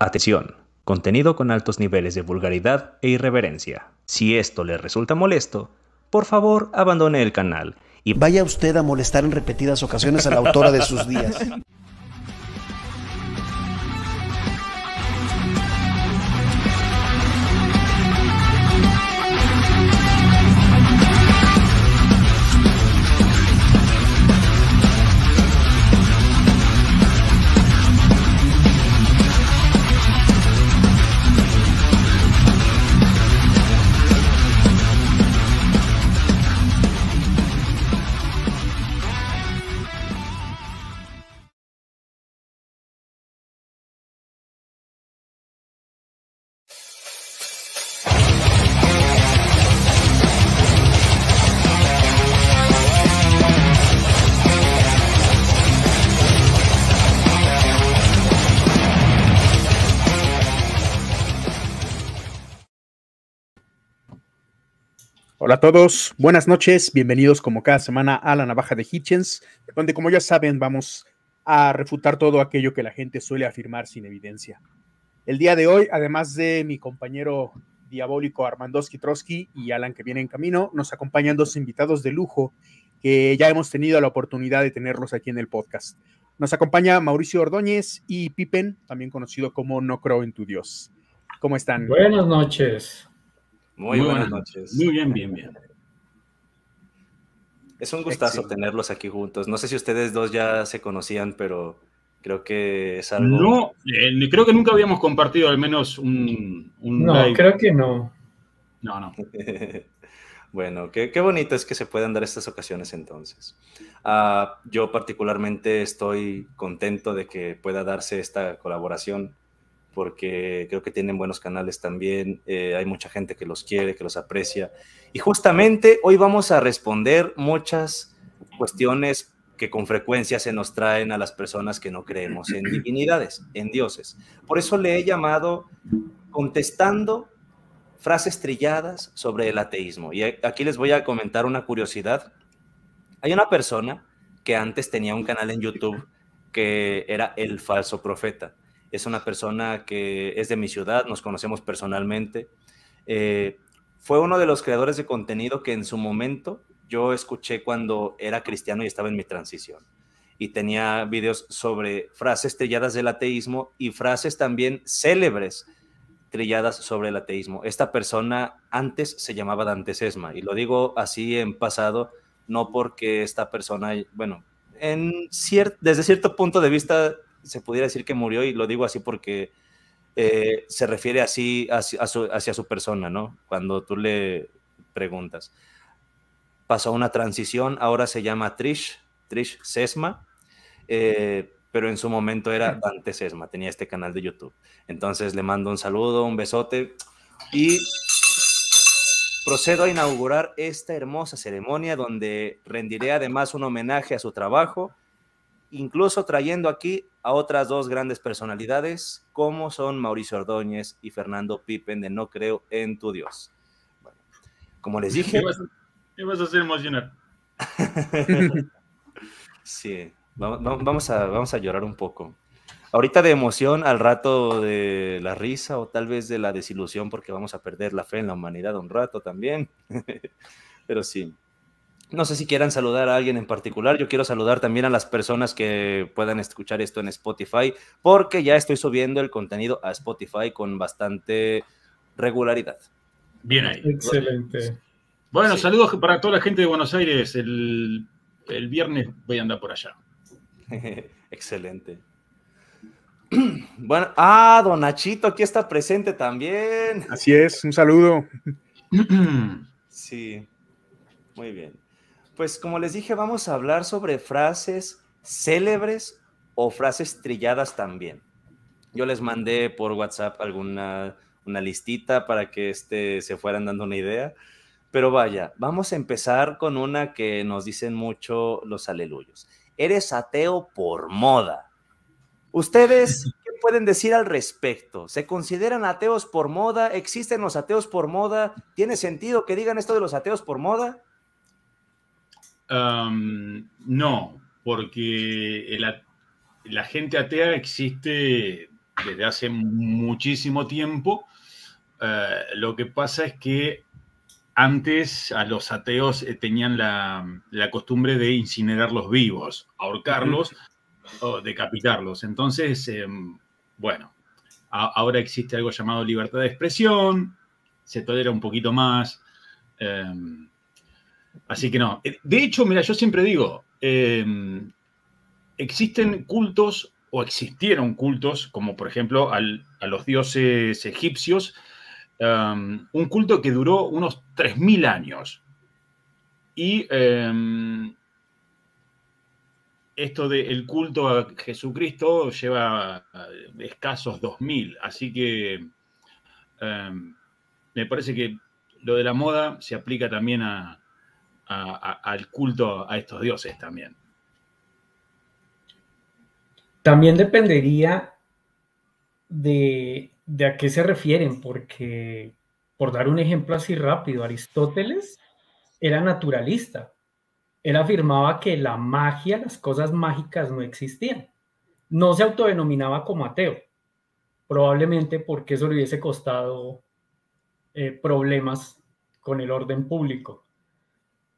Atención, contenido con altos niveles de vulgaridad e irreverencia. Si esto le resulta molesto, por favor abandone el canal y Vaya usted a molestar en repetidas ocasiones a la autora de sus días. Hola a todos, buenas noches, bienvenidos como cada semana a la Navaja de Hitchens, donde como ya saben vamos a refutar todo aquello que la gente suele afirmar sin evidencia. El día de hoy, además de mi compañero diabólico Armandowski Trotsky y Alan que viene en camino, nos acompañan dos invitados de lujo que ya hemos tenido la oportunidad de tenerlos aquí en el podcast. Nos acompaña Mauricio Ordóñez y Pippen, también conocido como No Creo en tu Dios. ¿Cómo están? Buenas noches. Muy, buenas, noches. Muy bien, bien, bien. Es un gustazo Excelente. tenerlos aquí juntos. No sé si ustedes dos ya se conocían, pero creo que es algo. No, eh, creo que nunca habíamos compartido al menos un, un No, live. creo que no. No, no. bueno, qué, qué bonito es que se puedan dar estas ocasiones entonces. Ah, yo particularmente estoy contento de que pueda darse esta colaboración porque creo que tienen buenos canales también, eh, hay mucha gente que los quiere, que los aprecia. Y justamente hoy vamos a responder muchas cuestiones que con frecuencia se nos traen a las personas que no creemos en divinidades, en dioses. Por eso le he llamado contestando frases trilladas sobre el ateísmo. Y aquí les voy a comentar una curiosidad. Hay una persona que antes tenía un canal en YouTube que era El Falso Profeta. Es una persona que es de mi ciudad, nos conocemos personalmente. Eh, fue uno de los creadores de contenido que en su momento yo escuché cuando era cristiano y estaba en mi transición. Y tenía videos sobre frases trilladas del ateísmo y frases también célebres trilladas sobre el ateísmo. Esta persona antes se llamaba Dante Sesma y lo digo así en pasado, no porque esta persona, bueno, en cier desde cierto punto de vista se pudiera decir que murió y lo digo así porque eh, se refiere así hacia, a su, hacia su persona, ¿no? Cuando tú le preguntas. Pasó una transición, ahora se llama Trish, Trish Sesma, eh, pero en su momento era Dante Sesma, tenía este canal de YouTube. Entonces le mando un saludo, un besote y procedo a inaugurar esta hermosa ceremonia donde rendiré además un homenaje a su trabajo, incluso trayendo aquí a otras dos grandes personalidades como son Mauricio Ordóñez y Fernando Pippen de No Creo en tu Dios. Bueno, como les dije, Me vas, a- hacer emocionar. Sí, va- va- vamos a, vamos a llorar un poco. Ahorita de emoción, al rato de la risa o tal vez de la desilusión porque vamos a perder la fe en la humanidad un rato también. Pero sí. No sé si quieran saludar a alguien en particular. Yo quiero saludar también a las personas que puedan escuchar esto en Spotify porque ya estoy subiendo el contenido a Spotify con bastante regularidad. Bien ahí. Excelente. Bueno, Sí. saludos para toda la gente de Buenos Aires. El, el viernes voy a andar por allá. Excelente. Bueno, ah, Don Nachito aquí está presente también. Así es, un saludo. Sí, muy bien. Pues como les dije, vamos a hablar sobre frases célebres o frases trilladas también. Yo les mandé por WhatsApp alguna una listita para que este, se fueran dando una idea. Pero vaya, vamos a empezar con una que nos dicen mucho los aleluyos. Eres ateo por moda. ¿Ustedes qué pueden decir al respecto? ¿Se consideran ateos por moda? ¿Existen los ateos por moda? ¿Tiene sentido que digan esto de los ateos por moda? Um, no, porque la gente atea existe desde hace muchísimo tiempo. Eh, lo que pasa es que antes a los ateos eh, tenían la, costumbre de incinerarlos vivos, ahorcarlos o decapitarlos. Entonces, em, bueno, ahora existe algo llamado libertad de expresión, se tolera un poquito más. Em, así que no. Eh, de hecho, mira, yo siempre digo, em, existen cultos o existieron cultos, como por ejemplo a los dioses egipcios, um, un culto que duró unos 3.000 años. Y um, esto del culto a Jesucristo lleva uh, escasos 2.000, así que me parece que lo de la moda se aplica también al culto a estos dioses también. También dependería de, a qué se refieren, porque, por dar un ejemplo así rápido, Aristóteles era naturalista. Él afirmaba que la magia, las cosas mágicas no existían. No se autodenominaba como ateo, probablemente porque eso le hubiese costado eh, problemas con el orden público.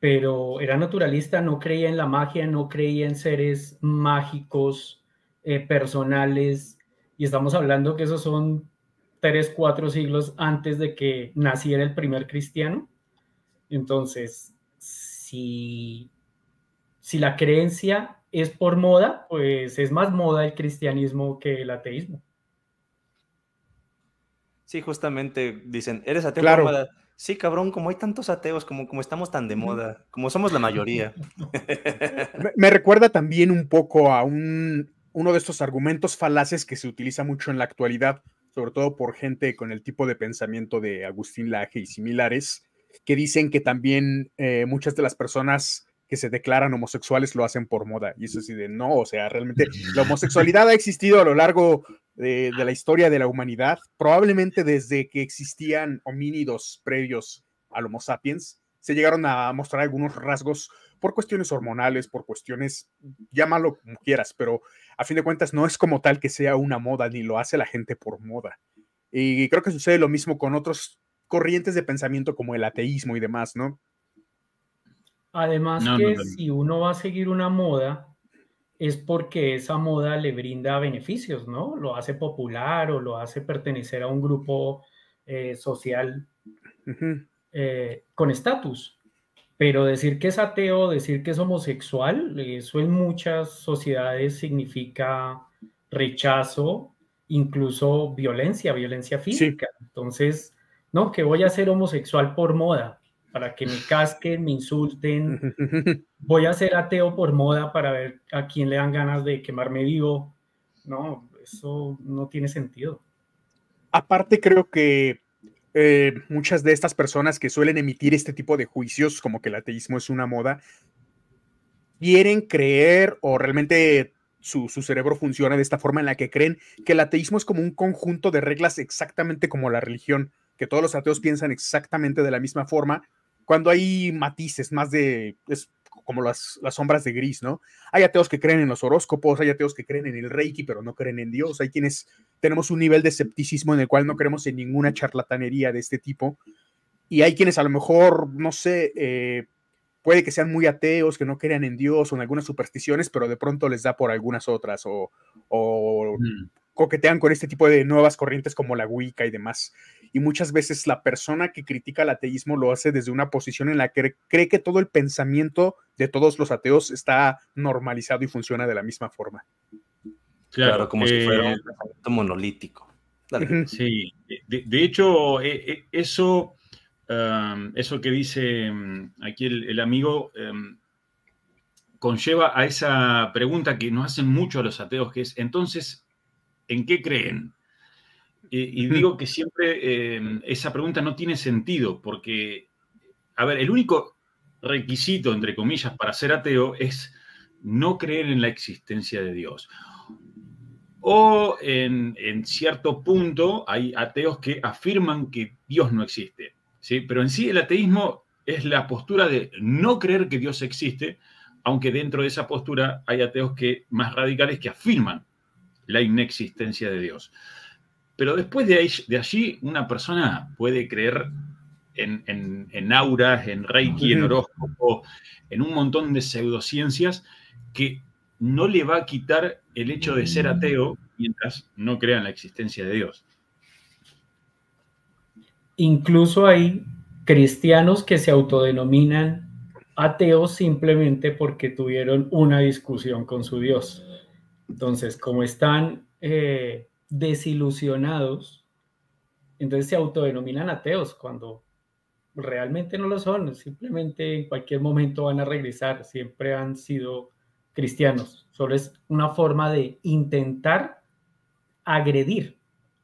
Pero era naturalista, no creía en la magia, no creía en seres mágicos eh, personales, y estamos hablando que esos son tres, cuatro siglos antes de que naciera el primer cristiano. Entonces, si, si la creencia es por moda, pues es más moda el cristianismo que el ateísmo. Sí, justamente dicen, ¿eres ateo? Claro. Sí, cabrón, como hay tantos ateos, como, como estamos tan de moda, como somos la mayoría. me recuerda también un poco a un uno de estos argumentos falaces que se utiliza mucho en la actualidad, sobre todo por gente con el tipo de pensamiento de Agustín Laje y similares, que dicen que también eh, muchas de las personas que se declaran homosexuales lo hacen por moda. Y eso sí de no, o sea, realmente la homosexualidad ha existido a lo largo de, de la historia de la humanidad, probablemente desde que existían homínidos previos al Homo sapiens, se llegaron a mostrar algunos rasgos por cuestiones hormonales, por cuestiones, llámalo como quieras, pero a fin de cuentas no es como tal que sea una moda, ni lo hace la gente por moda. Y creo que sucede lo mismo con otros corrientes de pensamiento como el ateísmo y demás, ¿no? Además que si uno va a seguir una moda, es porque esa moda le brinda beneficios, ¿no? Lo hace popular o lo hace pertenecer a un grupo eh, social eh, con estatus. Pero decir que es ateo, decir que es homosexual, eso en muchas sociedades significa rechazo, incluso violencia, violencia física. Entonces, no, que voy a ser homosexual por moda, para que me casquen, me insulten. Voy a ser ateo por moda para ver a quién le dan ganas de quemarme vivo. No, eso no tiene sentido. Aparte, creo que eh, muchas de estas personas que suelen emitir este tipo de juicios, como que el ateísmo es una moda, quieren creer o realmente su, cerebro funciona de esta forma en la que creen que el ateísmo es como un conjunto de reglas exactamente como la religión, que todos los ateos piensan exactamente de la misma forma, cuando hay matices más de como las, las, sombras de gris, ¿no? Hay ateos que creen en los horóscopos, hay ateos que creen en el Reiki, pero no creen en Dios, hay quienes tenemos un nivel de escepticismo en el cual no creemos en ninguna charlatanería de este tipo, y hay quienes a lo mejor, no sé, eh, puede que sean muy ateos, que no crean en Dios o en algunas supersticiones, pero de pronto les da por algunas otras, o, o mm coquetean con este tipo de nuevas corrientes como la Wicca y demás. Y muchas veces la persona que critica el ateísmo lo hace desde una posición en la que cree que todo el pensamiento de todos los ateos está normalizado y funciona de la misma forma. Claro, como si fuera un pensamiento monolítico. Sí, de, hecho, eh, eh, eso, um, eso que dice um, aquí el, amigo um, conlleva a esa pregunta que nos hacen mucho a los ateos, que es, entonces, ¿en qué creen? Y digo que siempre em, esa pregunta no tiene sentido, porque, a ver, el único requisito, entre comillas, para ser ateo es no creer en la existencia de Dios. O en, cierto punto hay ateos que afirman que Dios no existe, ¿sí? Pero en sí el ateísmo es la postura de no creer que Dios existe, aunque dentro de esa postura hay ateos que, más radicales que afirman la inexistencia de Dios. Pero después de, ahí, de allí, una persona puede creer en, en, auras, en reiki, en horóscopo, en un montón de pseudociencias que no le va a quitar el hecho de ser ateo mientras no crea en la existencia de Dios. Incluso hay cristianos que se autodenominan ateos simplemente porque tuvieron una discusión con su Dios. Entonces, como están eh, desilusionados, entonces se autodenominan ateos cuando realmente no lo son, simplemente en cualquier momento van a regresar, siempre han sido cristianos, solo es una forma de intentar agredir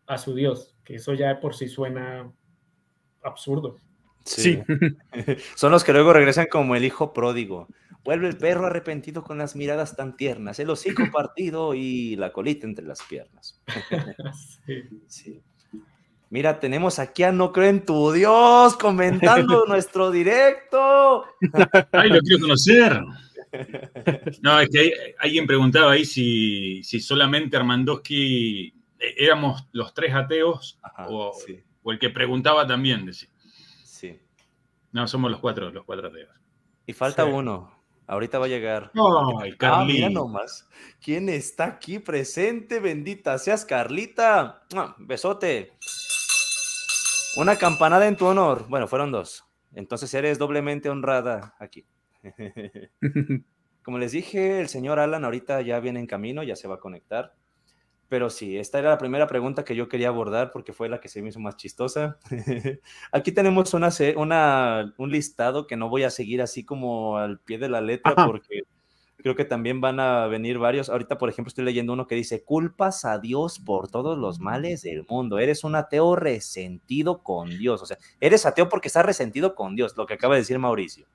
a su Dios, que eso ya de por sí suena absurdo. Sí. Son los que luego regresan como el hijo pródigo. Vuelve el perro arrepentido con las miradas tan tiernas, el hocico partido y la colita entre las piernas. sí. Mira, tenemos aquí a No Creo en tu Dios comentando nuestro directo. Ay, lo quiero conocer. No, es que alguien preguntaba ahí si, si solamente Armandowski eh, éramos los tres ateos o, el que preguntaba también. Decía. Sí. No, somos los cuatro, los cuatro ateos. Y falta uno. Ahorita va a llegar. Ay, ah, mira nomás. ¿Quién está aquí presente? Bendita seas, Carlita. Besote. Una campanada en tu honor. Bueno, fueron dos. Entonces eres doblemente honrada aquí. Como les dije, el señor Alan ahorita ya viene en camino, ya se va a conectar. Pero sí, esta era la primera pregunta que yo quería abordar porque fue la que se me hizo más chistosa. Aquí tenemos una, una, un listado que no voy a seguir así como al pie de la letra porque creo que también van a venir varios. Ahorita, por ejemplo, estoy leyendo uno que dice, culpas a Dios por todos los males del mundo. Eres un ateo resentido con Dios. O sea, eres ateo porque estás resentido con Dios, lo que acaba de decir Mauricio.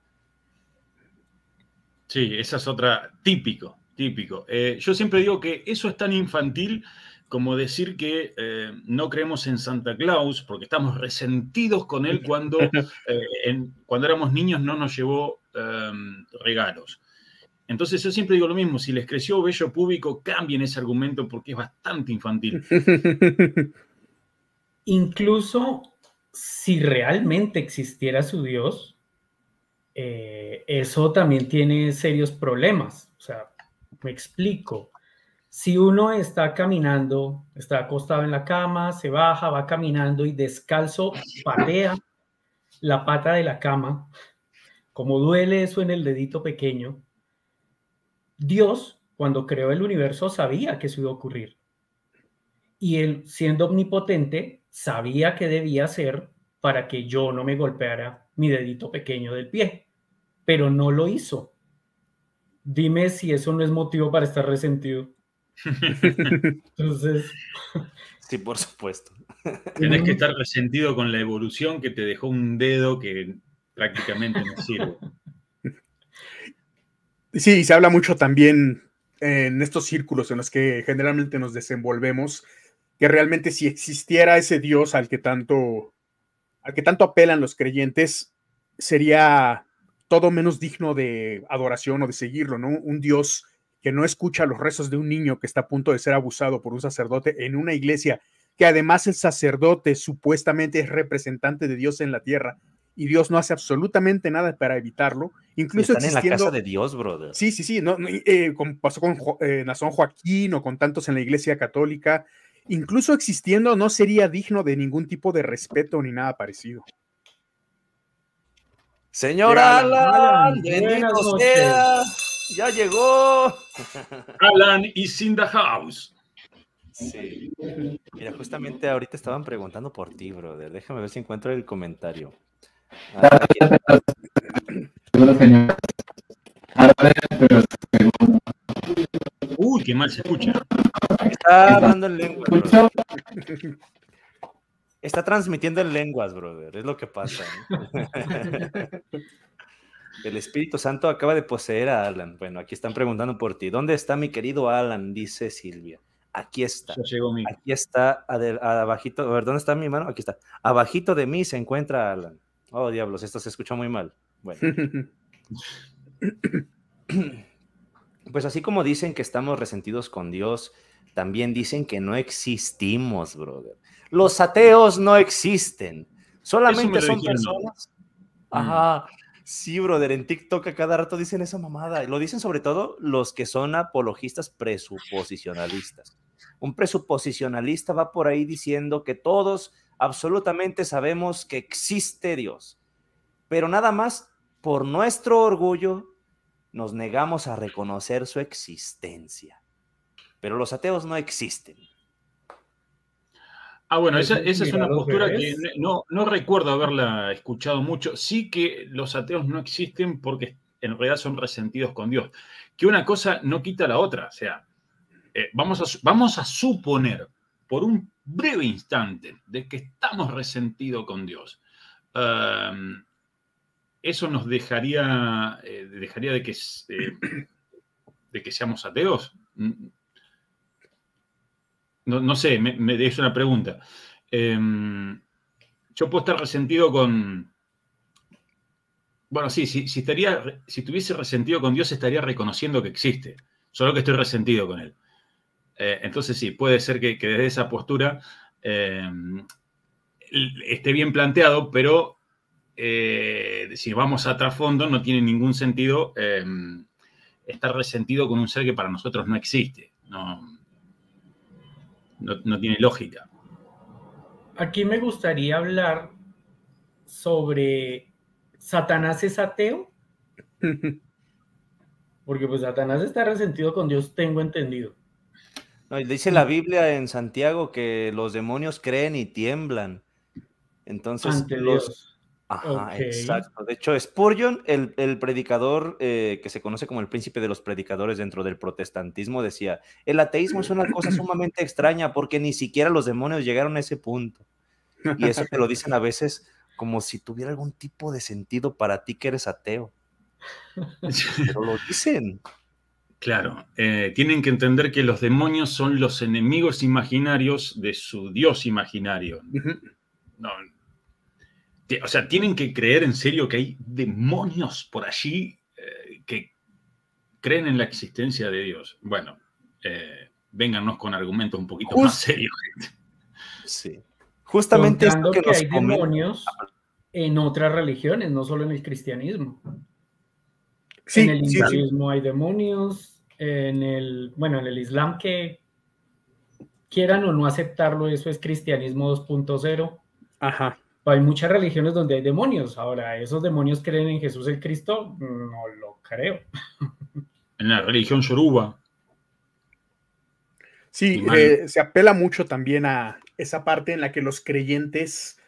Sí, esa es otra típico, típico. Eh, yo siempre digo que eso es tan infantil como decir que eh, no creemos en Santa Claus porque estamos resentidos con él cuando, eh, cuando éramos niños no nos llevó em, regalos. Entonces yo siempre digo lo mismo, si les creció vello público, cambien ese argumento porque es bastante infantil. Incluso si realmente existiera su Dios, eh, eso también tiene serios problemas. O sea, me explico. Si uno está caminando, está acostado en la cama, se baja, va caminando y descalzo patea la pata de la cama, como duele eso en el dedito pequeño, Dios, cuando creó el universo, sabía que eso iba a ocurrir. Y él, siendo omnipotente, sabía que debía hacer para que yo no me golpeara mi dedito pequeño del pie, pero no lo hizo. Dime si eso no es motivo para estar resentido. Entonces. Sí, por supuesto. Tienes que estar resentido con la evolución que te dejó un dedo que prácticamente no sirve. Sí, se habla mucho también en estos círculos en los que generalmente nos desenvolvemos, que realmente si existiera ese Dios al que tanto, al que tanto apelan los creyentes, sería todo menos digno de adoración o de seguirlo, ¿no? Un Dios que no escucha los rezos de un niño que está a punto de ser abusado por un sacerdote en una iglesia, que además el sacerdote supuestamente es representante de Dios en la tierra, y Dios no hace absolutamente nada para evitarlo. Incluso Están en la casa de Dios, brother. Sí, sí, sí. No, eh, como pasó con eh, Joaquín o con tantos en la Iglesia Católica. Incluso existiendo, no sería digno de ningún tipo de respeto ni nada parecido. Señor Alan, bendito sea. Ya llegó. Alan is in the house. Sí. Mira, justamente ahorita estaban preguntando por ti, brother. Déjame ver si encuentro el comentario. Uy, qué mal se escucha. Está hablando en lenguas. Está transmitiendo en lenguas, brother. Es lo que pasa. El Espíritu Santo acaba de poseer a Alan. Bueno, aquí están preguntando por ti. ¿Dónde está mi querido Alan? Dice Silvia. Aquí está. Aquí está, abajito. A ver, ¿dónde está mi mano? Aquí está. Abajito de mí se encuentra Alan. Oh, diablos, esto se escucha muy mal. Bueno. pues así como dicen que estamos resentidos con Dios, también dicen que no existimos, brother. Los ateos no existen. Solamente son personas. Mm. Ajá. Sí, brother, en TikTok a cada rato dicen esa mamada. Lo dicen sobre todo los que son apologistas presuposicionalistas. Un presuposicionalista va por ahí diciendo que todos absolutamente sabemos que existe Dios, pero nada más por nuestro orgullo nos negamos a reconocer su existencia. Pero los ateos no existen. Ah, bueno, esa, es una postura que no, no, recuerdo haberla escuchado mucho. Sí que los ateos no existen porque en realidad son resentidos con Dios. Que una cosa no quita la otra. O sea, eh, vamos, a, vamos a suponer por un breve instante de que estamos resentidos con Dios. ¿Eso nos dejaría, eh, dejaría de, que, eh, de que seamos ateos? No, sé, me, es una pregunta. Em, yo puedo estar resentido con. Bueno, sí, si, estaría, si estuviese resentido con Dios, estaría reconociendo que existe, solo que estoy resentido con Él. Eh, entonces, sí, puede ser que, desde esa postura em, esté bien planteado, pero eh, si vamos a trasfondo, no tiene ningún sentido em, estar resentido con un ser que para nosotros no existe. No, no, tiene lógica. Aquí me gustaría hablar sobre Satanás es ateo. Porque pues Satanás está resentido con Dios, tengo entendido. No, dice la Biblia en Santiago que los demonios creen y tiemblan. Entonces, los, Ajá, exacto. De hecho, Spurgeon, el, el predicador eh, que se conoce como el príncipe de los predicadores dentro del protestantismo, decía, el ateísmo es una cosa sumamente extraña porque ni siquiera los demonios llegaron a ese punto. Y eso te lo dicen a veces como si tuviera algún tipo de sentido para ti que eres ateo. Pero lo dicen. Claro, eh, tienen que entender que los demonios son los enemigos imaginarios de su Dios imaginario. No, o sea, tienen que creer en serio que hay demonios por allí eh, que creen en la existencia de Dios. Bueno, eh, vénganos con argumentos un poquito más serios. Sí. Justamente esto que, hay demonios en otras religiones, no solo en el cristianismo. en el hinduismo hay demonios, en el, bueno, en el islam que quieran o no aceptarlo, eso es cristianismo 2.0. Ajá hay muchas religiones donde hay demonios. Ahora, ¿esos demonios creen en Jesús el Cristo? No lo creo. En la religión yoruba. Sí, eh, se apela mucho también a esa parte en la que los creyentes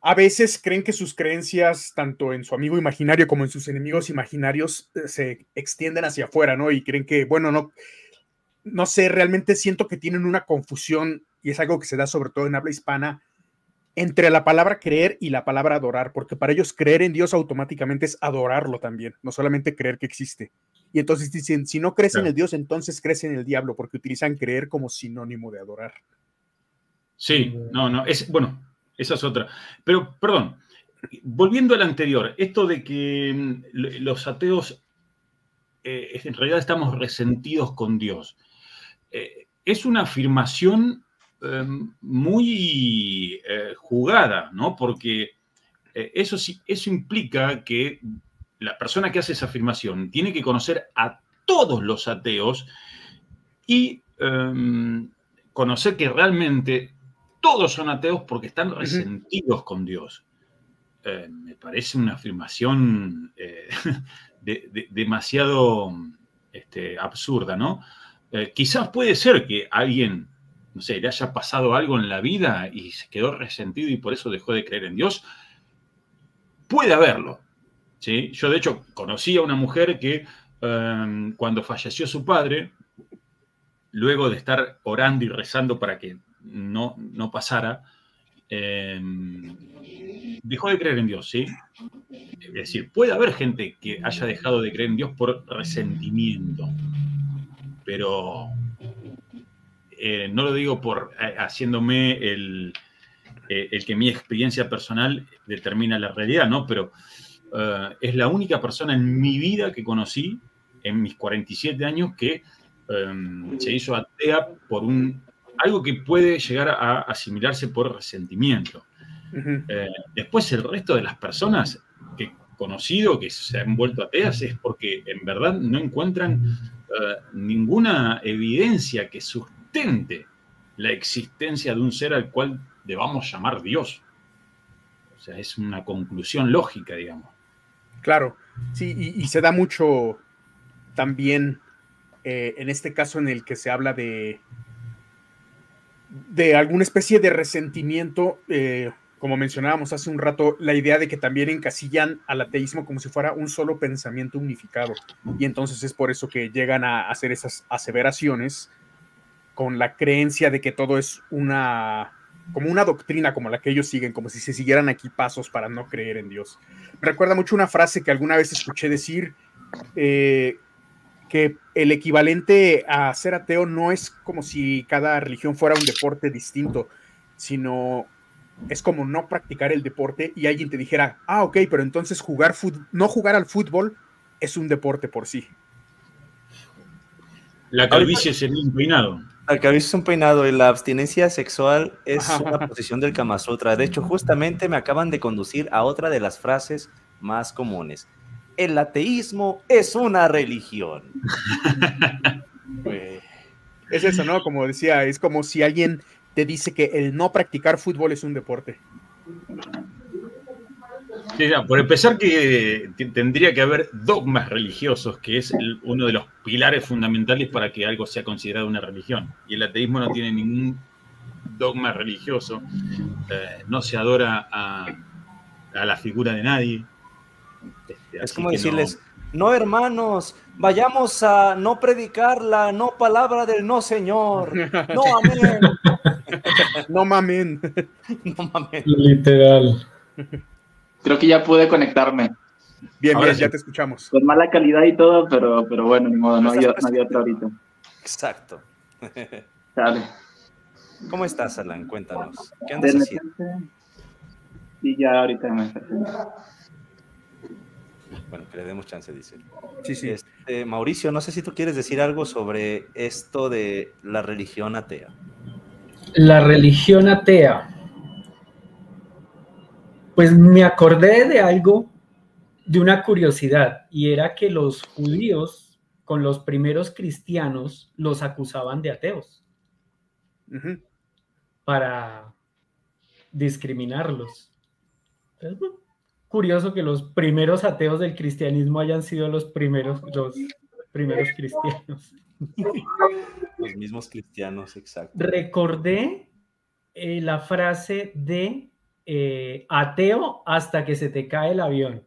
a veces creen que sus creencias, tanto en su amigo imaginario como en sus enemigos imaginarios, eh, se extienden hacia afuera, ¿no? Y creen que, bueno, no, no sé, realmente siento que tienen una confusión y es algo que se da sobre todo en habla hispana entre la palabra creer y la palabra adorar, porque para ellos creer en Dios automáticamente es adorarlo también, no solamente creer que existe. Y entonces dicen, si no crees en el Dios, entonces crees en el diablo, porque utilizan creer como sinónimo de adorar. Sí, no, no, es, bueno, esa es otra. Pero, perdón, volviendo al anterior, esto de que mm, los ateos eh, en realidad estamos resentidos con Dios, eh, es una afirmación muy eh, jugada, ¿no? Porque eh, eso, eso implica que la persona que hace esa afirmación tiene que conocer a todos los ateos y em, conocer que realmente todos son ateos porque están resentidos con Dios. Eh, me parece una afirmación demasiado este, absurda, ¿no? quizás puede ser que alguien no sé, le haya pasado algo en la vida y se quedó resentido y por eso dejó de creer en Dios, puede haberlo. ¿sí? Yo, de hecho, conocí a una mujer que em, cuando falleció su padre, luego de estar orando y rezando para que no, no pasara, em, dejó de creer en Dios, ¿sí? Es decir, puede haber gente que haya dejado de creer en Dios por resentimiento, pero eh, no lo digo por eh, haciéndome el, eh, el, que mi experiencia personal determina la realidad, ¿no? Pero es la única persona en mi vida que conocí, en mis 47 años, que em, se hizo atea por un, algo que puede llegar a asimilarse por resentimiento. Eh, después el resto de las personas que he conocido que se han vuelto ateas es porque en verdad no encuentran ninguna evidencia que sustente la existencia de un ser al cual debamos llamar Dios. O sea, es una conclusión lógica, digamos. Claro, sí, y, se da mucho también eh, en este caso en el que se habla de, de alguna especie de resentimiento, eh, como mencionábamos hace un rato, la idea de que también encasillan al ateísmo como si fuera un solo pensamiento unificado. Y entonces es por eso que llegan a hacer esas aseveraciones con la creencia de que todo es una como una doctrina como la que ellos siguen, como si se siguieran aquí pasos para no creer en Dios. Me recuerda mucho una frase que alguna vez escuché decir, eh, que el equivalente a ser ateo no es como si cada religión fuera un deporte distinto, sino es como no practicar el deporte y alguien te dijera, ah, ok, pero entonces jugar no jugar al fútbol es un deporte por sí. La calvicie es un peinado. La calvicie es un peinado y la abstinencia sexual es una posición del Kama Sutra. De hecho, justamente me acaban de conducir a otra de las frases más comunes. El ateísmo es una religión. es eso, ¿no? Como decía, es como si alguien te dice que el no practicar fútbol es un deporte. por empezar que tendría que haber dogmas religiosos, que es uno de los pilares fundamentales para que algo sea considerado una religión. Y el ateísmo no tiene ningún dogma religioso, eh, no se adora a, la figura de nadie. Este, es como decirles, no hermanos, vayamos a no predicar la no palabra del no Señor. No amén. No mamen. No mamen. Literal. Creo que ya pude conectarme. Bien, bien, ya te escuchamos. Con mala calidad y todo, pero, pero bueno, ni modo, no había, no otra ahorita. Exacto. Dale. ¿Cómo estás, Alan? Cuéntanos. ¿Qué andas haciendo? Sí, ya ahorita me bueno, que le demos chance, dice. Sí, sí. Este, Mauricio, no sé si tú quieres decir algo sobre esto de la religión atea. La religión atea. Pues me acordé de algo, de una curiosidad, y era que los judíos con los primeros cristianos los acusaban de ateos para discriminarlos curioso que los primeros ateos del cristianismo hayan sido los primeros, los primeros cristianos. Los mismos cristianos, exacto. Recordé eh, la frase de eh, ateo hasta que se te cae el avión.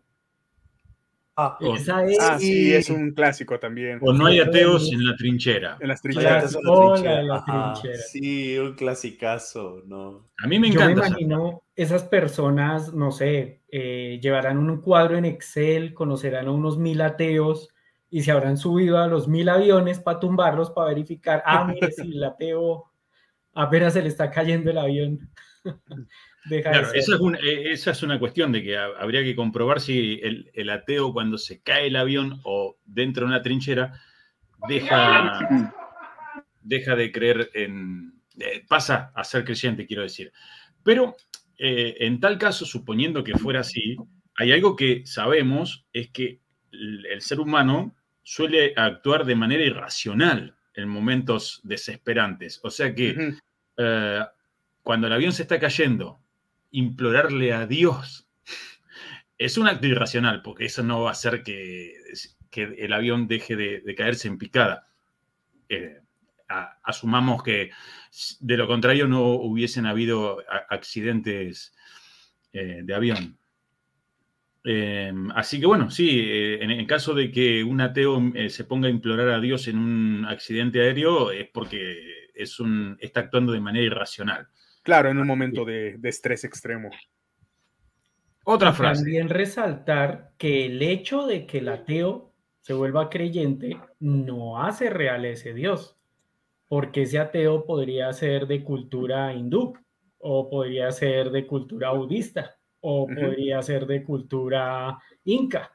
Ah, Esa es, ah, sí, es un clásico también. O no hay ateos en la trinchera. En las trincheras. Sí, un clasicazo, ¿no? A mí me encanta. Yo me imagino esas personas, no sé, eh, llevarán un cuadro en Excel, conocerán a unos mil ateos y se habrán subido a los mil aviones para tumbarlos, para verificar, ah, mire, si el ateo apenas se le está cayendo el avión. claro, esa es, una, e, esa es, una, cuestión de que habría que comprobar si el, ateo cuando se cae el avión o dentro de una trinchera deja, deja de creer en... Eh, pasa a ser creyente, quiero decir. Pero eh, en tal caso, suponiendo que fuera así, hay algo que sabemos, es que el, ser humano suele actuar de manera irracional en momentos desesperantes. O sea que eh, cuando el avión se está cayendo implorarle a Dios es un acto irracional, porque eso no va a hacer que, el avión deje de, caerse en picada. Eh, asumamos que de lo contrario no hubiesen habido accidentes eh, de avión. Eh, así que bueno, sí, en, en, caso de que un ateo se ponga a implorar a Dios en un accidente aéreo, es porque es un, está actuando de manera irracional. Claro, en un momento de, estrés extremo. Otra frase. También resaltar que el hecho de que el ateo se vuelva creyente no hace real ese Dios, porque ese ateo podría ser de cultura hindú, o podría ser de cultura budista, o podría ser de cultura inca,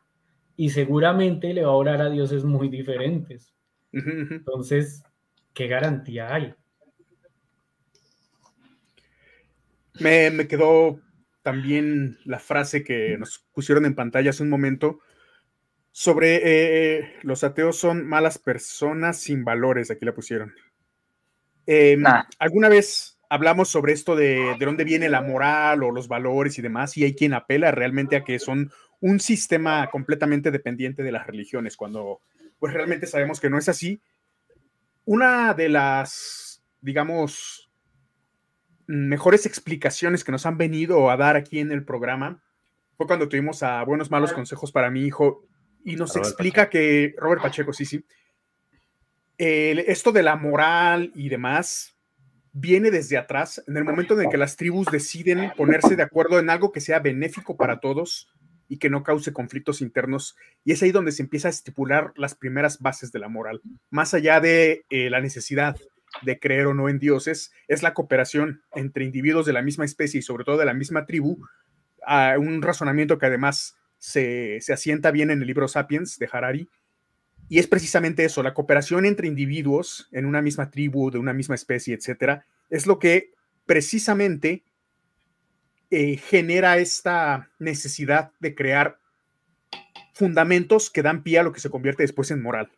y seguramente le va a orar a dioses muy diferentes. Entonces, ¿qué garantía hay? Me, me, quedó también la frase que nos pusieron en pantalla hace un momento sobre eh, los ateos son malas personas sin valores, aquí la pusieron. Eh, ¿Alguna vez hablamos sobre esto de, de, dónde viene la moral o los valores y demás? Y hay quien apela realmente a que son un sistema completamente dependiente de las religiones, cuando pues realmente sabemos que no es así. Una de las, digamos, mejores explicaciones que nos han venido a dar aquí en el programa fue cuando tuvimos a Buenos Malos Consejos para mi hijo y nos explica que, Robert Pacheco, sí, sí, esto de la moral y demás viene desde atrás, en el momento en el que las tribus deciden ponerse de acuerdo en algo que sea benéfico para todos y que no cause conflictos internos. Y es ahí donde se empieza a estipular las primeras bases de la moral. Más allá de eh, la necesidad de creer o no en dioses, es la cooperación entre individuos de la misma especie y sobre todo de la misma tribu, a un razonamiento que además se, asienta bien en el libro Sapiens de Harari, y es precisamente eso, la cooperación entre individuos en una misma tribu, de una misma especie, etcétera, es lo que precisamente eh, genera esta necesidad de crear fundamentos que dan pie a lo que se convierte después en moral.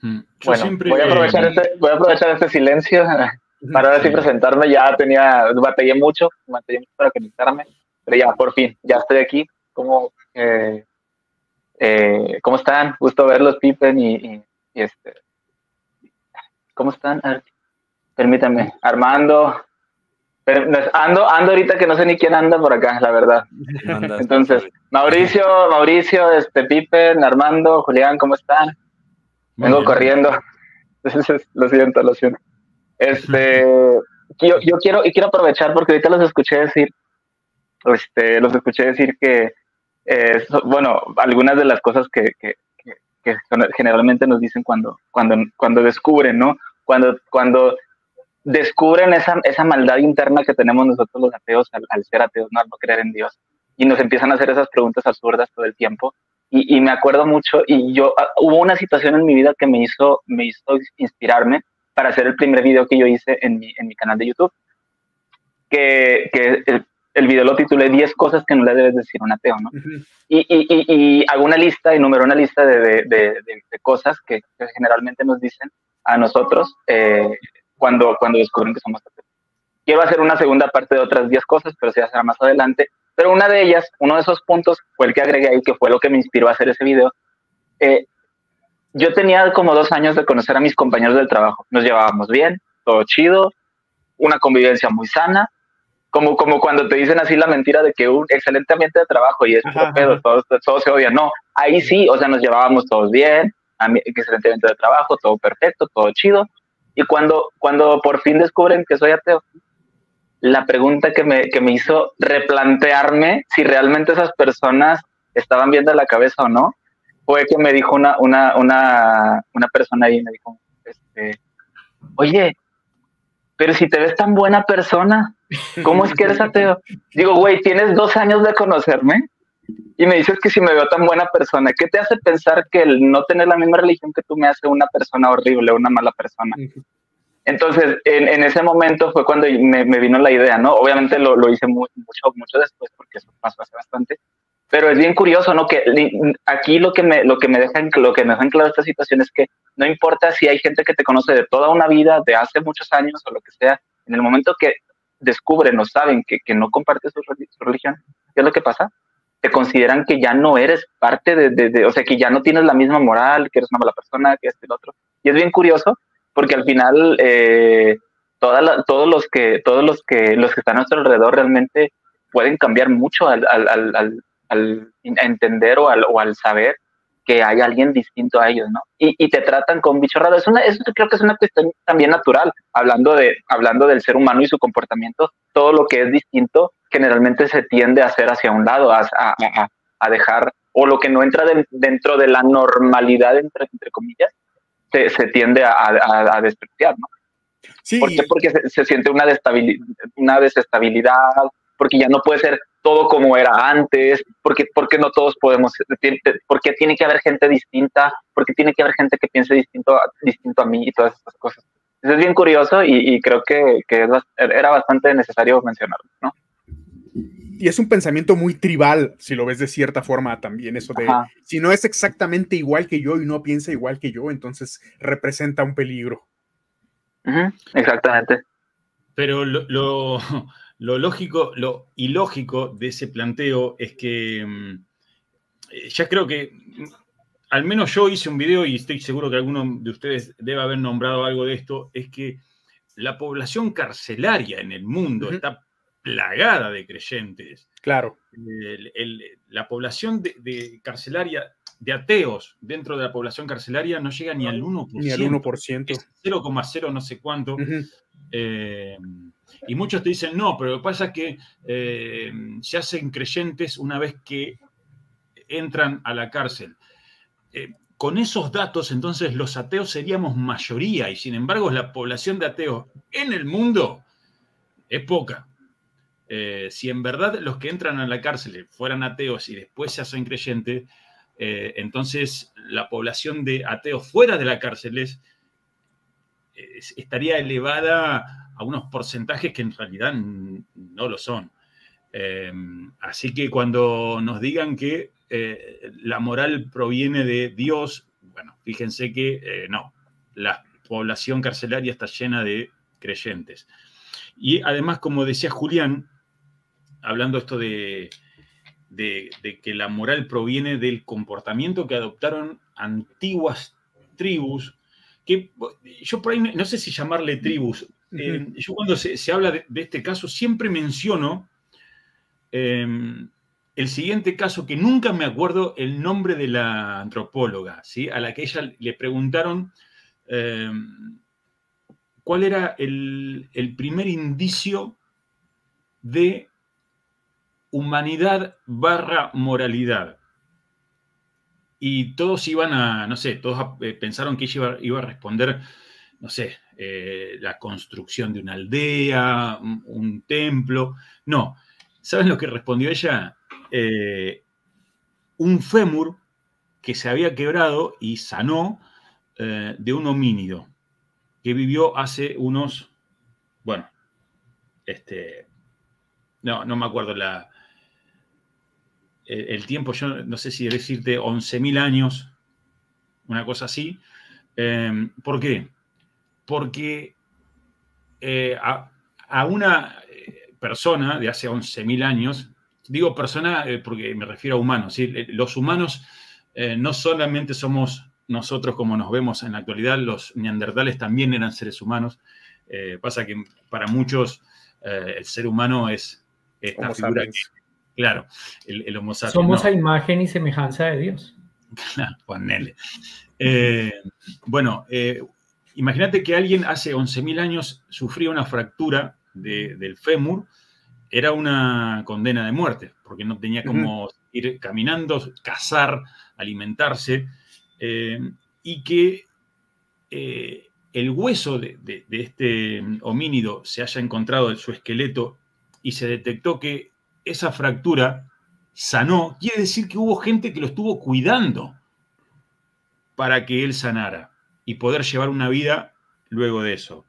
Mm. Bueno, voy, a aprovechar este, voy a aprovechar este silencio para ahora sí presentarme. Ya tenía, batallé mucho, batallé mucho para conectarme, pero ya, por fin, ya estoy aquí. ¿Cómo, eh, eh, ¿cómo están? Gusto verlos, Pippen y, este. ¿Cómo están? permítanme, Armando. ando, ando ahorita que no sé ni quién anda por acá, la verdad. Entonces, Mauricio, Mauricio, este Pippen, Armando, Julián, ¿cómo están? Vengo corriendo. lo siento, lo siento. Este, yo, yo, quiero, y quiero aprovechar porque ahorita los escuché decir, este, los escuché decir que, eh, bueno, algunas de las cosas que, que, que, generalmente nos dicen cuando, cuando, cuando descubren, ¿no? Cuando, cuando descubren esa, esa maldad interna que tenemos nosotros los ateos al, al ser ateos, ¿no? al no creer en Dios, y nos empiezan a hacer esas preguntas absurdas todo el tiempo. Y, y me acuerdo mucho, y yo, ah, hubo una situación en mi vida que me hizo, me hizo inspirarme para hacer el primer video que yo hice en mi, en mi canal de YouTube, que, que el, video lo titulé 10 cosas que no le debes decir a un ateo, ¿no? y, y, y, hago una lista, y número una lista de, de, de, de cosas que, generalmente nos dicen a nosotros eh, cuando, cuando descubren que somos ateos. Quiero hacer una segunda parte de otras 10 cosas, pero se será más adelante. Pero una de ellas, uno de esos puntos, fue el que agregué ahí, que fue lo que me inspiró a hacer ese video. Eh, yo tenía como dos años de conocer a mis compañeros del trabajo. Nos llevábamos bien, todo chido, una convivencia muy sana. Como, como cuando te dicen así la mentira de que un excelente ambiente de trabajo y es todo pedo, todo, se odia. No, ahí sí, o sea, nos llevábamos todos bien, excelente ambiente de trabajo, todo perfecto, todo chido. Y cuando, cuando por fin descubren que soy ateo, la pregunta que me, que me hizo replantearme si realmente esas personas estaban viendo la cabeza o no, fue que me dijo una, una, una, una persona ahí, me dijo, este, oye, pero si te ves tan buena persona, ¿cómo es que eres ateo? Digo, güey, tienes dos años de conocerme y me dices que si me veo tan buena persona, ¿qué te hace pensar que el no tener la misma religión que tú me hace una persona horrible, una mala persona? Entonces, en, en ese momento fue cuando me, me, vino la idea, ¿no? Obviamente lo, lo hice mucho, mucho después porque eso pasó hace bastante, pero es bien curioso, ¿no? Que aquí lo que me, lo que me dejan, lo que me dejan claro esta situación es que no importa si hay gente que te conoce de toda una vida, de hace muchos años o lo que sea, en el momento que descubren o saben que, que no compartes su, religión, ¿qué es lo que pasa? Te consideran que ya no eres parte de, de, o sea, que ya no tienes la misma moral, que eres una mala persona, que este y el otro. Y es bien curioso porque al final eh, todos los que todos los que los que están a nuestro alrededor realmente pueden cambiar mucho al, al, al, al entender o al, o al saber que hay alguien distinto a ellos, ¿no? Y, y te tratan con bicho raro. Es una, eso creo que es una cuestión también natural, hablando, de, hablando del ser humano y su comportamiento, todo lo que es distinto generalmente se tiende a hacer hacia un lado, a, a, a dejar, o lo que no entra de, dentro de la normalidad, entre, entre comillas, se, se tiende a, a, despreciar, ¿no? Sí. ¿Por qué? Porque se, se siente una, una desestabilidad, porque ya no puede ser todo como era antes, porque, porque no todos podemos, porque tiene que haber gente distinta, porque tiene que haber gente que piense distinto, a, distinto a mí y todas esas cosas. Eso es bien curioso y, creo que, que, era bastante necesario mencionarlo, ¿no? Y es un pensamiento muy tribal, si lo ves de cierta forma también, eso de, si no es exactamente igual que yo y no piensa igual que yo, entonces representa un peligro. exactamente. Pero lo, lo lógico, lo ilógico de ese planteo es que mm, eh, ya creo que mm, al menos yo hice un video y estoy seguro que alguno de ustedes debe haber nombrado algo de esto, es que la población carcelaria en el mundo está plagada de creyentes. Claro. la población de, carcelaria, de ateos dentro de la población carcelaria no llega ni al 1%. Ni al 1%. 0,0 no sé cuánto. Y muchos te dicen, no, pero lo que pasa es que eh, se hacen creyentes una vez que entran a la cárcel. Eh, con esos datos, entonces los ateos seríamos mayoría y sin embargo la población de ateos en el mundo es poca. Eh, si en verdad los que entran a la cárcel fueran ateos y después se hacen creyentes, entonces la población de ateos fuera de la cárcel estaría elevada a unos porcentajes que en realidad no lo son. Eh, así que cuando nos digan que eh, la moral proviene de Dios, bueno, fíjense que eh, no, la población carcelaria está llena de creyentes. Y además, como decía Julián, hablando esto de, de, que la moral proviene del comportamiento que adoptaron antiguas tribus, que yo por ahí no sé si llamarle tribus, eh, yo cuando se, habla de, este caso siempre menciono em, el siguiente caso que nunca me acuerdo el nombre de la antropóloga, ¿sí? a la que ella le preguntaron em, cuál era el, primer indicio de humanidad barra moralidad. Y todos iban a, no sé, todos eh, pensaron que ella iba a responder no sé, eh, la construcción de una aldea, un, templo. No, ¿saben lo que respondió ella? Eh, un fémur que se había quebrado y sanó eh, de un homínido que vivió hace unos, bueno, este, no, no me acuerdo la, el, tiempo, yo no sé si decirte 11.000 años, una cosa así. ¿Por qué? Porque eh, a, una eh, persona de hace 11.000 años, digo persona eh, porque me refiero a humanos, los humanos no solamente somos nosotros como nos vemos en la actualidad, los neandertales también eran seres humanos. pasa que para muchos el ser humano es esta figura claro, el, Homo sapiens. Somos a imagen y semejanza de Dios. Claro, ponele. bueno, Imagínate que alguien hace 11.000 años sufría una fractura del fémur, era una condena de muerte, porque no tenía cómo ir caminando, cazar, alimentarse, eh, y que eh, el hueso de, este homínido se haya encontrado en su esqueleto y se detectó que esa fractura sanó, quiere decir que hubo gente que lo estuvo cuidando para que él sanara y poder llevar una vida luego de eso.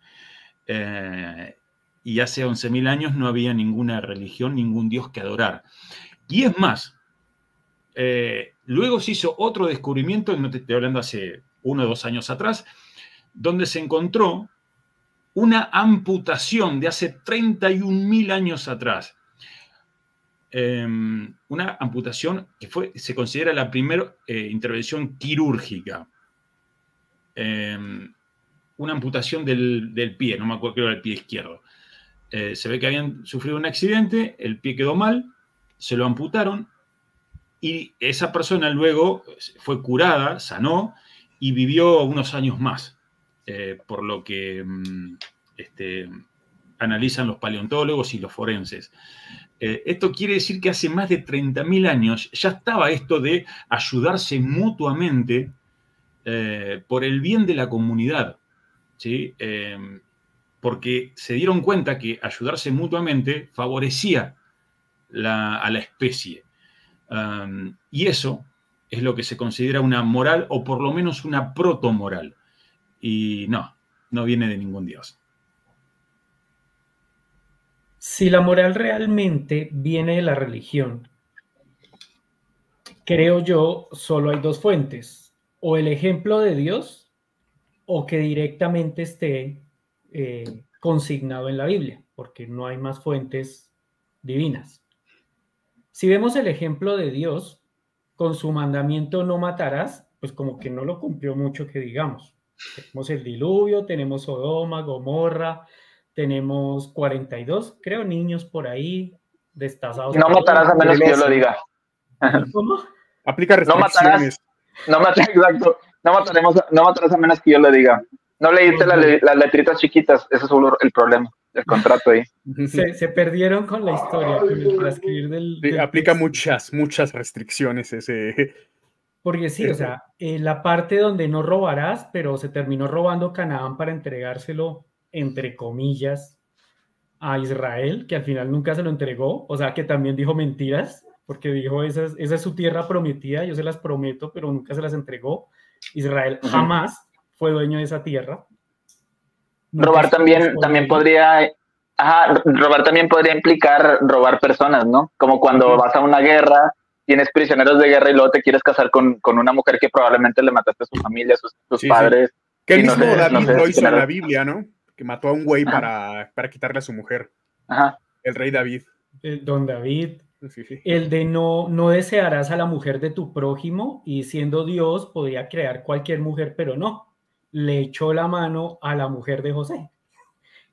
Eh, y hace 11.000 años no había ninguna religión, ningún dios que adorar. Y es más, eh, luego se hizo otro descubrimiento, no te estoy hablando hace uno o dos años atrás, donde se encontró una amputación de hace 31.000 años atrás. Em, una amputación que fue, se considera la primera eh, intervención quirúrgica. Em, una amputación del, pie, no me acuerdo que era el pie izquierdo. Eh, se ve que habían sufrido un accidente, el pie quedó mal, se lo amputaron y esa persona luego fue curada, sanó y vivió unos años más, eh, por lo que mm, este, analizan los paleontólogos y los forenses. Eh, esto quiere decir que hace más de 30.000 años ya estaba esto de ayudarse mutuamente eh, por el bien de la comunidad, ¿sí? Em, porque se dieron cuenta que ayudarse mutuamente favorecía a la especie. Um, y eso es lo que se considera una moral o por lo menos una protomoral. Y no, no viene de ningún dios. Si la moral realmente viene de la religión, creo yo, solo hay dos fuentes, o el ejemplo de Dios o que directamente esté eh, consignado en la Biblia, porque no hay más fuentes divinas. Si vemos el ejemplo de Dios, con su mandamiento no matarás, pues como que no lo cumplió mucho que digamos. Tenemos el diluvio, tenemos Sodoma, Gomorra, tenemos 42, creo, niños por ahí destazados. No matarás a menos que yo lo diga. ¿Cómo? Aplica restricciones. No matarás, no exacto. No, mataremos, no matarás a menos que yo lo diga. No leíste las letritas chiquitas, ese es el problema, el contrato ahí. Se, perdieron con la historia, con el transcribir del... aplica muchas, muchas restricciones ese... Porque sí, o sea, eh, la parte donde no robarás, pero se terminó robando Canaán para entregárselo entre comillas, a Israel, que al final nunca se lo entregó, o sea, que también dijo mentiras, porque dijo, esa es, esa es su tierra prometida, yo se las prometo, pero nunca se las entregó. Israel jamás fue dueño de esa tierra. robar también, también podría, ajá, robar también podría implicar robar personas, ¿no? Como cuando vas a una guerra, tienes prisioneros de guerra y luego te quieres casar con, con una mujer que probablemente le mataste a su familia, a sus, padres. Que el mismo David lo hizo en la Biblia, ¿no? que mató a un güey para, para, quitarle a su mujer. Ajá. El rey David. don David. El de no, no desearás a la mujer de tu prójimo y siendo Dios podía crear cualquier mujer, pero no. Le echó la mano a la mujer de José.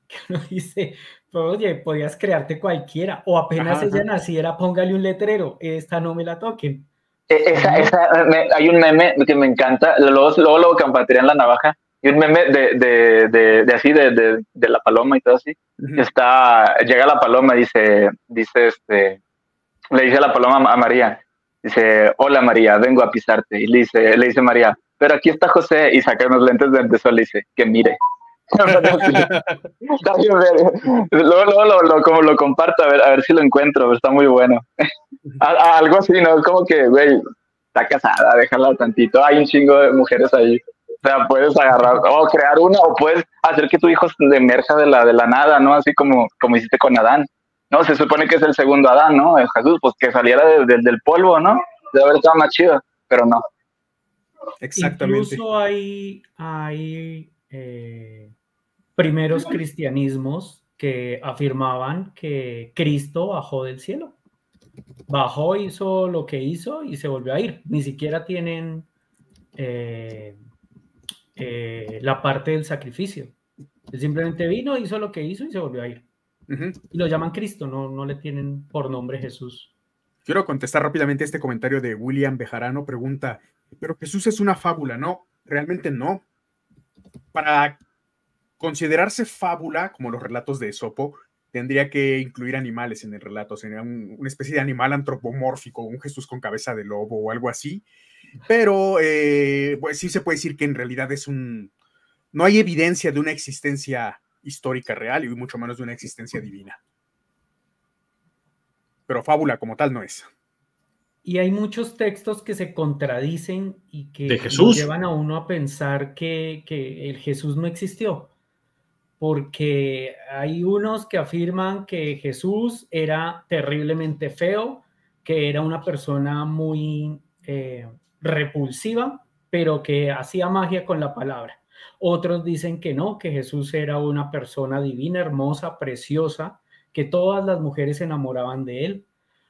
Que uno dice, oye, podías crearte cualquiera o apenas ella naciera, póngale un letrero, esta no me la toquen. E, esa, esa, hay un meme que me encanta, luego, luego lo compartiría la navaja, y un meme de, de, de, de así, de, de, la paloma y todo así. Está, llega la paloma y dice, dice este, le dice a la paloma a María, dice, hola María, vengo a pisarte. Y le dice, le dice María, pero aquí está José y saca unos lentes de sol y dice, que mire. luego, luego lo, como lo comparto a ver, a ver si lo encuentro, está muy bueno. algo así, ¿no? Es como que, güey, está casada, déjala tantito. Hay un chingo de mujeres ahí. O sea, puedes agarrar o crear una o puedes hacer que tu hijo emerja de la, de la nada, ¿no? Así como, como hiciste con Adán. No, se supone que es el segundo Adán, ¿no? El Jesús, pues que saliera del polvo, ¿no? Debe haber estado más chido, pero no. Exactamente. Incluso hay, hay eh, primeros cristianismos que afirmaban que Cristo bajó del cielo. Bajó, hizo lo que hizo y se volvió a ir. Ni siquiera tienen eh, eh, la parte del sacrificio. Él simplemente vino, hizo lo que hizo y se volvió a ir. Y lo llaman Cristo, no, no le tienen por nombre Jesús. Quiero contestar rápidamente este comentario de William Bejarano. Pregunta, pero Jesús es una fábula, ¿no? Realmente no. Para considerarse fábula, como los relatos de Esopo, tendría que incluir animales en el relato. Sería una especie de animal antropomórfico, un Jesús con cabeza de lobo o algo así. Pero eh, pues sí se puede decir que en realidad es un... No hay evidencia de una existencia histórica real y mucho menos de una existencia divina. Pero fábula como tal no es. Y hay muchos textos que se contradicen y que llevan a uno a pensar que, que, el Jesús no existió. Porque hay unos que afirman que Jesús era terriblemente feo, que era una persona muy eh, repulsiva, pero que hacía magia con la palabra. Otros dicen que no, que Jesús era una persona divina, hermosa, preciosa, que todas las mujeres se enamoraban de él.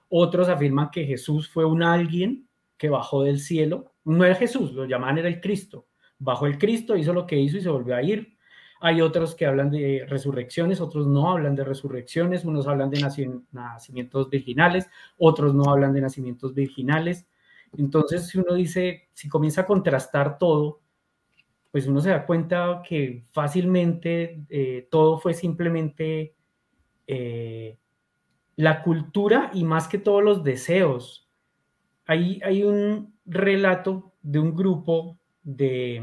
Otros afirman que Jesús fue un alguien que bajó del cielo. No era Jesús, lo llamaban era el Cristo. Bajó el Cristo, hizo lo que hizo y se volvió a ir. Hay otros que hablan de resurrecciones, otros no hablan de resurrecciones, unos hablan de nacimientos virginales, otros no hablan de nacimientos virginales. Entonces, si uno dice, si comienza a contrastar todo, pues uno se da cuenta que fácilmente eh, todo fue simplemente eh, la cultura y más que todos los deseos. Hay, hay un relato de un grupo de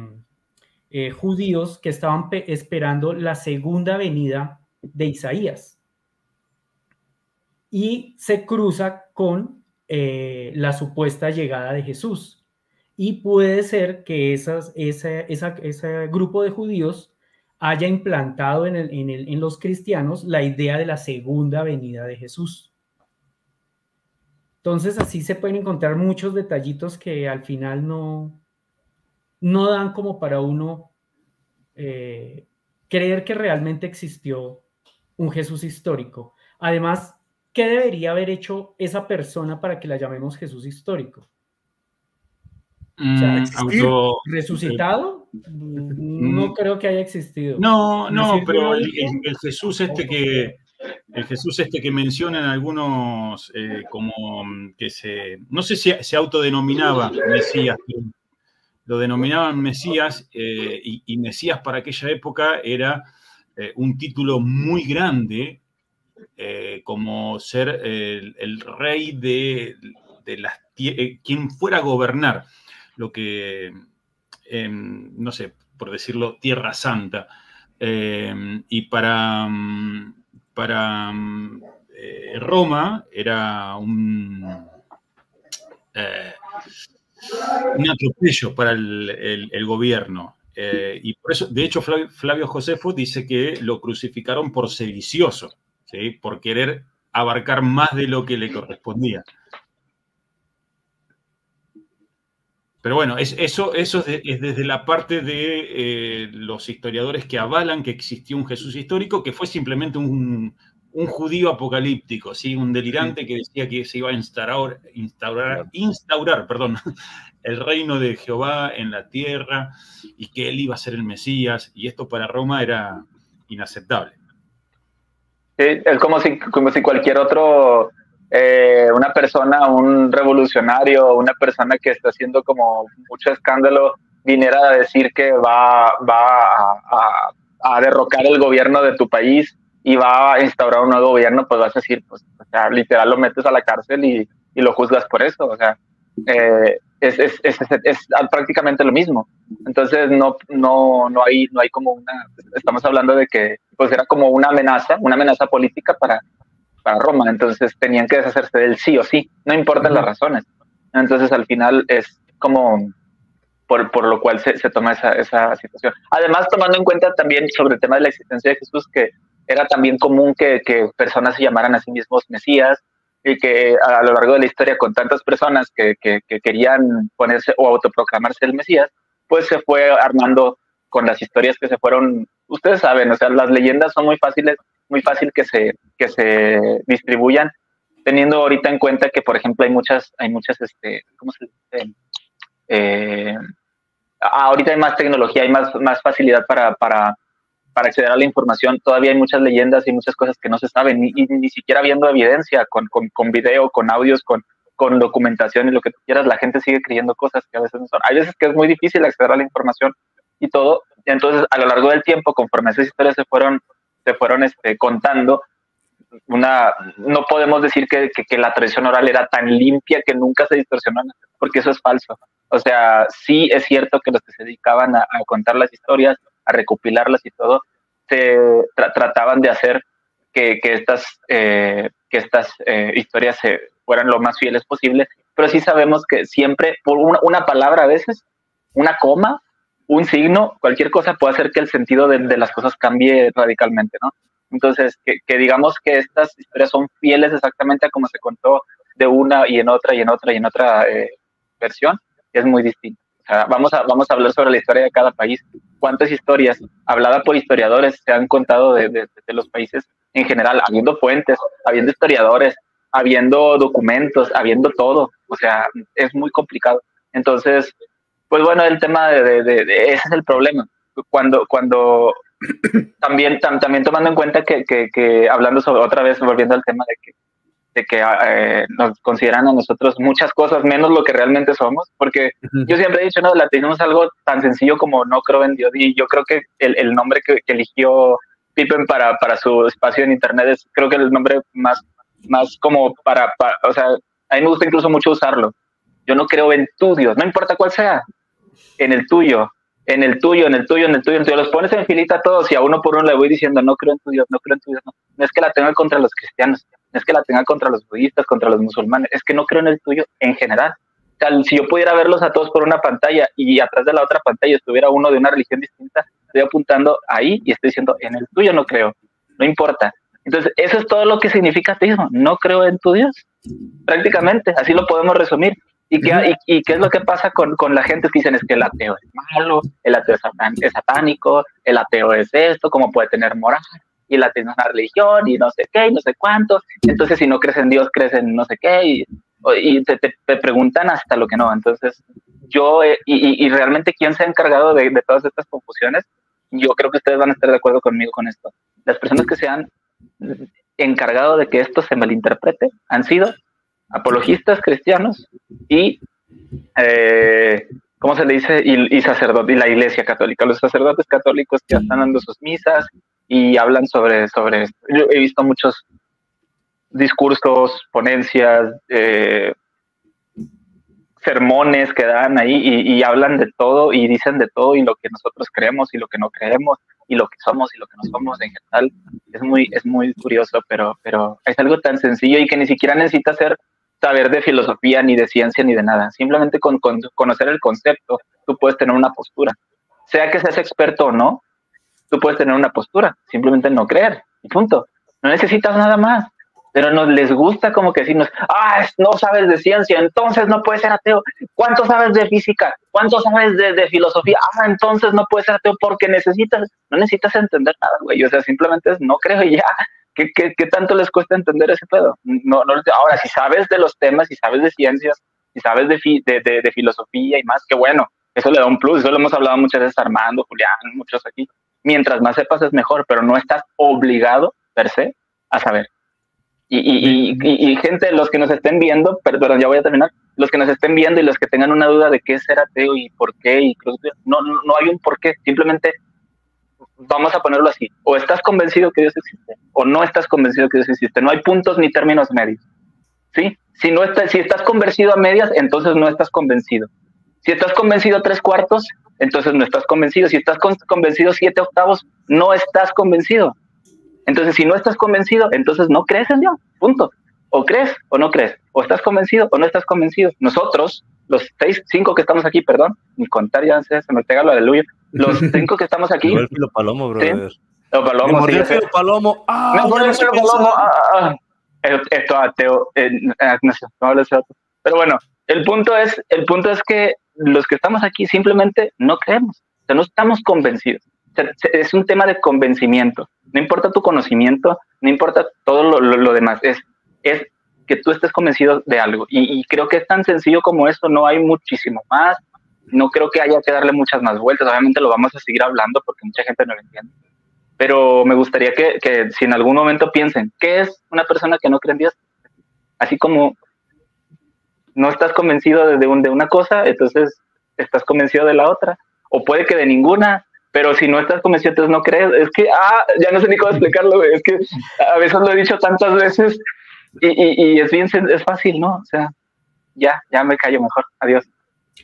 eh, judíos que estaban esperando la segunda venida de Isaías. y se cruza con la supuesta llegada de Jesús. Y puede ser que ese grupo de judíos haya implantado en, los cristianos la idea de la segunda venida de Jesús. Entonces así se pueden encontrar muchos detallitos que al final no, no dan como para uno eh, creer que realmente existió un Jesús histórico. Además, ¿qué debería haber hecho esa persona para que la llamemos Jesús histórico? Mm, ¿Resucitado? Mm, no creo que haya existido. No, no, pero el, Jesús este que el Jesús este que mencionan algunos eh, como que se no sé si se autodenominaba Mesías, lo denominaban Mesías eh, y, Mesías para aquella época era eh, un título muy grande, como ser el, rey de, las quien fuera a gobernar lo que, em, no sé, por decirlo, Tierra Santa. Em, y para, para Roma era un un atropello para el, gobierno. Eh, y por eso, de hecho, Flavio, Josefo dice que lo crucificaron por sedicioso, ¿sí? por querer abarcar más de lo que le correspondía. Pero bueno, es, eso, eso es, desde la parte de eh, los historiadores que avalan que existió un Jesús histórico, que fue simplemente un, un judío apocalíptico, ¿sí? un delirante que decía que se iba a instaurar, instaurar, instaurar perdón, el reino de Jehová en la tierra y que él iba a ser el Mesías, y esto para Roma era inaceptable. Sí, es como si, como si cualquier otro, eh, una persona, un revolucionario, una persona que está haciendo como mucho escándalo, viniera a decir que va, va a derrocar el gobierno de tu país y va a instaurar un nuevo gobierno, pues vas a decir, pues, o sea, literal lo metes a la cárcel y, y lo juzgas por eso, o sea, eh, es, es, es, es, prácticamente lo mismo. Entonces, no, no, no, hay, no hay como una, estamos hablando de que pues era como una amenaza, una amenaza política para, para Roma, entonces tenían que deshacerse del sí o sí, no importan las razones. Entonces, al final es como por, por lo cual se, se toma esa, esa situación. Además, tomando en cuenta también sobre el tema de la existencia de Jesús, que era también común que, personas se llamaran a sí mismos Mesías y que a lo largo de la historia con tantas personas que, querían ponerse o autoproclamarse el Mesías, pues se fue armando con las historias que se fueron, ustedes saben, o sea, las leyendas son muy fáciles, muy fácil que se, que se distribuyan, teniendo ahorita en cuenta que, por ejemplo, hay muchas, hay muchas, este, ¿cómo se dice? Eh, ahorita hay más tecnología, hay más, más facilidad para, para para acceder a la información, todavía hay muchas leyendas y muchas cosas que no se saben, y, ni siquiera viendo evidencia con, con, con, video, con audios, con, con documentación y lo que tú quieras, la gente sigue creyendo cosas que a veces no son. Hay veces que es muy difícil acceder a la información y todo, entonces a lo largo del tiempo, conforme esas historias se fueron, se fueron este, contando, una, no podemos decir que, que, la tradición oral era tan limpia que nunca se distorsionó, porque eso es falso. O sea, sí es cierto que los que se dedicaban a, a contar las historias a recopilarlas y todo, se trataban de hacer que, estas, eh, que estas eh, historias se fueran lo más fieles posible, pero sí sabemos que siempre, por una, palabra a veces, una coma, un signo, cualquier cosa puede hacer que el sentido de, las cosas cambie radicalmente, ¿no? Entonces, que, digamos que estas historias son fieles exactamente a como se contó de una y en otra y en otra y en otra eh, versión, es muy distinto vamos, a, vamos a hablar sobre la historia de cada país. ¿Cuántas historias habladas por historiadores se han contado de, los países en general, habiendo fuentes, habiendo historiadores, habiendo documentos, habiendo todo? O sea, es muy complicado. Entonces, pues bueno, el tema de, ese es el problema. Cuando, cuando también, también tomando en cuenta que, que, hablando sobre otra vez, volviendo al tema de que de que eh, nos consideran a nosotros muchas cosas menos lo que realmente somos, porque yo siempre he dicho, no, la tenemos algo tan sencillo como no creo en Dios, y yo creo que el, el nombre que, eligió Pippen para, para su espacio en Internet es creo que el nombre más, más como para, o sea, a mí me gusta incluso mucho usarlo. Yo no creo en tu Dios, no importa cuál sea, en el tuyo, en el tuyo, en el tuyo, en el tuyo, en el tuyo. Los pones en filita todos y a uno por uno le voy diciendo, no creo en tu Dios, no creo en tu Dios. No, no es que la tenga contra los cristianos, es que la tenga contra los budistas, contra los musulmanes, es que no creo en el tuyo en general. O si yo pudiera verlos a todos por una pantalla y atrás de la otra pantalla estuviera uno de una religión distinta, estoy apuntando ahí y estoy diciendo, en el tuyo no creo, no importa. Entonces, eso es todo lo que significa ateísmo. No creo en tu Dios. Prácticamente, así lo podemos resumir. ¿Y qué, y, qué es lo que pasa con, con, la gente que dicen es que el ateo es malo, el ateo es, es satánico, el ateo es esto, cómo puede tener moral, y el ateo es una religión, y no sé qué, y no sé cuánto. Entonces, si no crees en Dios, crees en no sé qué, y, y te, te, preguntan hasta lo que no. Entonces, yo, eh, y, y, realmente, ¿quién se ha encargado de, de todas estas confusiones? Yo creo que ustedes van a estar de acuerdo conmigo con esto. Las personas que se han encargado de que esto se malinterprete han sido apologistas cristianos y, eh, ¿cómo se le dice? Y, y sacerdotes, y la iglesia católica. Los sacerdotes católicos que están dando sus misas y hablan sobre, sobre esto. Yo he visto muchos discursos, ponencias, eh, sermones que dan ahí y, y, hablan de todo y dicen de todo y lo que nosotros creemos y lo que no creemos y lo que somos y lo que no somos en general. Es muy, es muy curioso, pero, pero es algo tan sencillo y que ni siquiera necesita ser saber de filosofía, ni de ciencia, ni de nada. Simplemente con, con conocer el concepto, tú puedes tener una postura. Sea que seas experto o no, tú puedes tener una postura. Simplemente no creer. Y punto. No necesitas nada más pero nos les gusta como que decirnos, ah, no sabes de ciencia, entonces no puedes ser ateo. ¿Cuánto sabes de física? ¿Cuánto sabes de, filosofía? Ah, entonces no puedes ser ateo porque necesitas, no necesitas entender nada, güey. O sea, simplemente es, no creo y ya. ¿Qué, qué, qué tanto les cuesta entender ese pedo? No, no, ahora, si sabes de los temas, si sabes de ciencias, si sabes de, de, de, filosofía y más, qué bueno. Eso le da un plus, eso lo hemos hablado muchas veces Armando, Julián, muchos aquí. Mientras más sepas es mejor, pero no estás obligado per se a saber. Y, y, gente, los que nos estén viendo, perdón, ya voy a terminar, los que nos estén viendo y los que tengan una duda de qué ser ateo y por qué, y no, no hay un por qué, simplemente vamos a ponerlo así, o estás convencido que Dios existe, o no estás convencido que Dios existe, no hay puntos ni términos medios, ¿sí? Si, no estás, si estás convencido a medias, entonces no estás convencido. Si estás convencido tres cuartos, entonces no estás convencido. Si estás convencido siete octavos, no estás convencido. Entonces, si no estás convencido, entonces no crees en Dios, punto. O crees o no crees, o estás convencido o no estás convencido. Nosotros, los seis, cinco que estamos aquí, perdón, ni contar ya se, me pega lo aleluya. Los cinco que estamos aquí. el filo palomo, brother. ¿sí? Lo palomo, sí, el filo palomo. Ah, el filo palomo. Ah, ah, ah. Esto ateo, eh, no sé, no. Pero bueno, el punto es, el punto es que los que estamos aquí simplemente no creemos, o sea, no estamos convencidos es un tema de convencimiento. No importa tu conocimiento, no importa todo lo, demás, es, es que tú estés convencido de algo. Y, creo que es tan sencillo como eso, no hay muchísimo más. No creo que haya que darle muchas más vueltas. Obviamente lo vamos a seguir hablando porque mucha gente no lo entiende. Pero me gustaría que, que si en algún momento piensen, ¿qué es una persona que no cree en Dios? Así como no estás convencido de, de una cosa, entonces estás convencido de la otra. O puede que de ninguna, pero si no estás convencido, entonces no crees. Es que, ah, ya no sé ni cómo explicarlo. Es que a veces lo he dicho tantas veces y, y, es bien, es fácil, ¿no? O sea, ya, ya me callo mejor. Adiós.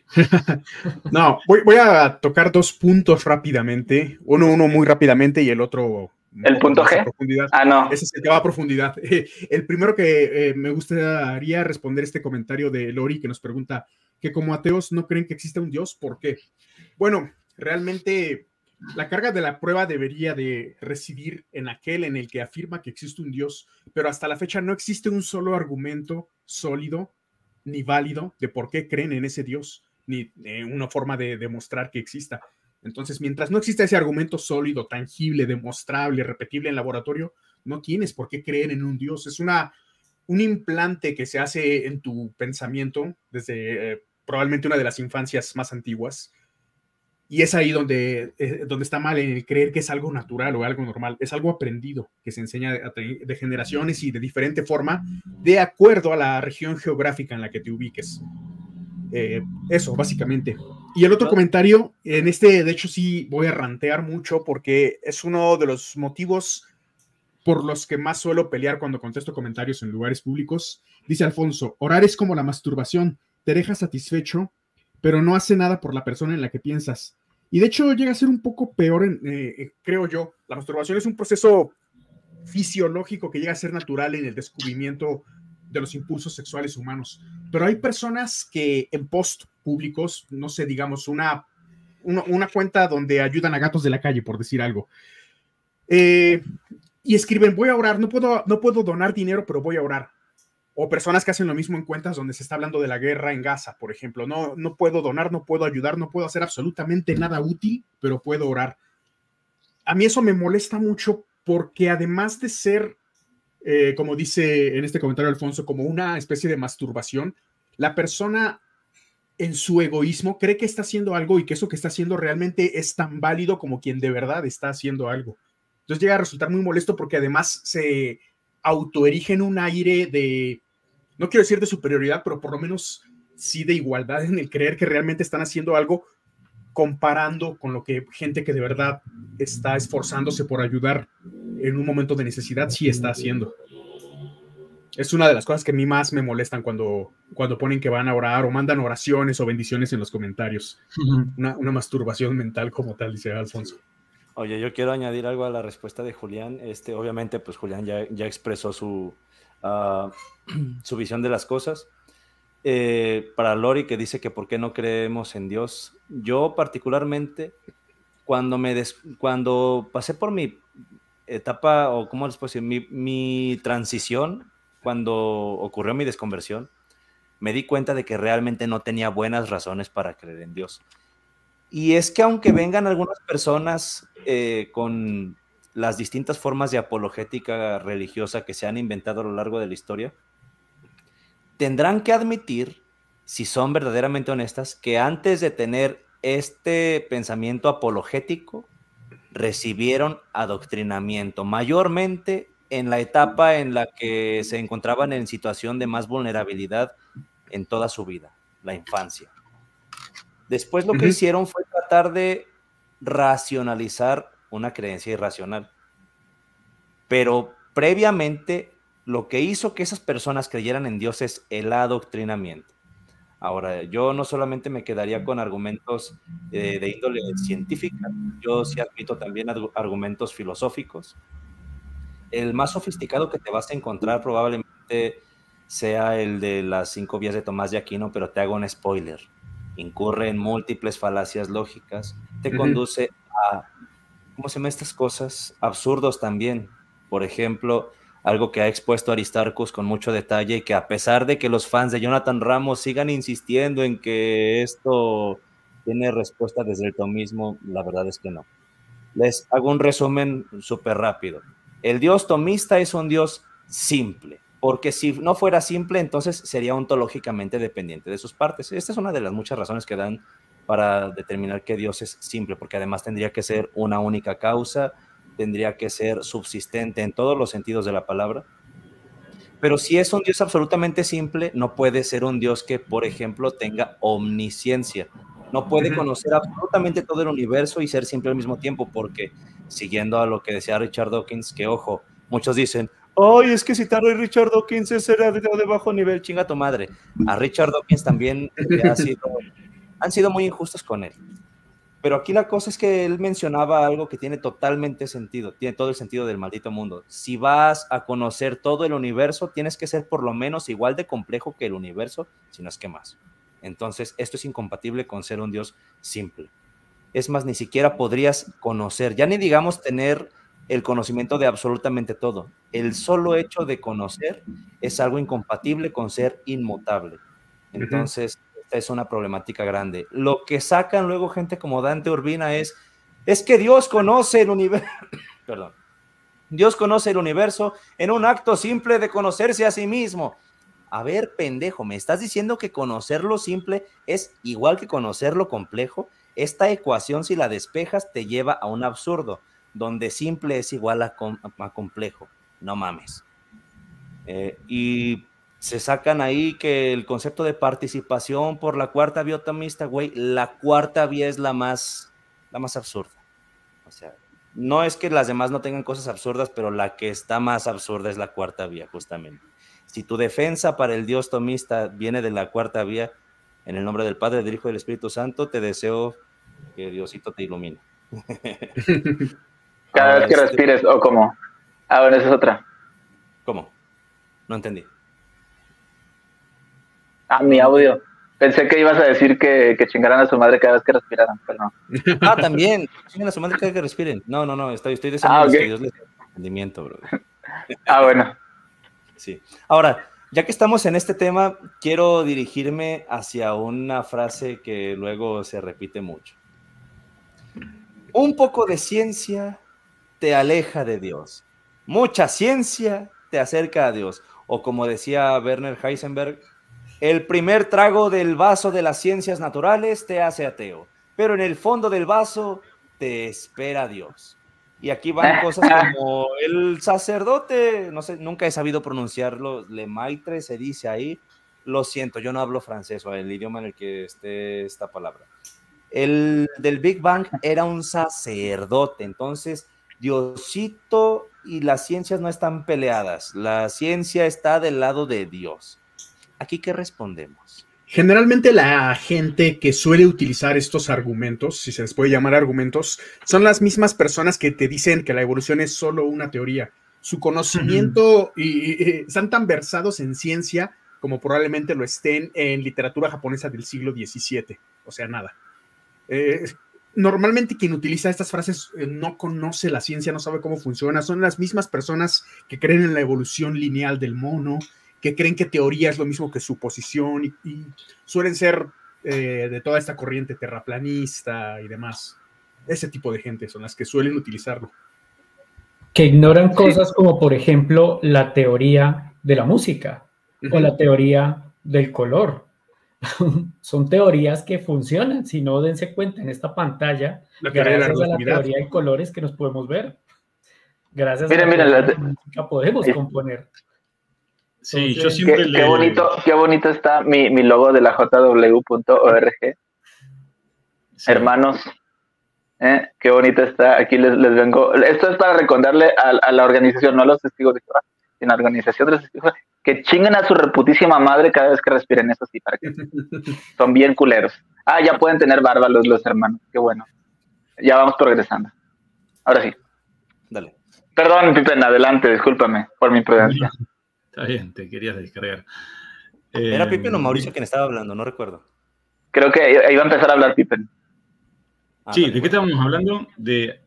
no, voy, voy, a tocar dos puntos rápidamente. Uno, uno muy rápidamente y el otro. ¿El punto G? Profundidad. Ah, no. Ese es el que va a profundidad. El primero que eh, me gustaría responder este comentario de Lori que nos pregunta que como ateos no creen que exista un Dios, ¿por qué? Bueno, realmente la carga de la prueba debería de residir en aquel en el que afirma que existe un Dios, pero hasta la fecha no existe un solo argumento sólido ni válido de por qué creen en ese Dios, ni una forma de demostrar que exista. Entonces, mientras no exista ese argumento sólido, tangible, demostrable, repetible en laboratorio, no tienes por qué creer en un Dios. Es una, un implante que se hace en tu pensamiento desde eh, probablemente una de las infancias más antiguas y es ahí donde, eh, donde está mal en el creer que es algo natural o algo normal. Es algo aprendido que se enseña de, generaciones y de diferente forma de acuerdo a la región geográfica en la que te ubiques. Eh, eso, básicamente. Y el otro comentario, en este, de hecho, sí voy a rantear mucho porque es uno de los motivos por los que más suelo pelear cuando contesto comentarios en lugares públicos. Dice Alfonso, orar es como la masturbación, te deja satisfecho, pero no hace nada por la persona en la que piensas. Y de hecho llega a ser un poco peor, eh, eh, creo yo. La masturbación es un proceso fisiológico que llega a ser natural en el descubrimiento de los impulsos sexuales humanos. Pero hay personas que en post públicos, no sé, digamos, una, una, cuenta donde ayudan a gatos de la calle, por decir algo, eh, y escriben, voy a orar, no puedo, no puedo donar dinero, pero voy a orar. O personas que hacen lo mismo en cuentas donde se está hablando de la guerra en Gaza, por ejemplo. No, no puedo donar, no puedo ayudar, no puedo hacer absolutamente nada útil, pero puedo orar. A mí eso me molesta mucho porque además de ser eh, como dice en este comentario Alfonso, como una especie de masturbación, la persona en su egoísmo cree que está haciendo algo y que eso que está haciendo realmente es tan válido como quien de verdad está haciendo algo. Entonces llega a resultar muy molesto porque además se autoerige en un aire de, no quiero decir de superioridad, pero por lo menos sí de igualdad en el creer que realmente están haciendo algo comparando con lo que gente que de verdad está esforzándose por ayudar en un momento de necesidad sí está haciendo. Es una de las cosas que a mí más me molestan cuando, cuando ponen que van a orar o mandan oraciones o bendiciones en los comentarios. una, masturbación mental como tal, dice Alfonso. Oye, yo quiero añadir algo a la respuesta de Julián. Este, obviamente, pues Julián ya, ya expresó su, su visión de las cosas. Eh, para Lori que dice que por qué no creemos en Dios. Yo particularmente, cuando, me cuando pasé por mi etapa, o cómo les puedo decir, mi, mi transición, cuando ocurrió mi desconversión, me di cuenta de que realmente no tenía buenas razones para creer en Dios. Y es que aunque vengan algunas personas eh, con las distintas formas de apologética religiosa que se han inventado a lo largo de la historia, tendrán que admitir, si son verdaderamente honestas, que antes de tener este pensamiento apologético, recibieron adoctrinamiento, mayormente en la etapa en la que se encontraban en situación de más vulnerabilidad en toda su vida, la infancia. Después lo que hicieron fue tratar de racionalizar una creencia irracional. Pero previamente lo que hizo que esas personas creyeran en Dios es el adoctrinamiento. Ahora, yo no solamente me quedaría con argumentos eh, de índole científica, yo sí admito también argumentos filosóficos. El más sofisticado que te vas a encontrar probablemente sea el de las cinco vías de Tomás de Aquino, pero te hago un spoiler. Incurre en múltiples falacias lógicas, te conduce a, ¿cómo se estas cosas? Absurdos también. Por ejemplo, algo que ha expuesto Aristarchus con mucho detalle y que a pesar de que los fans de Jonathan Ramos sigan insistiendo en que esto tiene respuesta desde el tomismo, la verdad es que no. Les hago un resumen súper rápido. El dios tomista es un dios simple, porque si no fuera simple, entonces sería ontológicamente dependiente de sus partes. Esta es una de las muchas razones que dan para determinar que Dios es simple, porque además tendría que ser una única causa, tendría que ser subsistente en todos los sentidos de la palabra. Pero si es un Dios absolutamente simple, no puede ser un Dios que, por ejemplo, tenga omnisciencia. No puede conocer absolutamente todo el universo y ser simple al mismo tiempo, porque siguiendo a lo que decía Richard Dawkins, que ojo, muchos dicen, ay, es que citar a Richard Dawkins es ser de bajo nivel, chinga tu madre. A Richard Dawkins también han sido muy injustos con él. Pero aquí la cosa es que él mencionaba algo que tiene totalmente sentido, tiene todo el sentido del maldito mundo. Si vas a conocer todo el universo, tienes que ser por lo menos igual de complejo que el universo, si no es que más. Entonces, esto es incompatible con ser un Dios simple. Es más, ni siquiera podrías conocer, ya ni digamos tener el conocimiento de absolutamente todo. El solo hecho de conocer es algo incompatible con ser inmutable. Entonces, es una problemática grande. Lo que sacan luego gente como Dante Urbina es, es que Dios conoce el universo, perdón, Dios conoce el universo en un acto simple de conocerse a sí mismo. A ver, pendejo, ¿me estás diciendo que conocerlo simple es igual que conocerlo complejo? Esta ecuación, si la despejas, te lleva a un absurdo, donde simple es igual a, complejo. No mames. Eh, y se sacan ahí que el concepto de participación por la cuarta vía otomista, güey, la cuarta vía es la más, la más absurda. O sea, no es que las demás no tengan cosas absurdas, pero la que está más absurda es la cuarta vía, justamente. Si tu defensa para el Dios tomista viene de la cuarta vía, en el nombre del Padre, del Hijo y del Espíritu Santo, te deseo que Diosito te ilumine. Cada vez que este respires, o como. Ah, bueno, esa es otra. ¿Cómo? No entendí. Ah, mi audio. Pensé que ibas a decir que, que chingaran a su madre cada vez que respiraran, pero no. Ah, también. Chingan a su madre cada vez que respiren. No, no, no. Estoy, estoy deseando Ah, que Dios les dé entendimiento, bro. Ah, bueno. Sí. Ahora, ya que estamos en este tema, quiero dirigirme hacia una frase que luego se repite mucho. Un poco de ciencia te aleja de Dios. Mucha ciencia te acerca a Dios. O como decía Werner Heisenberg, el primer trago del vaso de las ciencias naturales te hace ateo, pero en el fondo del vaso te espera Dios. Y aquí van cosas como el sacerdote, no sé, nunca he sabido pronunciarlo, Lemaitre se dice ahí. Lo siento, yo no hablo francés o el idioma en el que esté esta palabra. El del Big Bang era un sacerdote, entonces Diosito y las ciencias no están peleadas, la ciencia está del lado de Dios. ¿Aquí qué respondemos? Generalmente la gente que suele utilizar estos argumentos, si se les puede llamar argumentos, son las mismas personas que te dicen que la evolución es solo una teoría. Su conocimiento y, están tan versados en ciencia como probablemente lo estén en literatura japonesa del siglo XVII. O sea, nada. Eh, normalmente quien utiliza estas frases eh, no conoce la ciencia, no sabe cómo funciona. Son las mismas personas que creen en la evolución lineal del mono, que creen que teoría es lo mismo que suposición y, y suelen ser eh, de toda esta corriente terraplanista y demás. Ese tipo de gente son las que suelen utilizarlo. Que ignoran cosas como, por ejemplo, la teoría de la música o la teoría del color. Son teorías que funcionan. Si no, dense cuenta en esta pantalla, La teoría de la gracias a la teoría de colores que nos podemos ver. Gracias Miren, a la miren, teoría la- de la música podemos componer. Sí, yo siempre Qué, le... qué bonito, qué bonito está mi, mi logo de la jw.org. Sí. Hermanos, ¿eh? qué bonito está. Aquí les, les vengo. Esto es para recordarle a, a la organización, no a los testigos de Jehová, sino a la organización de los testigos que chinguen a su reputísima madre cada vez que respiren. Eso sí, para que son bien culeros. Ah, ya pueden tener barba los, los hermanos. Qué bueno. Ya vamos progresando. Ahora sí. Dale. Perdón, Pipen, adelante, discúlpame por mi imprudencia. Está bien, te querías descargar. ¿Era Eh, Pipe o Mauricio quien estaba hablando? No recuerdo. Creo que iba a empezar a hablar Pipen. Ah, Sí, ¿de qué bueno. estábamos hablando? De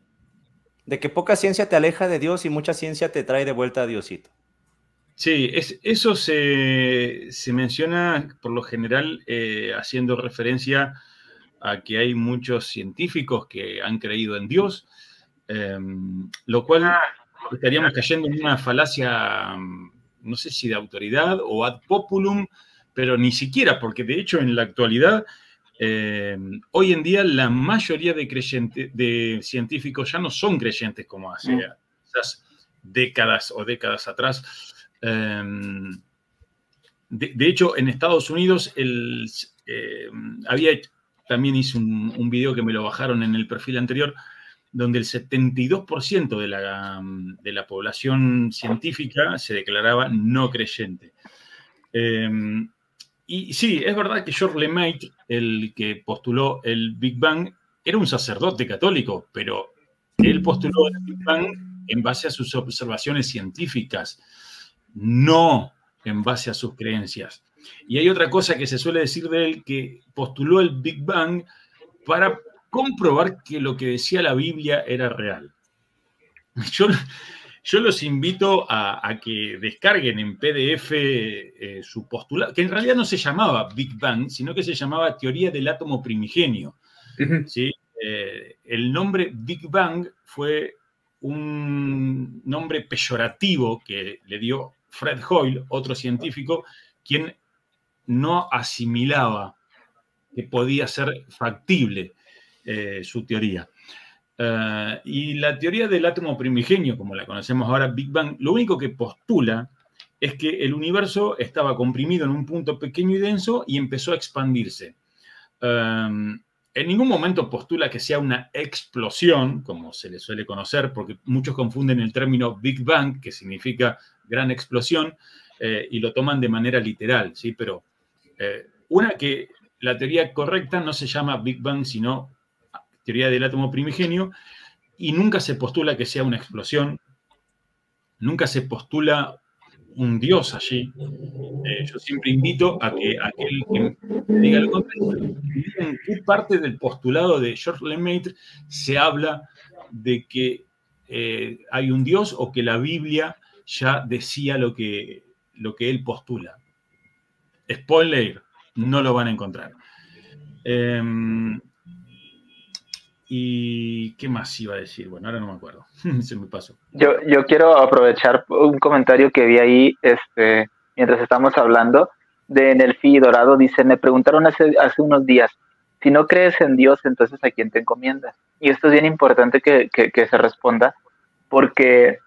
De que poca ciencia te aleja de Dios y mucha ciencia te trae de vuelta a Diosito. Sí, es, eso se, se menciona por lo general eh, haciendo referencia a que hay muchos científicos que han creído en Dios, eh, lo cual estaríamos cayendo en una falacia, no sé si de autoridad o ad populum, pero ni siquiera, porque de hecho en la actualidad, eh, hoy en día la mayoría de, científicos ya no son creyentes como hace décadas o décadas atrás. Em, de, de hecho, en Estados Unidos el, eh, había también hice un, un video que me lo bajaron en el perfil anterior, donde el 72% de la, de la población científica se declaraba no creyente. Em, y sí, es verdad que George Lemaitre, el que postuló el Big Bang, era un sacerdote católico, pero él postuló el Big Bang en base a sus observaciones científicas, no en base a sus creencias. Y hay otra cosa que se suele decir de él, que postuló el Big Bang para comprobar que lo que decía la Biblia era real. Yo, yo los invito a, a que descarguen en PDF eh, su postulado, que en realidad no se llamaba Big Bang, sino que se llamaba Teoría del Átomo Primigenio. ¿sí? Eh, el nombre Big Bang fue un nombre peyorativo que le dio Fred Hoyle, otro científico, quien no asimilaba que podía ser factible eh, su teoría. Eh, y la teoría del átomo primigenio, como la conocemos ahora, Big Bang, lo único que postula es que el universo estaba comprimido en un punto pequeño y denso y empezó a expandirse. Um, en ningún momento postula que sea una explosión, como se le suele conocer, porque muchos confunden el término Big Bang, que significa gran explosión, eh, y lo toman de manera literal, ¿sí? Pero una que la teoría correcta no se llama Big Bang, sino teoría del átomo primigenio, y nunca se postula que sea una explosión, nunca se postula un Dios allí. Eh, yo siempre invito a que aquel que diga lo contrario, en qué parte del postulado de George Lemaitre se habla de que eh, hay un Dios o que la Biblia ya decía lo que, lo que él postula. Spoiler, no lo van a encontrar. Em, ¿Y qué más iba a decir? Bueno, ahora no me acuerdo. Se me pasó. Yo, yo quiero aprovechar un comentario que vi ahí este, mientras estamos hablando. De en el FI Dorado dice, me preguntaron hace, hace unos días, si no crees en Dios, entonces ¿a quién te encomiendas? Y esto es bien importante que, que, que se responda, porque,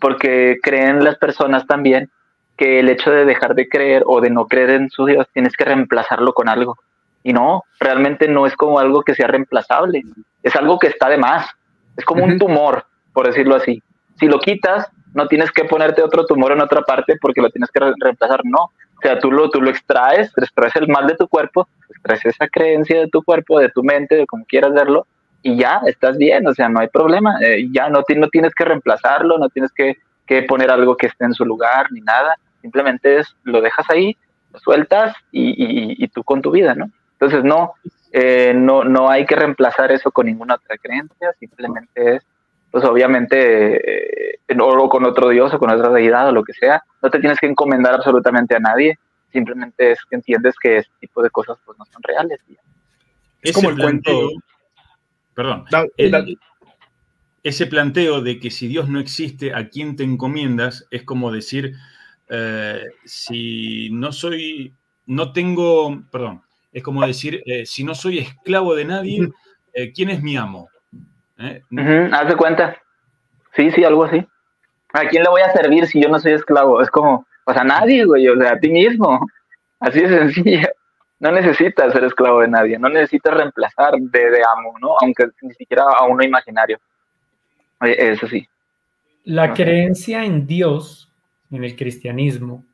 porque creen las personas también que el hecho de dejar de creer o de no creer en su Dios, tienes que reemplazarlo con algo. Y no, realmente no es como algo que sea reemplazable, es algo que está de más, es como un tumor, por decirlo así. Si lo quitas, no tienes que ponerte otro tumor en otra parte porque lo tienes que reemplazar, no. O sea, tú lo, tú lo extraes, extraes el mal de tu cuerpo, extraes esa creencia de tu cuerpo, de tu mente, de como quieras verlo, y ya estás bien, o sea, no hay problema, eh, ya no, no tienes que reemplazarlo, no tienes que, que, poner algo que esté en su lugar ni nada, simplemente es, lo dejas ahí, lo sueltas y, y, y tú con tu vida, ¿no? Entonces, no, eh, no, no hay que reemplazar eso con ninguna otra creencia, simplemente es, pues obviamente, eh, o con otro Dios o con otra deidad o lo que sea, no te tienes que encomendar absolutamente a nadie, simplemente es que entiendes que ese tipo de cosas pues no son reales. Es como el cuento, perdón, el, ese planteo de que si Dios no existe, ¿a quién te encomiendas? Es como decir, eh, si no soy, no tengo, perdón, es como decir, eh, si no soy esclavo de nadie, eh, ¿quién es mi amo? ¿Eh? haz de cuenta. Sí, sí, algo así. ¿A quién le voy a servir si yo no soy esclavo? Es como, pues a nadie, güey, o sea, a ti mismo. Así de sencillo. No necesitas ser esclavo de nadie, no necesitas reemplazar de, de amo, ¿no? Aunque ni siquiera a uno imaginario. Eso sí. La creencia en Dios, en el cristianismo,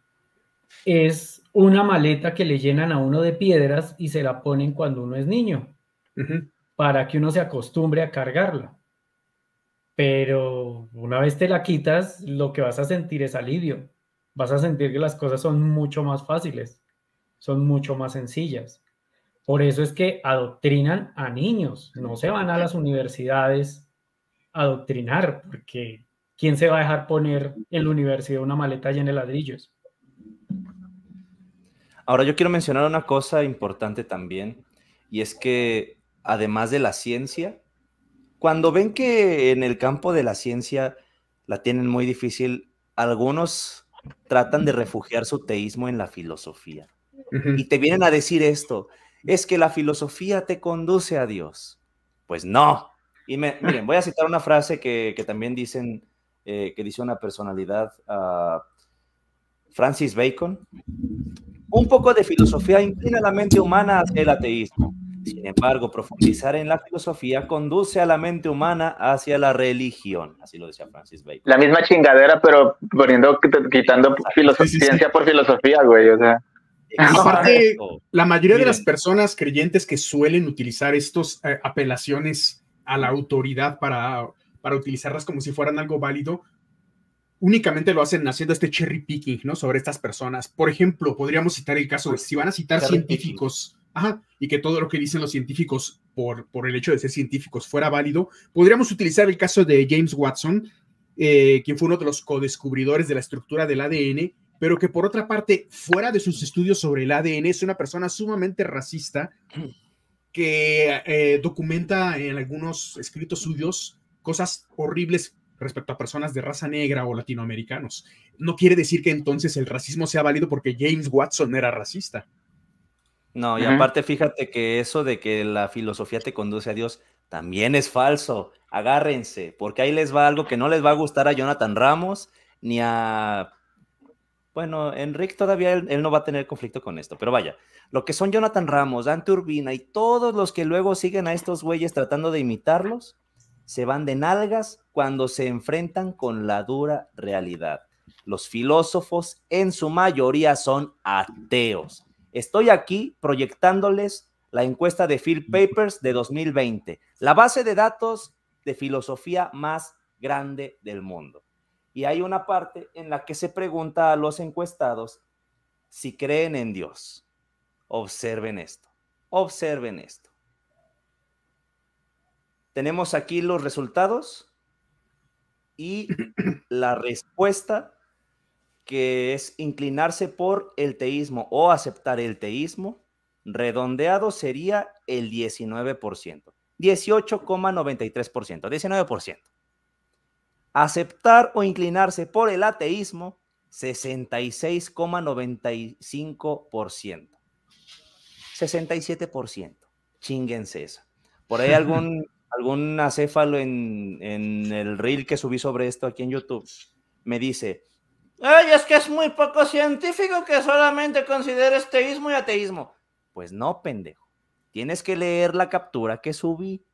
es una maleta que le llenan a uno de piedras y se la ponen cuando uno es niño, para que uno se acostumbre a cargarla. Pero una vez te la quitas, lo que vas a sentir es alivio. Vas a sentir que las cosas son mucho más fáciles, son mucho más sencillas. Por eso es que adoctrinan a niños, no se van a las universidades a adoctrinar, porque ¿quién se va a dejar poner en la universidad una maleta llena de ladrillos? Ahora yo quiero mencionar una cosa importante también, y es que además de la ciencia, cuando ven que en el campo de la ciencia la tienen muy difícil, algunos tratan de refugiar su teísmo en la filosofía. Y te vienen a decir esto, es que la filosofía te conduce a Dios. Pues no. Y miren, voy a citar una frase que, también dicen, eh, que dice una personalidad, uh, Francis Bacon, un poco de filosofía inclina la mente humana hacia el ateísmo. Sin embargo, profundizar en la filosofía conduce a la mente humana hacia la religión. Así lo decía Francis Bacon. La misma chingadera, pero poniendo, quitando ciencia por filosofía, güey. O sea. Aparte, la mayoría de las personas creyentes que suelen utilizar estas eh, apelaciones a la autoridad para, para utilizarlas como si fueran algo válido, únicamente lo hacen haciendo este cherry picking, ¿no? Sobre estas personas. Por ejemplo, podríamos citar el caso de si van a citar científicos, ajá, y que todo lo que dicen los científicos por, por el hecho de ser científicos fuera válido, podríamos utilizar el caso de James Watson, eh, quien fue uno de los co-descubridores de la estructura del ADN, pero que por otra parte, fuera de sus estudios sobre el ADN, es una persona sumamente racista que eh, documenta en algunos escritos suyos cosas horribles respecto a personas de raza negra o latinoamericanos. No quiere decir que entonces el racismo sea válido porque James Watson era racista. No, y aparte fíjate que eso de que la filosofía te conduce a Dios también es falso. Agárrense, porque ahí les va algo que no les va a gustar a Jonathan Ramos ni a... Bueno, Enrique todavía él, no va a tener conflicto con esto, pero vaya, lo que son Jonathan Ramos, Dante Urbina y todos los que luego siguen a estos güeyes tratando de imitarlos, se van de nalgas cuando se enfrentan con la dura realidad. Los filósofos en su mayoría son ateos. Estoy aquí proyectándoles la encuesta de Phil Papers de 2020, la base de datos de filosofía más grande del mundo. Y hay una parte en la que se pregunta a los encuestados si creen en Dios. Observen esto, observen esto. Tenemos aquí los resultados y la respuesta que es inclinarse por el teísmo o aceptar el teísmo, redondeado sería el 19%, 18,93%, 19%. Aceptar o inclinarse por el ateísmo, 66,95%. 67%. Chinguense eso. Por ahí algún, algún acéfalo en, el reel que subí sobre esto aquí en YouTube me dice, Ay, es que es muy poco científico que solamente consideres teísmo y ateísmo. Pues no, pendejo. Tienes que leer la captura que subí,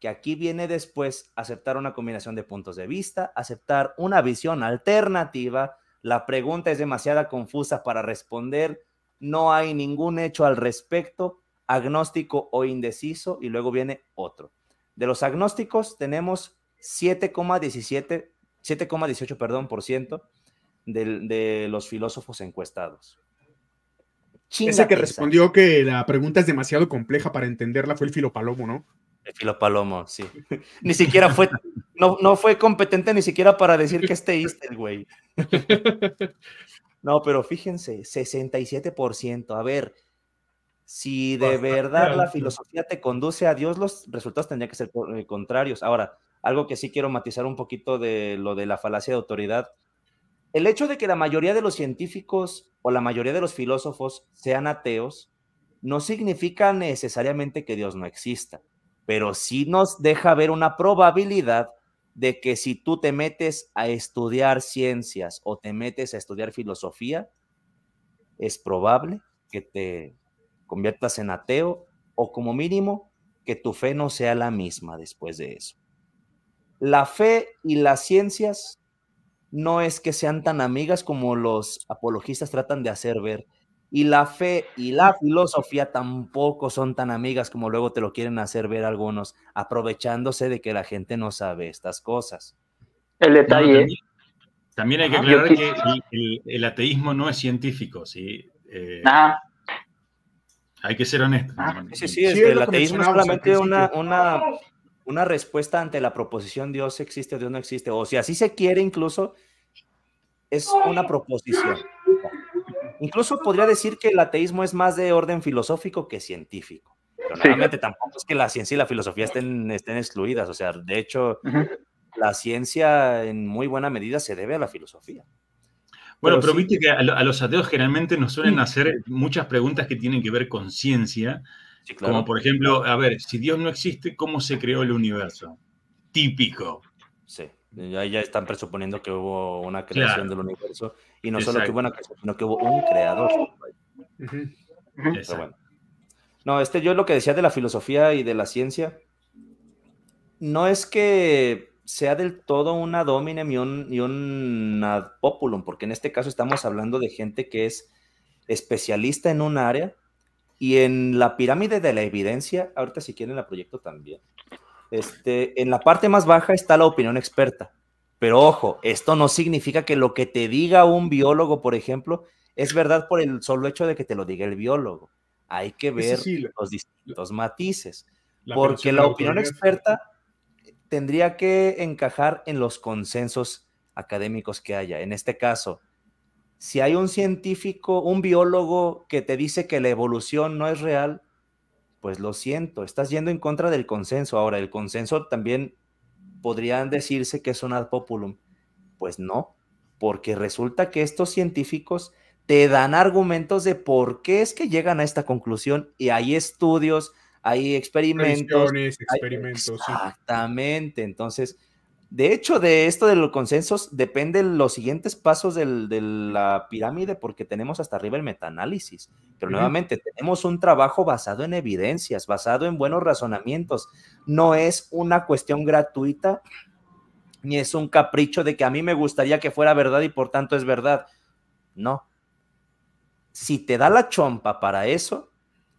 que aquí viene después aceptar una combinación de puntos de vista, aceptar una visión alternativa. La pregunta es demasiado confusa para responder. No hay ningún hecho al respecto, agnóstico o indeciso, y luego viene otro. De los agnósticos tenemos 7,17, 7,18, perdón, por ciento de, los filósofos encuestados. Ese que respondió que la pregunta es demasiado compleja para entenderla fue el filopalomo, ¿no? El filopalomo, sí. ni siquiera fue, no, no fue competente ni siquiera para decir que es teísta el güey. No, pero fíjense, 67%. A ver, si de verdad la filosofía te conduce a Dios, los resultados tendrían que ser eh, contrarios. Ahora, algo que sí quiero matizar un poquito de lo de la falacia de autoridad el hecho de que la mayoría de los científicos o la mayoría de los filósofos sean ateos no significa necesariamente que Dios no exista, pero sí nos deja ver una probabilidad de que si tú te metes a estudiar ciencias o te metes a estudiar filosofía, es probable que te conviertas en ateo o como mínimo que tu fe no sea la misma después de eso. La fe y las ciencias no es que sean tan amigas como los apologistas tratan de hacer ver. Y la fe y la filosofía tampoco son tan amigas como luego te lo quieren hacer ver algunos, aprovechándose de que la gente no sabe estas cosas. El detalle. también, hay que aclarar que el, ateísmo no es científico, ¿sí? Eh, hay que ser honesto. sí, sí, el ateísmo es solamente una, una, una respuesta ante la proposición Dios existe o Dios no existe, o si así se quiere incluso, es una proposición. Incluso podría decir que el ateísmo es más de orden filosófico que científico. Pero nuevamente tampoco es que la ciencia y la filosofía estén, estén excluidas. O sea, de hecho, la ciencia en muy buena medida se debe a la filosofía. Bueno, pero, viste que a, los ateos generalmente nos suelen hacer muchas preguntas que tienen que ver con ciencia. Como por ejemplo, a ver, si Dios no existe, ¿cómo se creó el universo? Típico. Sí. Ya, ya están presuponiendo que hubo una creación del universo. Y no solo que hubo una creación, sino que hubo un creador. No, este, yo lo que decía de la filosofía y de la ciencia, no es que sea del todo una dominem y un, y un ad populum, porque en este caso estamos hablando de gente que es especialista en un área y en la pirámide de la evidencia, ahorita si quieren la proyecto también, este, en la parte más baja está la opinión experta. Pero ojo, esto no significa que lo que te diga un biólogo, por ejemplo, es verdad por el solo hecho de que te lo diga el biólogo. Hay que ver los distintos matices. porque la opinión experta tendría que encajar en los consensos académicos que haya. En este caso, si hay un científico, un biólogo que te dice que la evolución no es real, pues lo siento, estás yendo en contra del consenso. Ahora, el consenso también podrían decirse que es un ad populum. Pues no, porque resulta que estos científicos te dan argumentos de por qué es que llegan a esta conclusión y hay estudios, hay experimentos. experimentos exactamente, entonces de hecho, de esto de los consensos dependen los siguientes pasos de la pirámide porque tenemos hasta arriba el metaanálisis. Pero nuevamente tenemos un trabajo basado en evidencias, basado en buenos razonamientos. No es una cuestión gratuita ni es un capricho de que a mí me gustaría que fuera verdad y por tanto es verdad. No. Si te da la chompa para eso,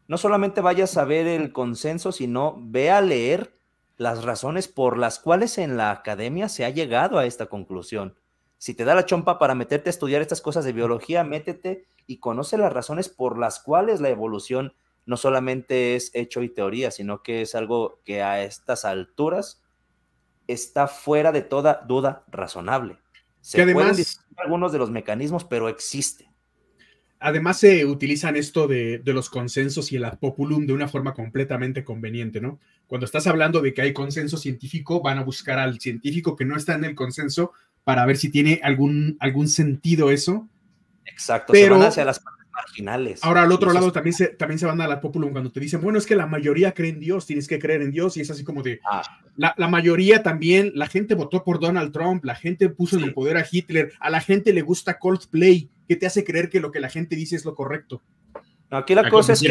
no solamente vayas a ver el consenso, sino ve a leer las razones por las cuales en la academia se ha llegado a esta conclusión. Si te da la chompa para meterte a estudiar estas cosas de biología, métete y conoce las razones por las cuales la evolución no solamente es hecho y teoría, sino que es algo que a estas alturas está fuera de toda duda razonable. Se pueden discutir algunos de los mecanismos, pero existe. Además se utilizan esto de, los consensos y el ad populum de una forma completamente conveniente, ¿no? Cuando estás hablando de que hay consenso científico, van a buscar al científico que no está en el consenso para ver si tiene algún, algún sentido eso. Exacto, pero, se van hacia las marginales. Ahora al otro lado también se, también se van a la populum cuando te dicen, bueno, es que la mayoría cree en Dios, tienes que creer en Dios y es así como de, ah. la, la, mayoría también, la gente votó por Donald Trump, la gente puso en el poder a Hitler, a la gente le gusta Coldplay ¿Qué te hace creer que lo que la gente dice es lo correcto? Aquí la, cosa es que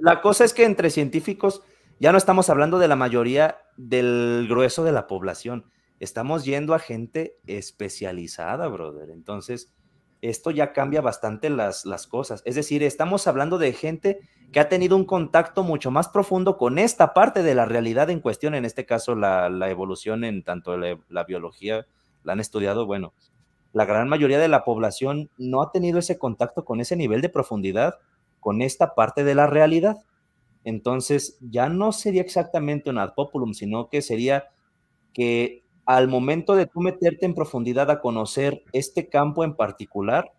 la, cosa, es que entre científicos ya no estamos hablando de la mayoría del grueso de la población. Estamos yendo a gente especializada, brother. Entonces, esto ya cambia bastante las, las cosas. Es decir, estamos hablando de gente que ha tenido un contacto mucho más profundo con esta parte de la realidad en cuestión, en este caso la, evolución en tanto la, la biología, la han estudiado, bueno, la gran mayoría de la población no ha tenido ese contacto con ese nivel de profundidad, con esta parte de la realidad. Entonces, ya no sería exactamente un ad populum, sino que sería que al momento de tú meterte en profundidad a conocer este campo en particular,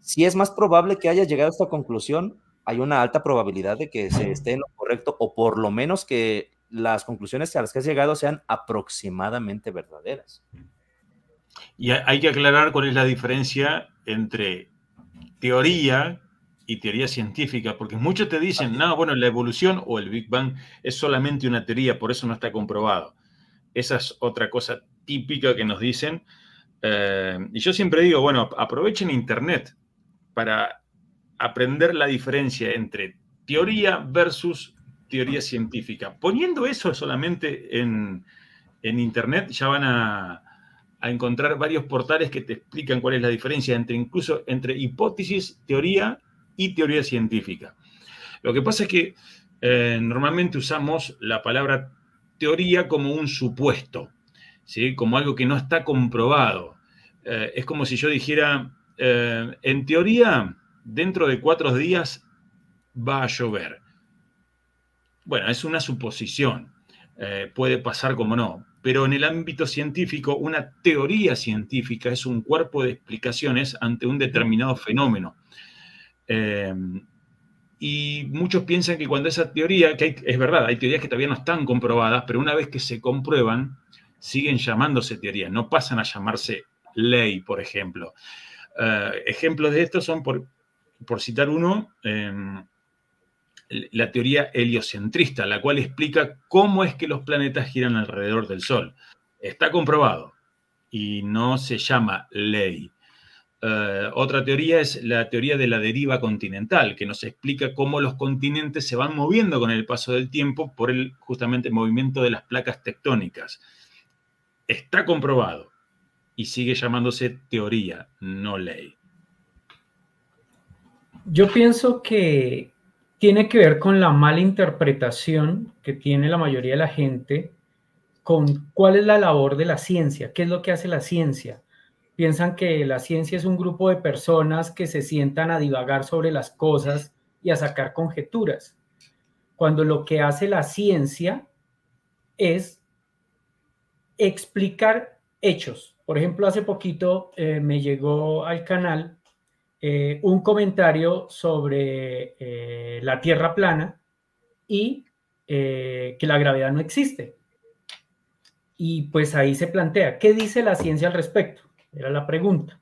si es más probable que hayas llegado a esta conclusión, hay una alta probabilidad de que se esté en lo correcto, o por lo menos que las conclusiones a las que has llegado sean aproximadamente verdaderas. Y hay que aclarar cuál es la diferencia entre teoría y teoría científica, porque muchos te dicen, no, bueno, la evolución o el Big Bang es solamente una teoría, por eso no está comprobado. Esa es otra cosa típica que nos dicen. Eh, y yo siempre digo, bueno, aprovechen Internet para aprender la diferencia entre teoría versus teoría científica. Poniendo eso solamente en Internet, ya van a, a encontrar varios portales que te explican cuál es la diferencia entre incluso entre hipótesis, teoría y teoría científica. Lo que pasa es que eh, normalmente usamos la palabra teoría como un supuesto, ¿sí? como algo que no está comprobado. Eh, es como si yo dijera, eh, en teoría, dentro de cuatro días va a llover. Bueno, es una suposición, puede pasar como no, pero en el ámbito científico, una teoría científica es un cuerpo de explicaciones ante un determinado fenómeno. Y muchos piensan que cuando esa teoría, que es verdad, hay teorías que todavía no están comprobadas, pero una vez que se comprueban, siguen llamándose teorías, no pasan a llamarse ley, por ejemplo. Eh, ejemplos de esto son, por, por citar uno, em, la teoría heliocentrista, la cual explica cómo es que los planetas giran alrededor del Sol. Está comprobado y no se llama ley. Eh, otra teoría es la teoría de la deriva continental, que nos explica cómo los continentes se van moviendo con el paso del tiempo por el justamente movimiento de las placas tectónicas. Está comprobado y sigue llamándose teoría, no ley. Yo pienso que tiene que ver con la mala interpretación que tiene la mayoría de la gente con cuál es la labor de la ciencia, qué es lo que hace la ciencia. Piensan que la ciencia es un grupo de personas que se sientan a divagar sobre las cosas y a sacar conjeturas, cuando lo que hace la ciencia es explicar hechos. Por ejemplo, hace poquito eh, me llegó al canal eh, un comentario sobre eh, la Tierra plana y que la gravedad no existe. Y pues ahí se plantea, ¿qué dice la ciencia al respecto? Era la pregunta.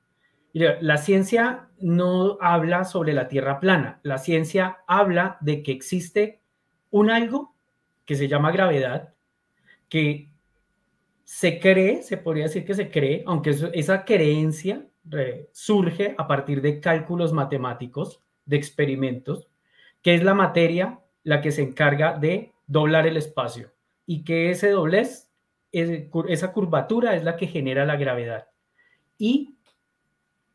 La ciencia no habla sobre la Tierra plana, la ciencia habla de que existe un algo que se llama gravedad, que se cree, se podría decir que se cree, aunque esa creencia surge a partir de cálculos matemáticos, de experimentos, que es la materia la que se encarga de doblar el espacio y que ese doblez, esa curvatura es la que genera la gravedad. Y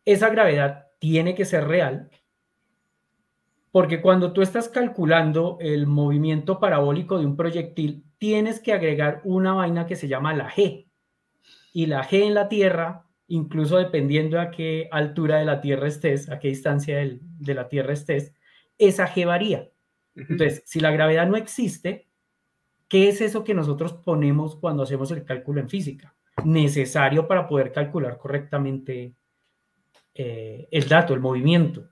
esa gravedad tiene que ser real porque cuando tú estás calculando el movimiento parabólico de un proyectil, tienes que agregar una vaina que se llama la G. y la G en la Tierra, incluso dependiendo a qué altura de la Tierra estés, a qué distancia de la Tierra estés, esa G varía. Entonces, si la gravedad no existe, ¿qué es eso que nosotros ponemos cuando hacemos el cálculo en física? Necesario para poder calcular correctamente eh, el dato, el movimiento.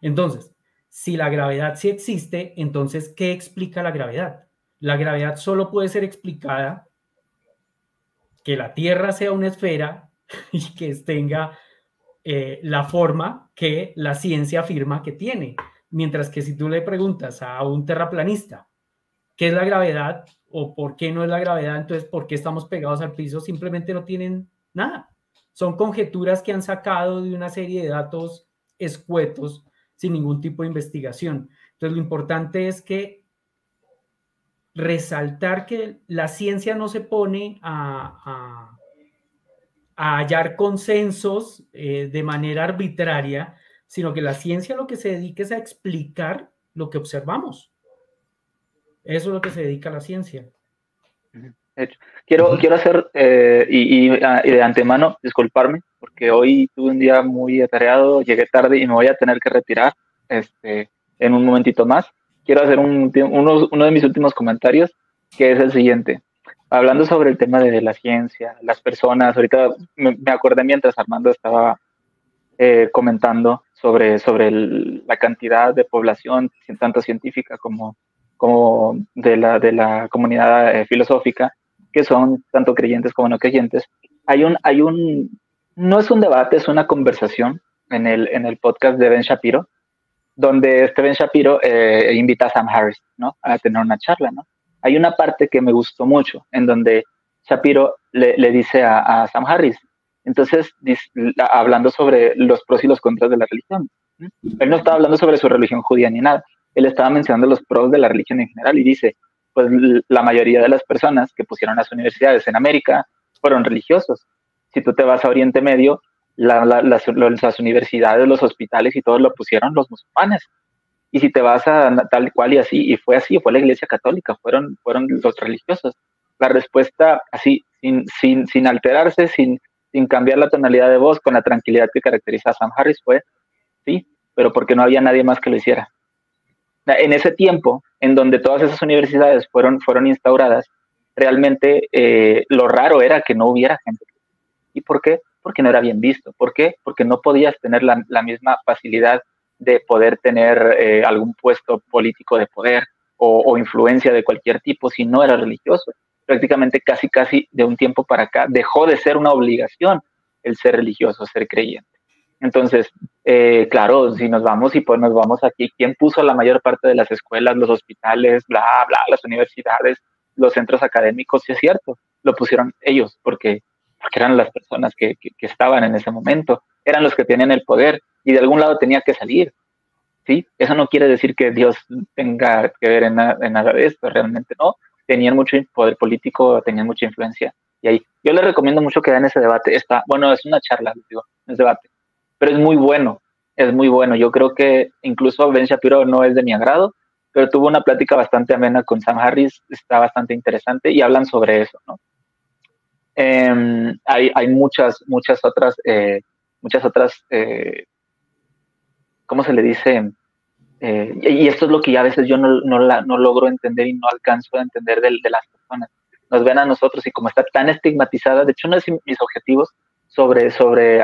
Entonces, si la gravedad sí existe, entonces, ¿qué explica la gravedad? La gravedad solo puede ser explicada que la Tierra sea una esfera y que tenga eh, la forma que la ciencia afirma que tiene. Mientras que si tú le preguntas a un terraplanista qué es la gravedad o por qué no es la gravedad, entonces por qué estamos pegados al piso, simplemente no tienen nada. Son conjeturas que han sacado de una serie de datos escuetos sin ningún tipo de investigación. Entonces lo importante es que resaltar que la ciencia no se pone a, hallar consensos eh, de manera arbitraria, sino que la ciencia lo que se dedica es a explicar lo que observamos. Eso es lo que se dedica a la ciencia. Quiero, quiero hacer, eh, ah, y, de antemano, disculparme, porque hoy tuve un día muy atareado, llegué tarde y me voy a tener que retirar este, en un momentito más quiero hacer un, uno, uno, de mis últimos comentarios, que es el siguiente. Hablando sobre el tema de la ciencia, las personas, ahorita me, acordé mientras Armando estaba eh, comentando sobre, sobre la cantidad de población, tanto científica como, como de, la, de la comunidad eh, filosófica, que son tanto creyentes como no creyentes. Hay un, hay un, no es un debate, es una conversación en el, en el podcast de Ben Shapiro, donde Steven Shapiro eh, invita a Sam Harris, ¿no? A tener una charla, ¿no? Hay una parte que me gustó mucho, en donde Shapiro le, dice a, Sam Harris, entonces, hablando sobre los pros y los contras de la religión. Él no estaba hablando sobre su religión judía ni nada, él estaba mencionando los pros de la religión en general y dice, pues la mayoría de las personas que pusieron las universidades en América fueron religiosos. Si tú te vas a Oriente Medio, las, universidades, los hospitales y todo lo pusieron los musulmanes. Y si te vas a tal cual y así, y fue así, fue la iglesia católica, fueron, fueron los religiosos. La respuesta así, sin, sin, sin alterarse, sin, sin cambiar la tonalidad de voz, con la tranquilidad que caracteriza a Sam Harris, fue sí, pero porque no había nadie más que lo hiciera. En ese tiempo, en donde todas esas universidades fueron, fueron instauradas, realmente eh, lo raro era que no hubiera gente. ¿Y por qué? porque no era bien visto. ¿Por qué? Porque no podías tener la, misma facilidad de poder tener eh, algún puesto político de poder o, influencia de cualquier tipo si no era religioso. Prácticamente casi, casi de un tiempo para acá dejó de ser una obligación el ser religioso, ser creyente. Entonces, eh, claro, si nos vamos y pues nos vamos aquí, ¿quién puso la mayor parte de las escuelas, los hospitales, bla, bla, las universidades, los centros académicos? Sí es cierto, lo pusieron ellos, porque porque eran las personas que, estaban en ese momento, eran los que tenían el poder y de algún lado tenía que salir. ¿sí? Eso no quiere decir que Dios tenga que ver en, nada de esto, realmente no. Tenían mucho poder político, tenían mucha influencia. Y ahí, yo les recomiendo mucho que vean ese debate. Está, bueno, es una charla, digo, es debate, pero es muy bueno, es muy bueno. Yo creo que incluso Ben Shapiro no es de mi agrado, pero tuvo una plática bastante amena con Sam Harris, está bastante interesante y hablan sobre eso, ¿no? Em, hay, hay, muchas, muchas otras, eh, muchas otras, eh, ¿cómo se le dice? Eh, y esto es lo que ya a veces yo no, no, la, no logro entender y no alcanzo a entender de, de, las personas. Nos ven a nosotros y como está tan estigmatizada, de hecho uno de mis objetivos sobre, sobre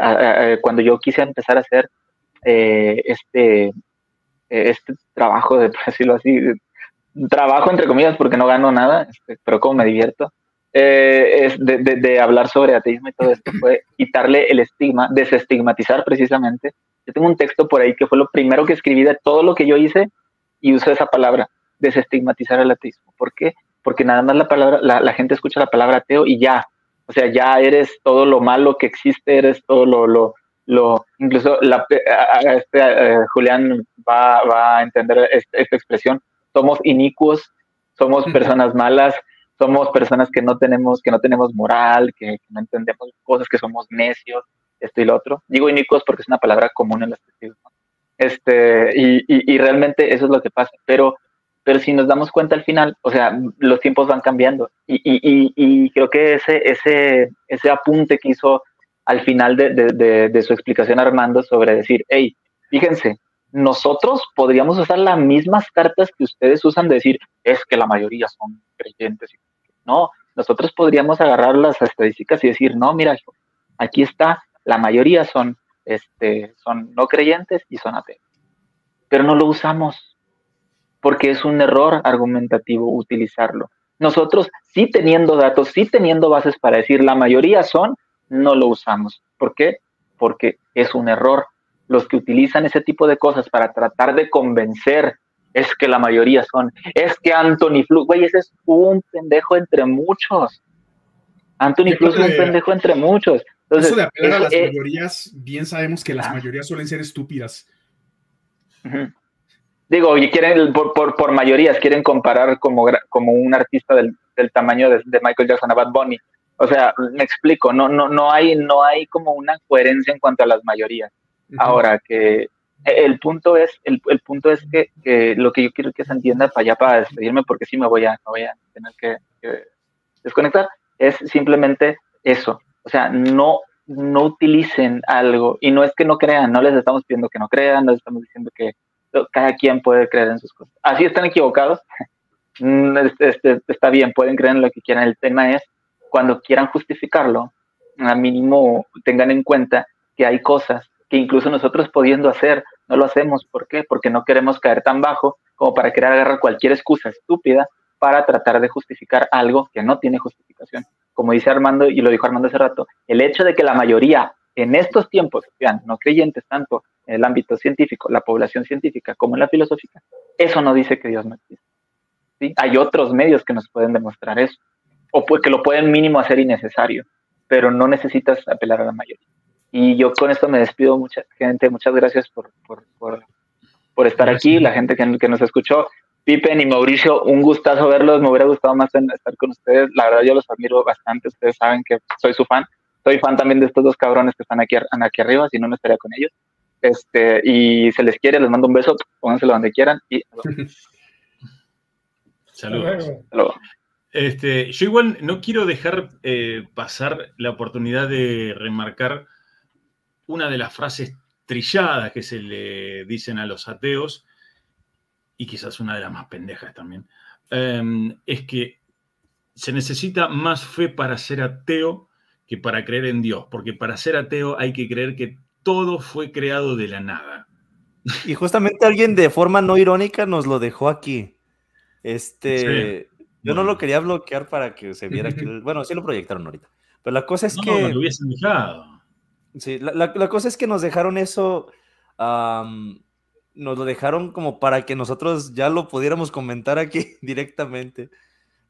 cuando yo quise empezar a hacer este, este trabajo, de decirlo así, trabajo entre comillas porque no gano nada, este, pero como me divierto, eh, es de, de, hablar sobre ateísmo y todo esto fue quitarle el estigma, desestigmatizar precisamente. Yo tengo un texto por ahí que fue lo primero que escribí de todo lo que yo hice y usé esa palabra, desestigmatizar el ateísmo. ¿Por qué? Porque nada más la palabra, la, la gente escucha la palabra ateo y ya, o sea, ya eres todo lo malo que existe, eres todo lo, lo, lo incluso la, este, eh, Julián va, va, a entender esta, esta expresión, somos inicuos, somos personas malas, somos personas que no tenemos, que no tenemos moral, que, no entendemos cosas, que somos necios, esto y lo otro. Digo inicuos porque es una palabra común en los testigos. Este, y, y, realmente eso es lo que pasa. Pero, pero si nos damos cuenta al final, o sea, los tiempos van cambiando y, y, y, y creo que ese, ese, ese apunte que hizo al final de, de, de, su explicación Armando sobre decir, hey, fíjense, nosotros podríamos usar las mismas cartas que ustedes usan de decir, es que la mayoría son creyentes. No, nosotros podríamos agarrar las estadísticas y decir, no, mira, aquí está, la mayoría son, este, son no creyentes y son ateos. Pero no lo usamos porque es un error argumentativo utilizarlo. Nosotros, sí teniendo datos, sí teniendo bases para decir la mayoría son, no lo usamos. ¿Por qué? Porque es un error. Los que utilizan ese tipo de cosas para tratar de convencer es que la mayoría son, es que Anthony Flu, güey, ese es un pendejo entre muchos. Anthony Flu es un pendejo entre muchos. Entonces, eso de apelar a las mayorías, bien sabemos que las mayorías suelen ser estúpidas. Digo, y quieren, por, por, por, mayorías, quieren comparar como, como un artista del, del tamaño de, de, Michael Jackson a Bad Bunny. O sea, me explico, no, no, no, hay, no hay como una coherencia en cuanto a las mayorías. Ahora que el punto es, el, el punto es que, que, lo que yo quiero que se entienda para allá para despedirme, porque sí me voy a, me voy a tener que, que desconectar, es simplemente eso. O sea, no, no utilicen algo, y no es que no crean, no les estamos pidiendo que no crean, no les estamos diciendo que cada quien puede creer en sus cosas. Así están equivocados, mm, este, está bien, pueden creer en lo que quieran. El tema es cuando quieran justificarlo, al mínimo tengan en cuenta que hay cosas que incluso nosotros pudiendo hacer, no lo hacemos. ¿Por qué? Porque no queremos caer tan bajo como para querer agarrar cualquier excusa estúpida para tratar de justificar algo que no tiene justificación. Como dice Armando, y lo dijo Armando hace rato, el hecho de que la mayoría en estos tiempos sean no creyentes tanto en el ámbito científico, la población científica, como en la filosófica, eso no dice que Dios no existe. ¿sí? Hay otros medios que nos pueden demostrar eso, o pues que lo pueden mínimo hacer innecesario, pero no necesitas apelar a la mayoría. Y yo con esto me despido, mucha gente, muchas gracias por, por, por, por estar aquí, la gente que, que, nos escuchó. Pipen y Mauricio, un gustazo verlos, me hubiera gustado más estar con ustedes, la verdad yo los admiro bastante, ustedes saben que soy su fan, soy fan también de estos dos cabrones que están aquí, aquí arriba, si no, no estaría con ellos. Este, y se les quiere, les mando un beso, pónganselo donde quieran y Saludos. Este, yo igual no quiero dejar eh, pasar la oportunidad de remarcar una de las frases trilladas que se le dicen a los ateos, y quizás una de las más pendejas también, eh, es que se necesita más fe para ser ateo que para creer en Dios, porque para ser ateo hay que creer que todo fue creado de la nada. Y justamente alguien de forma no irónica nos lo dejó aquí. Este, yo no lo quería bloquear para que se viera que, bueno, sí lo proyectaron ahorita. Pero la cosa es que. No, lo hubiesen dejado. Sí, la, la, cosa es que nos dejaron eso. Um, nos lo dejaron como para que nosotros ya lo pudiéramos comentar aquí directamente.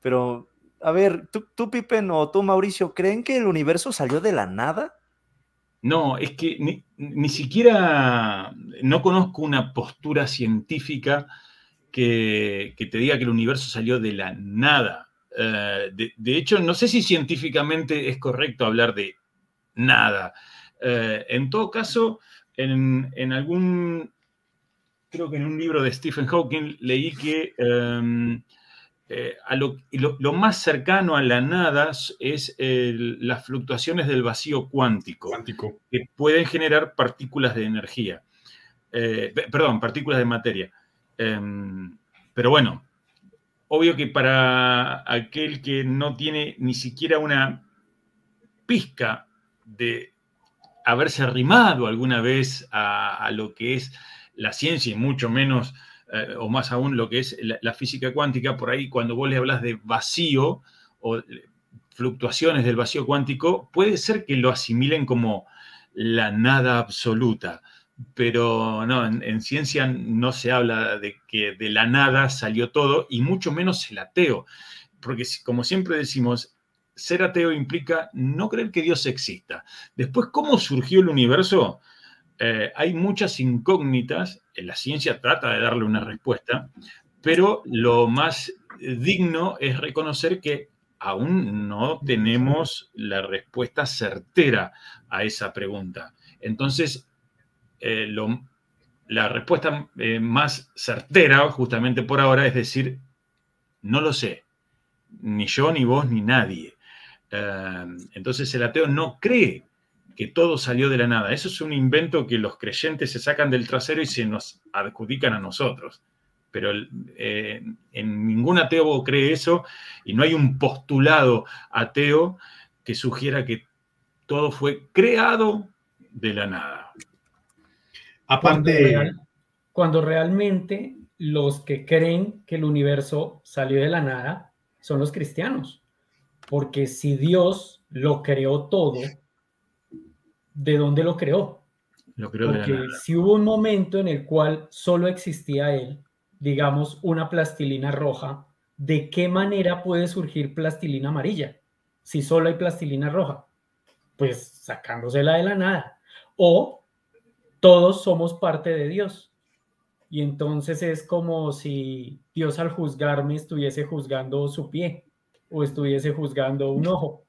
Pero, a ver, tú, tú Pippen o tú, Mauricio, ¿creen que el universo salió de la nada? No, es que ni, ni, siquiera no conozco una postura científica que, que, te diga que el universo salió de la nada. Uh, de, de, hecho, no sé si científicamente es correcto hablar de nada. Uh, en todo caso, en, en, algún, creo que en un libro de Stephen Hawking leí que um, eh, a lo, lo, lo, más cercano a la nada es el, las fluctuaciones del vacío cuántico, cuántico, que pueden generar partículas de energía, eh, perdón, partículas de materia. Eh, pero bueno, obvio que para aquel que no tiene ni siquiera una pizca de haberse arrimado alguna vez a, a lo que es la ciencia y mucho menos eh, o más aún lo que es la, física cuántica, por ahí cuando vos le hablas de vacío o fluctuaciones del vacío cuántico, puede ser que lo asimilen como la nada absoluta, pero no, en, en ciencia no se habla de que de la nada salió todo y mucho menos el ateo, porque como siempre decimos, ser ateo implica no creer que Dios exista. Después, ¿cómo surgió el universo? Eh, hay muchas incógnitas, la ciencia trata de darle una respuesta, pero lo más digno es reconocer que aún no tenemos la respuesta certera a esa pregunta. Entonces, eh, la respuesta eh, más certera, justamente por ahora, es decir, no lo sé, ni yo, ni vos, ni nadie. Eh, entonces el ateo no cree que todo salió de la nada. Eso es un invento que los creyentes se sacan del trasero y se nos adjudican a nosotros. Pero eh, en ningún ateo cree eso y no hay un postulado ateo que sugiera que todo fue creado de la nada. Aparte, cuando, realmente los que creen que el universo salió de la nada son los cristianos. Porque si Dios lo creó todo, de dónde lo creó. Lo creó Porque si hubo un momento en el cual solo existía él, digamos, una plastilina roja, ¿de qué manera puede surgir plastilina amarilla? Si solo hay plastilina roja, pues sacándosela de la nada. O todos somos parte de Dios. Y entonces es como si Dios al juzgarme estuviese juzgando su pie o estuviese juzgando un ojo.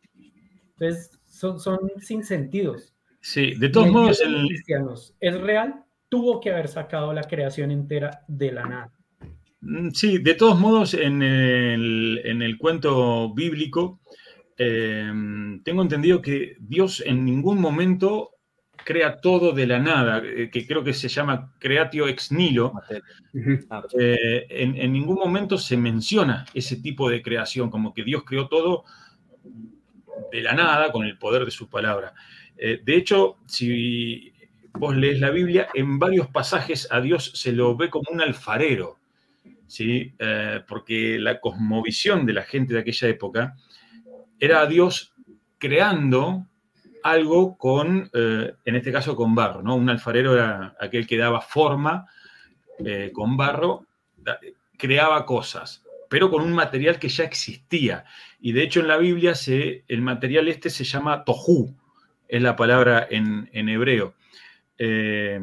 Entonces son, son sin sentidos. Sí, de todos modos. El... cristianos es real, tuvo que haber sacado la creación entera de la nada. Mm, sí, de todos modos, en el, cuento bíblico, em, tengo entendido que Dios en ningún momento crea todo de la nada, eh, que creo que se llama creatio ex nihilo. Eh, en, en, ningún momento se menciona ese tipo de creación, como que Dios creó todo de la nada con el poder de su palabra. Eh, de hecho, si vos lees la Biblia, en varios pasajes a Dios se lo ve como un alfarero, ¿sí? Eh, porque la cosmovisión de la gente de aquella época era a Dios creando algo con, eh, en este caso, con barro, ¿no? Un alfarero era aquel que daba forma con barro, creaba cosas, pero con un material que ya existía. Y de hecho en la Biblia se, el material este se llama tohu, es la palabra en, hebreo. Eh,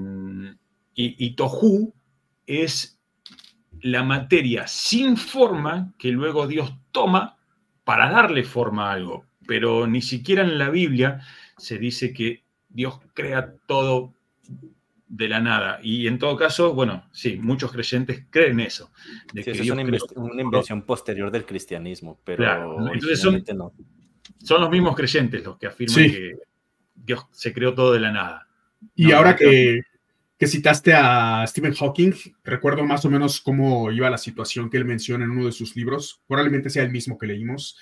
y, tohu es la materia sin forma que luego Dios toma para darle forma a algo. Pero ni siquiera en la Biblia se dice que Dios crea todo de la nada. Y en todo caso, bueno, sí, muchos creyentes creen eso. De que es una, invención posterior del cristianismo, pero entonces son, son los mismos creyentes los que afirman que Dios se creó todo de la nada. Y ahora que, citaste a Stephen Hawking, recuerdo más o menos cómo iba la situación que él menciona en uno de sus libros, probablemente sea el mismo que leímos.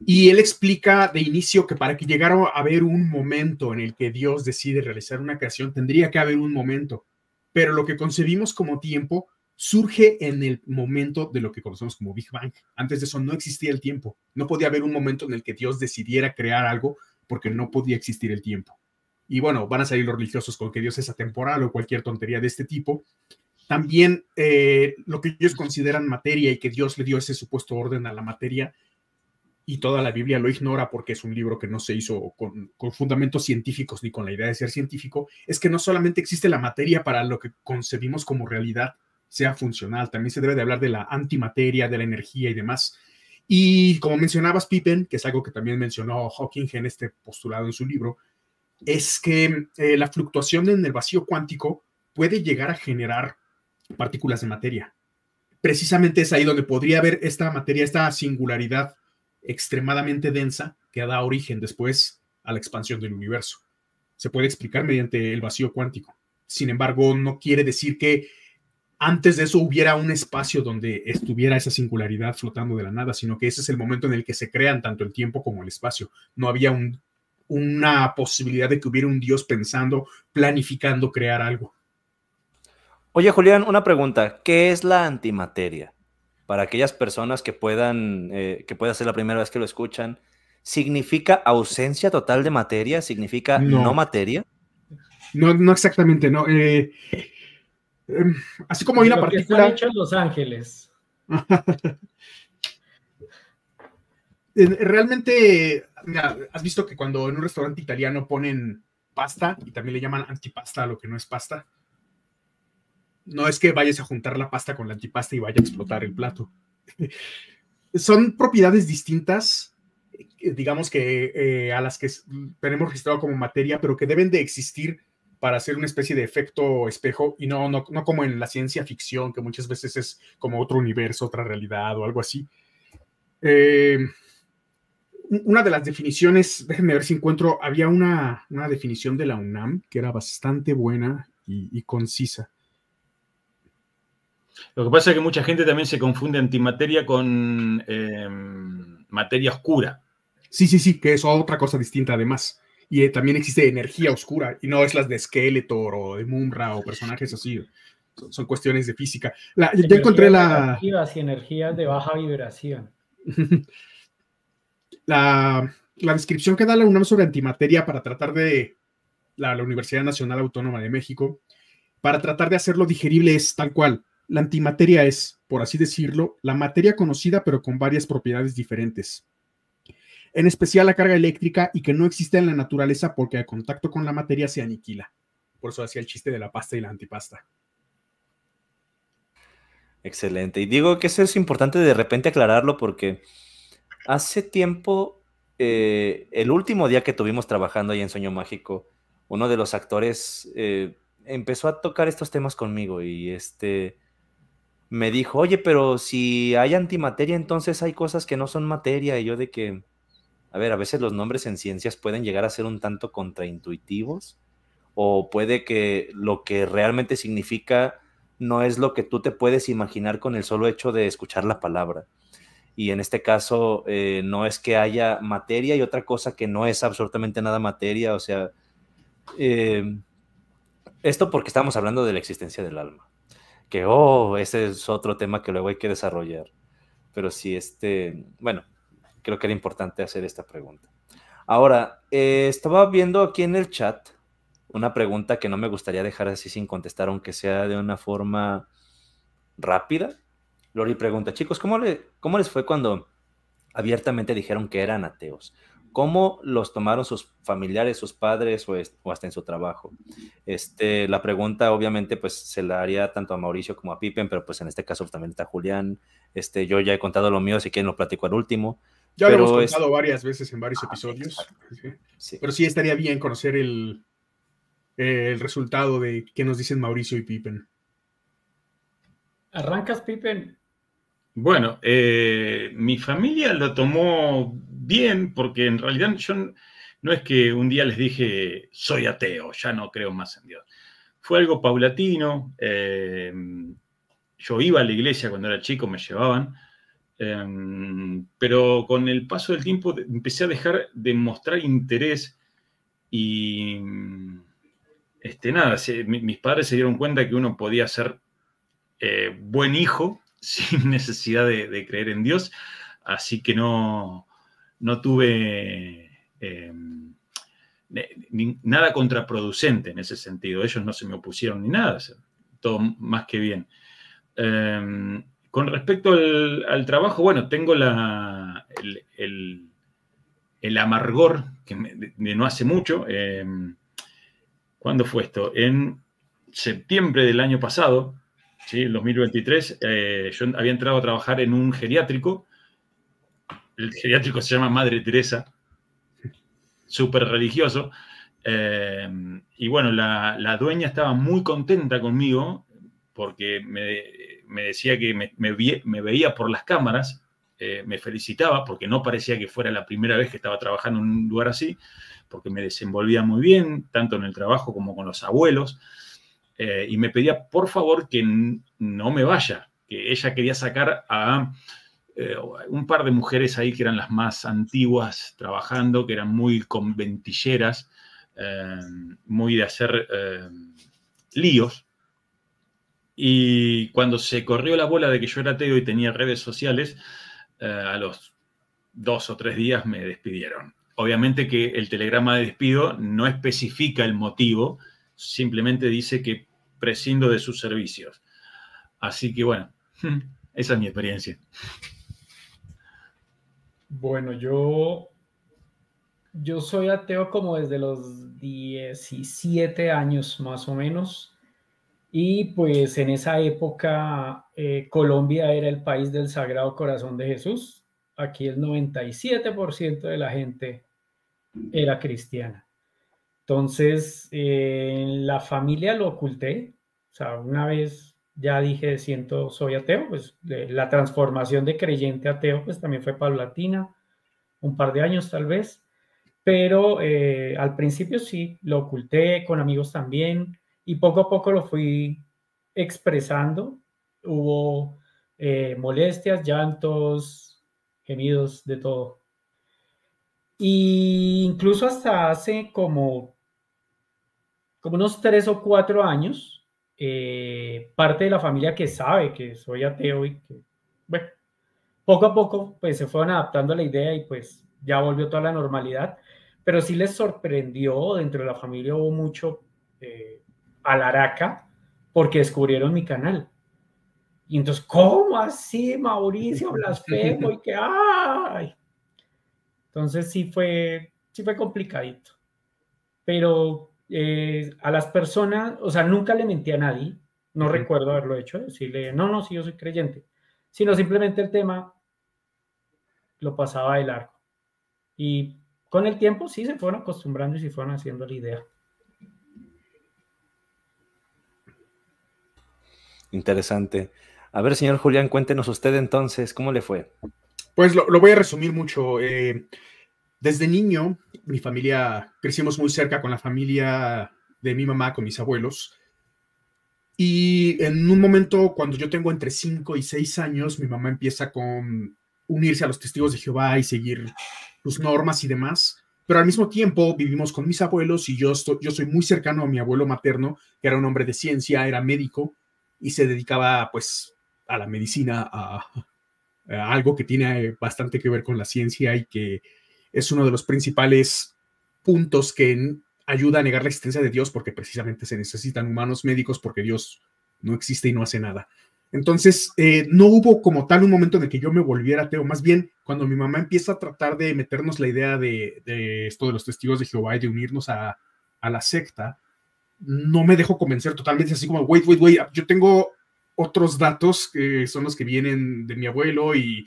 Y él explica de inicio que para que llegara a haber un momento en el que Dios decide realizar una creación, tendría que haber un momento. Pero lo que concebimos como tiempo surge en el momento de lo que conocemos como Big Bang. Antes de eso no existía el tiempo. No podía haber un momento en el que Dios decidiera crear algo porque no podía existir el tiempo. Y bueno, van a salir los religiosos con que Dios es atemporal o cualquier tontería de este tipo. También eh, lo que ellos consideran materia y que Dios le dio ese supuesto orden a la materia y toda la Biblia lo ignora porque es un libro que no se hizo con, con, fundamentos científicos ni con la idea de ser científico, es que no solamente existe la materia para lo que concebimos como realidad sea funcional, también se debe de hablar de la antimateria, de la energía y demás. Y como mencionabas, Pippen, que es algo que también mencionó Hawking en este postulado en su libro, es que eh, la fluctuación en el vacío cuántico puede llegar a generar partículas de materia. Precisamente es ahí donde podría haber esta materia, esta singularidad extremadamente densa que da origen después a la expansión del universo. Se puede explicar mediante el vacío cuántico. Sin embargo, no quiere decir que antes de eso hubiera un espacio donde estuviera esa singularidad flotando de la nada, sino que ese es el momento en el que se crean tanto el tiempo como el espacio. No había una posibilidad de que hubiera un Dios pensando, planificando crear algo. Oye, Julián, una pregunta. ¿Qué es la antimateria? Para aquellas personas que puedan, eh, que pueda ser la primera vez que lo escuchan, ¿significa ausencia total de materia? ¿Significa no, materia? No, no exactamente, no. Eh, Em, así como hay una partícula. Que Los Ángeles. Realmente, has visto que cuando en un restaurante italiano ponen pasta y también le llaman antipasta a lo que no es pasta. No es que vayas a juntar la pasta con la antipasta y vaya a explotar el plato. Son propiedades distintas, digamos que eh, a las que tenemos registrado como materia, pero que deben de existir para hacer una especie de efecto espejo y no, no, no como en la ciencia ficción, que muchas veces es como otro universo, otra realidad o algo así. Eh, una de las definiciones, déjenme ver si encuentro, había una, una definición de la UNAM que era bastante buena y, concisa. Lo que pasa es que mucha gente también se confunde antimateria con em, materia oscura. Sí, sí, sí, que es otra cosa distinta además. Y eh, también existe energía oscura, y no es las de Skeletor o de Mumra o personajes así. Son, cuestiones de física. ya encontré la. Y energías de baja vibración. la, descripción que da la UNAM sobre antimateria para tratar de la, Universidad Nacional Autónoma de México, para tratar de hacerlo digerible es tal cual. La antimateria es, por así decirlo, la materia conocida pero con varias propiedades diferentes. En especial la carga eléctrica y que no existe en la naturaleza porque al contacto con la materia se aniquila. Por eso hacía el chiste de la pasta y la antipasta. Excelente. Y digo que eso es importante de repente aclararlo porque Hace tiempo, eh, el último día que tuvimos trabajando ahí en Sueño Mágico, uno de los actores eh, empezó a tocar estos temas conmigo y este me dijo, oye, pero si hay antimateria, entonces hay cosas que no son materia. Y yo de que, a ver, a veces los nombres en ciencias pueden llegar a ser un tanto contraintuitivos o puede que lo que realmente significa no es lo que tú te puedes imaginar con el solo hecho de escuchar la palabra. Y en este caso eh, no es que haya materia y otra cosa que no es absolutamente nada materia, o sea, eh, esto porque estamos hablando de la existencia del alma, que, oh, ese es otro tema que luego hay que desarrollar, pero sí, este, bueno, creo que era importante hacer esta pregunta. Ahora, eh, estaba viendo aquí en el chat una pregunta que no me gustaría dejar así sin contestar, aunque sea de una forma rápida Lori pregunta, chicos, ¿cómo, ¿cómo les fue cuando abiertamente dijeron que eran ateos? ¿Cómo los tomaron sus familiares, sus padres o, hasta en su trabajo? Este, la pregunta obviamente pues se la haría tanto a Mauricio como a Pippen, pero pues en este caso también está Julián. Este, yo ya he contado lo mío, si quieren lo platico al último. Ya lo hemos contado varias veces en varios episodios. Pero sí estaría bien conocer el, el resultado de qué nos dicen Mauricio y Pippen. ¿Arrancas, Pippen? Bueno, eh, mi familia lo tomó bien porque en realidad yo no es que un día les dije soy ateo, ya no creo más en Dios. Fue algo paulatino. Eh, yo iba a la iglesia cuando era chico, me llevaban, em, pero con el paso del tiempo empecé a dejar de mostrar interés y este, nada, mis padres se dieron cuenta que uno podía ser eh, buen hijo sin necesidad de, creer en Dios, así que no, no tuve eh, nada contraproducente en ese sentido. Ellos no se me opusieron ni nada, todo más que bien. Em, con respecto al, trabajo, bueno, tengo el, amargor de, no hace mucho. Em, ¿Cuándo fue esto? En septiembre del año pasado, ¿sí? En 2023 eh, yo había entrado a trabajar en un geriátrico. El geriátrico se llama Madre Teresa, súper religioso. Eh, y bueno, la, dueña estaba muy contenta conmigo porque me, decía que me, veía por las cámaras, eh, me felicitaba porque no parecía que fuera la primera vez que estaba trabajando en un lugar así, porque me desenvolvía muy bien, tanto en el trabajo como con los abuelos. Eh, y me pedía por favor que no me vaya, que ella quería sacar a eh, un par de mujeres ahí que eran las más antiguas trabajando, que eran muy conventilleras, muy de hacer líos. Y cuando se corrió la bola de que yo era ateo y tenía redes sociales, a los dos o tres días me despidieron. Obviamente que el telegrama de despido no especifica el motivo, simplemente dice que prescindo de sus servicios. Así que bueno, esa es mi experiencia. Bueno, yo, yo soy ateo como desde los 17 años más o menos. Y pues en esa época eh, Colombia era el país del Sagrado Corazón de Jesús. Aquí el 97% de la gente era cristiana. Entonces, eh, la familia lo oculté. O sea, una vez ya dije, siento, soy ateo, pues la transformación de creyente a ateo, pues también fue paulatina, un par de años tal vez. Pero eh, al principio sí, lo oculté con amigos también y poco a poco lo fui expresando. Hubo eh, molestias, llantos, gemidos, de todo. Y incluso hasta hace como, como unos tres o cuatro años, eh, parte de la familia que sabe que soy ateo y que, bueno, poco a poco pues se fueron adaptando a la idea y pues ya volvió toda la normalidad, pero sí les sorprendió, dentro de la familia hubo mucho eh, alaraca porque descubrieron mi canal. Y entonces, ¿cómo así, Mauricio, blasfemo? Y que, ¡ay! Entonces sí fue, sí fue complicadito. Pero eh, a las personas, o sea, nunca le mentí a nadie, no recuerdo haberlo hecho, decirle, no, no, sí, yo soy creyente, sino simplemente el tema lo pasaba de largo. Y con el tiempo sí se fueron acostumbrando y se fueron haciendo la idea. Interesante. A ver, señor Julián, cuéntenos usted entonces, ¿cómo le fue? Pues lo, voy a resumir mucho. Eh, desde niño, mi familia, crecimos muy cerca con la familia de mi mamá, con mis abuelos. Y en un momento, cuando yo tengo entre 5 y 6 años, mi mamá empieza con unirse a los testigos de Jehová y seguir sus normas y demás. Pero al mismo tiempo vivimos con mis abuelos y yo, yo soy muy cercano a mi abuelo materno, que era un hombre de ciencia, era médico y se dedicaba pues a la medicina, a, algo que tiene bastante que ver con la ciencia y que es uno de los principales puntos que ayuda a negar la existencia de Dios porque precisamente se necesitan humanos médicos porque Dios no existe y no hace nada. Entonces, eh, no hubo como tal un momento de que yo me volviera ateo, más bien cuando mi mamá empieza a tratar de meternos la idea de, esto de los testigos de Jehová y de unirnos a, a la secta, no me dejo convencer totalmente, así como, wait, wait, wait, yo tengo otros datos que son los que vienen de mi abuelo y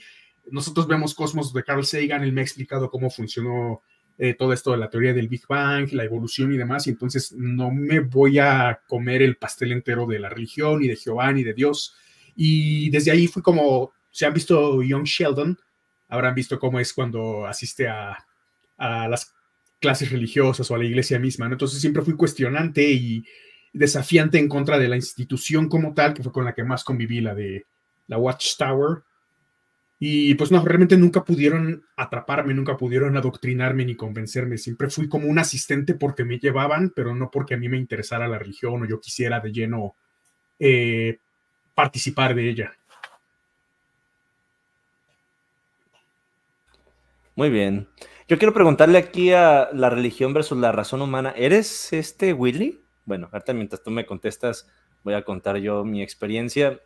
nosotros vemos Cosmos de Carl Sagan, él me ha explicado cómo funcionó eh, todo esto de la teoría del Big Bang, la evolución y demás, y entonces no me voy a comer el pastel entero de la religión, y de Jehová, ni de Dios. Y desde ahí fue como, si han visto Young Sheldon, habrán visto cómo es cuando asiste a, a las clases religiosas o a la iglesia misma, Entonces siempre fui cuestionante y desafiante en contra de la institución como tal, que fue con la que más conviví, la de la Watchtower. Y pues no, realmente nunca pudieron atraparme, nunca pudieron adoctrinarme ni convencerme. Siempre fui como un asistente porque me llevaban, pero no porque a mí me interesara la religión o yo quisiera de lleno eh, participar de ella. Muy bien. Yo quiero preguntarle aquí a la religión versus la razón humana. ¿Eres este Willy? Bueno, ahorita mientras tú me contestas, voy a contar yo mi experiencia.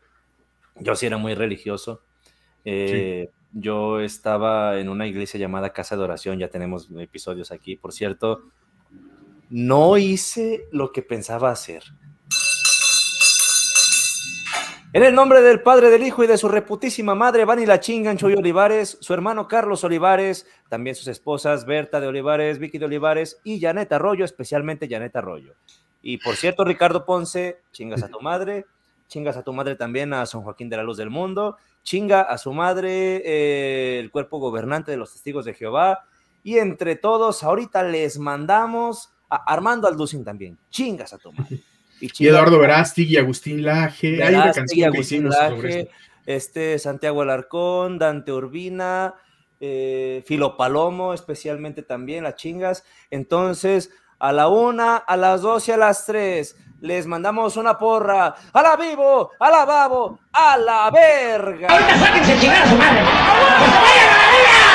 Yo sí era muy religioso. Eh, yo estaba en una iglesia llamada Casa de Oración, ya tenemos episodios aquí, por cierto. No hice lo que pensaba hacer. En el nombre del Padre, del Hijo y de su reputísima madre, van y la chingan Olivares, su hermano Carlos Olivares, también sus esposas Berta de Olivares, Vicky de Olivares y Janet Arroyo, especialmente Janet Arroyo. Y por cierto, Ricardo Ponce, chingas a tu madre, chingas a tu madre también a San Joaquín de la Luz del Mundo, chinga a su madre eh, el cuerpo gobernante de los testigos de Jehová. Y entre todos, ahorita les mandamos a Armando Alducin también, chingas a tu madre. Y, Eduardo Verástig y Agustín Laje. Hay una canción que hicimos sobre Este Santiago Alarcón, Dante Urbina, eh, Filo Palomo, especialmente también, las chingas. Entonces, a la una, a las dos y a las tres, les mandamos una porra. ¡A la vivo! ¡A la babo! ¡A la verga! ¡Ahorita sáquense chingar a su madre! ¡Vayan a la verga!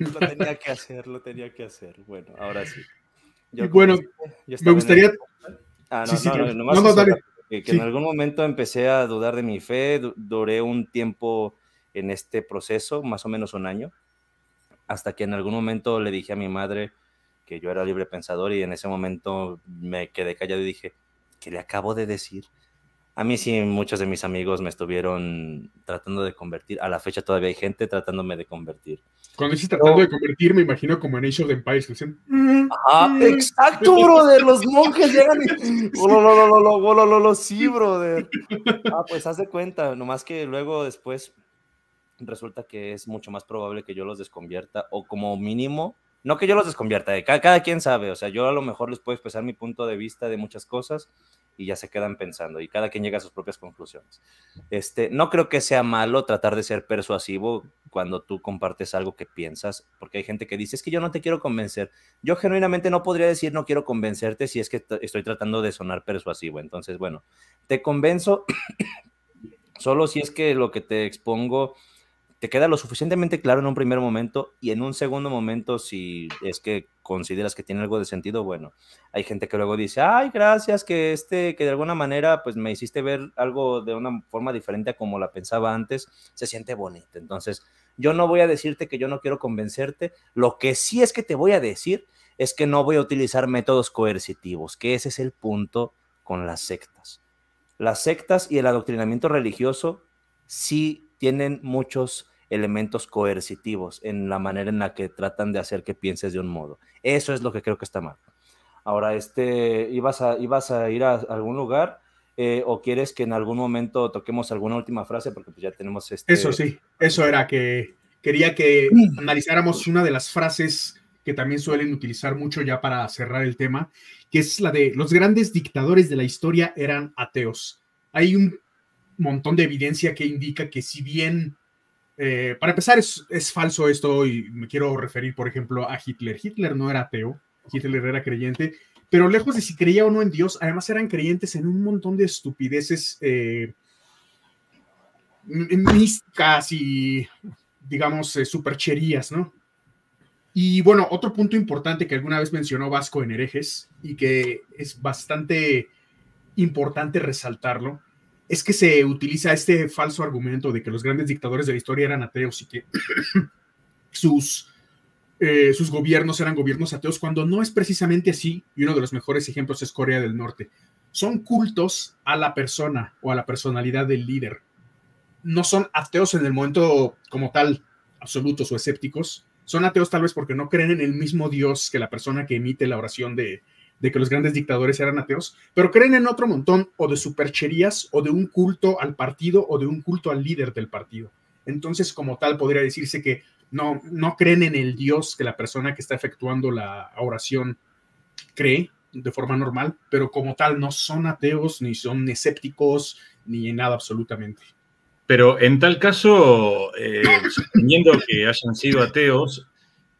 Lo tenía que hacer, lo tenía que hacer. Bueno, ahora sí. bueno, me gustaría... Ah, no, no, no, no, Que, en algún momento empecé a dudar de mi fe, duré un tiempo en este proceso, más o menos un año, hasta que en algún momento le dije a mi madre que yo era libre pensador y en ese momento me quedé callado y dije, ¿qué le acabo de decir? A mí sí, muchos de mis amigos me estuvieron tratando de convertir. A la fecha todavía hay gente tratándome de convertir. Cuando dices tratando de convertir, me imagino como en Age of Empires, que dicen... Ah, exacto, brother. Los monjes llegan y. Oh, lo, lo, lo, lo, lo, lo, lo, sí, brother. Ah, pues haz de cuenta, nomás que luego después resulta que es mucho más probable que yo los desconvierta, o como mínimo, no que yo los desconvierta, eh, cada, cada quien sabe, o sea, yo a lo mejor les puedo expresar mi punto de vista de muchas cosas y ya se quedan pensando y cada quien llega a sus propias conclusiones. Este, no creo que sea malo tratar de ser persuasivo cuando tú compartes algo que piensas, porque hay gente que dice, es que yo no te quiero convencer. Yo genuinamente no podría decir no quiero convencerte si es que estoy tratando de sonar persuasivo. Entonces, bueno, te convenzo solo si es que lo que te expongo te queda lo suficientemente claro en un primer momento y en un segundo momento, si es que consideras que tiene algo de sentido, bueno, hay gente que luego dice, ay, gracias, que este, que de alguna manera, pues me hiciste ver algo de una forma diferente a como la pensaba antes, se siente bonito. Entonces, yo no voy a decirte que yo no quiero convencerte, lo que sí es que te voy a decir es que no voy a utilizar métodos coercitivos, que ese es el punto con las sectas. Las sectas y el adoctrinamiento religioso sí tienen muchos elementos coercitivos en la manera en la que tratan de hacer que pienses de un modo. Eso es lo que creo que está mal. Ahora, este, ¿ibas a, ibas a ir a algún lugar eh, o quieres que en algún momento toquemos alguna última frase? Porque pues ya tenemos este... Eso sí, eso era que quería que analizáramos una de las frases que también suelen utilizar mucho ya para cerrar el tema, que es la de los grandes dictadores de la historia eran ateos. Hay un montón de evidencia que indica que si bien eh, para empezar, es, falso esto y me quiero referir, por ejemplo, a Hitler. Hitler no era ateo, Hitler era creyente, pero lejos de si creía o no en Dios, además eran creyentes en un montón de estupideces eh, místicas y, digamos, eh, supercherías, ¿no? Y bueno, otro punto importante que alguna vez mencionó Vasco en herejes y que es bastante importante resaltarlo, es que se utiliza este falso argumento de que los grandes dictadores de la historia eran ateos y que sus, eh, sus gobiernos eran gobiernos ateos, cuando no es precisamente así, y uno de los mejores ejemplos es Corea del Norte. Son cultos a la persona o a la personalidad del líder. No son ateos en el momento como tal, absolutos o escépticos. Son ateos tal vez porque no creen en el mismo Dios que la persona que emite la oración de, de que los grandes dictadores eran ateos, pero creen en otro montón o de supercherías o de un culto al partido o de un culto al líder del partido. Entonces, como tal, podría decirse que no, no creen en el Dios que la persona que está efectuando la oración cree de forma normal, pero como tal no son ateos, ni son escépticos, ni en nada absolutamente. Pero en tal caso, eh, suponiendo que hayan sido ateos,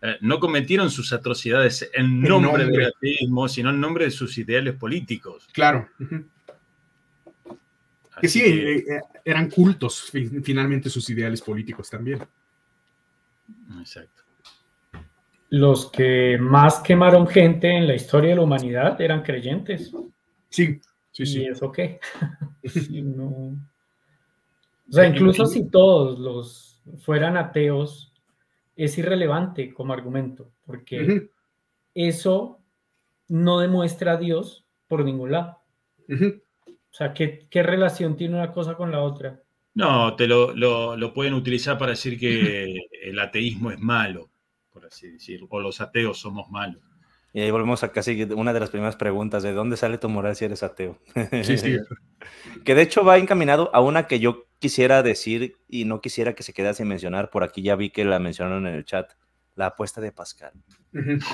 eh, no cometieron sus atrocidades en nombre, del ateísmo, sino en nombre de sus ideales políticos. Claro. Que sí, eh, eh, eran cultos finalmente sus ideales políticos también. Exacto. Los que más quemaron gente en la historia de la humanidad eran creyentes. Sí, sí, sí. ¿Y eso qué? O sea, incluso si todos los fueran ateos, es irrelevante como argumento, porque eso no demuestra a Dios por ningún lado. O sea, ¿qué, relación tiene una cosa con la otra? No, te lo, lo, pueden utilizar para decir que el ateísmo es malo, por así decirlo, o los ateos somos malos. Y ahí volvemos a casi una de las primeras preguntas, ¿de dónde sale tu moral si eres ateo? Sí, sí. que de hecho va encaminado a una que yo quisiera decir y no quisiera que se quedase sin mencionar, por aquí ya vi que la mencionaron en el chat, la apuesta de Pascal.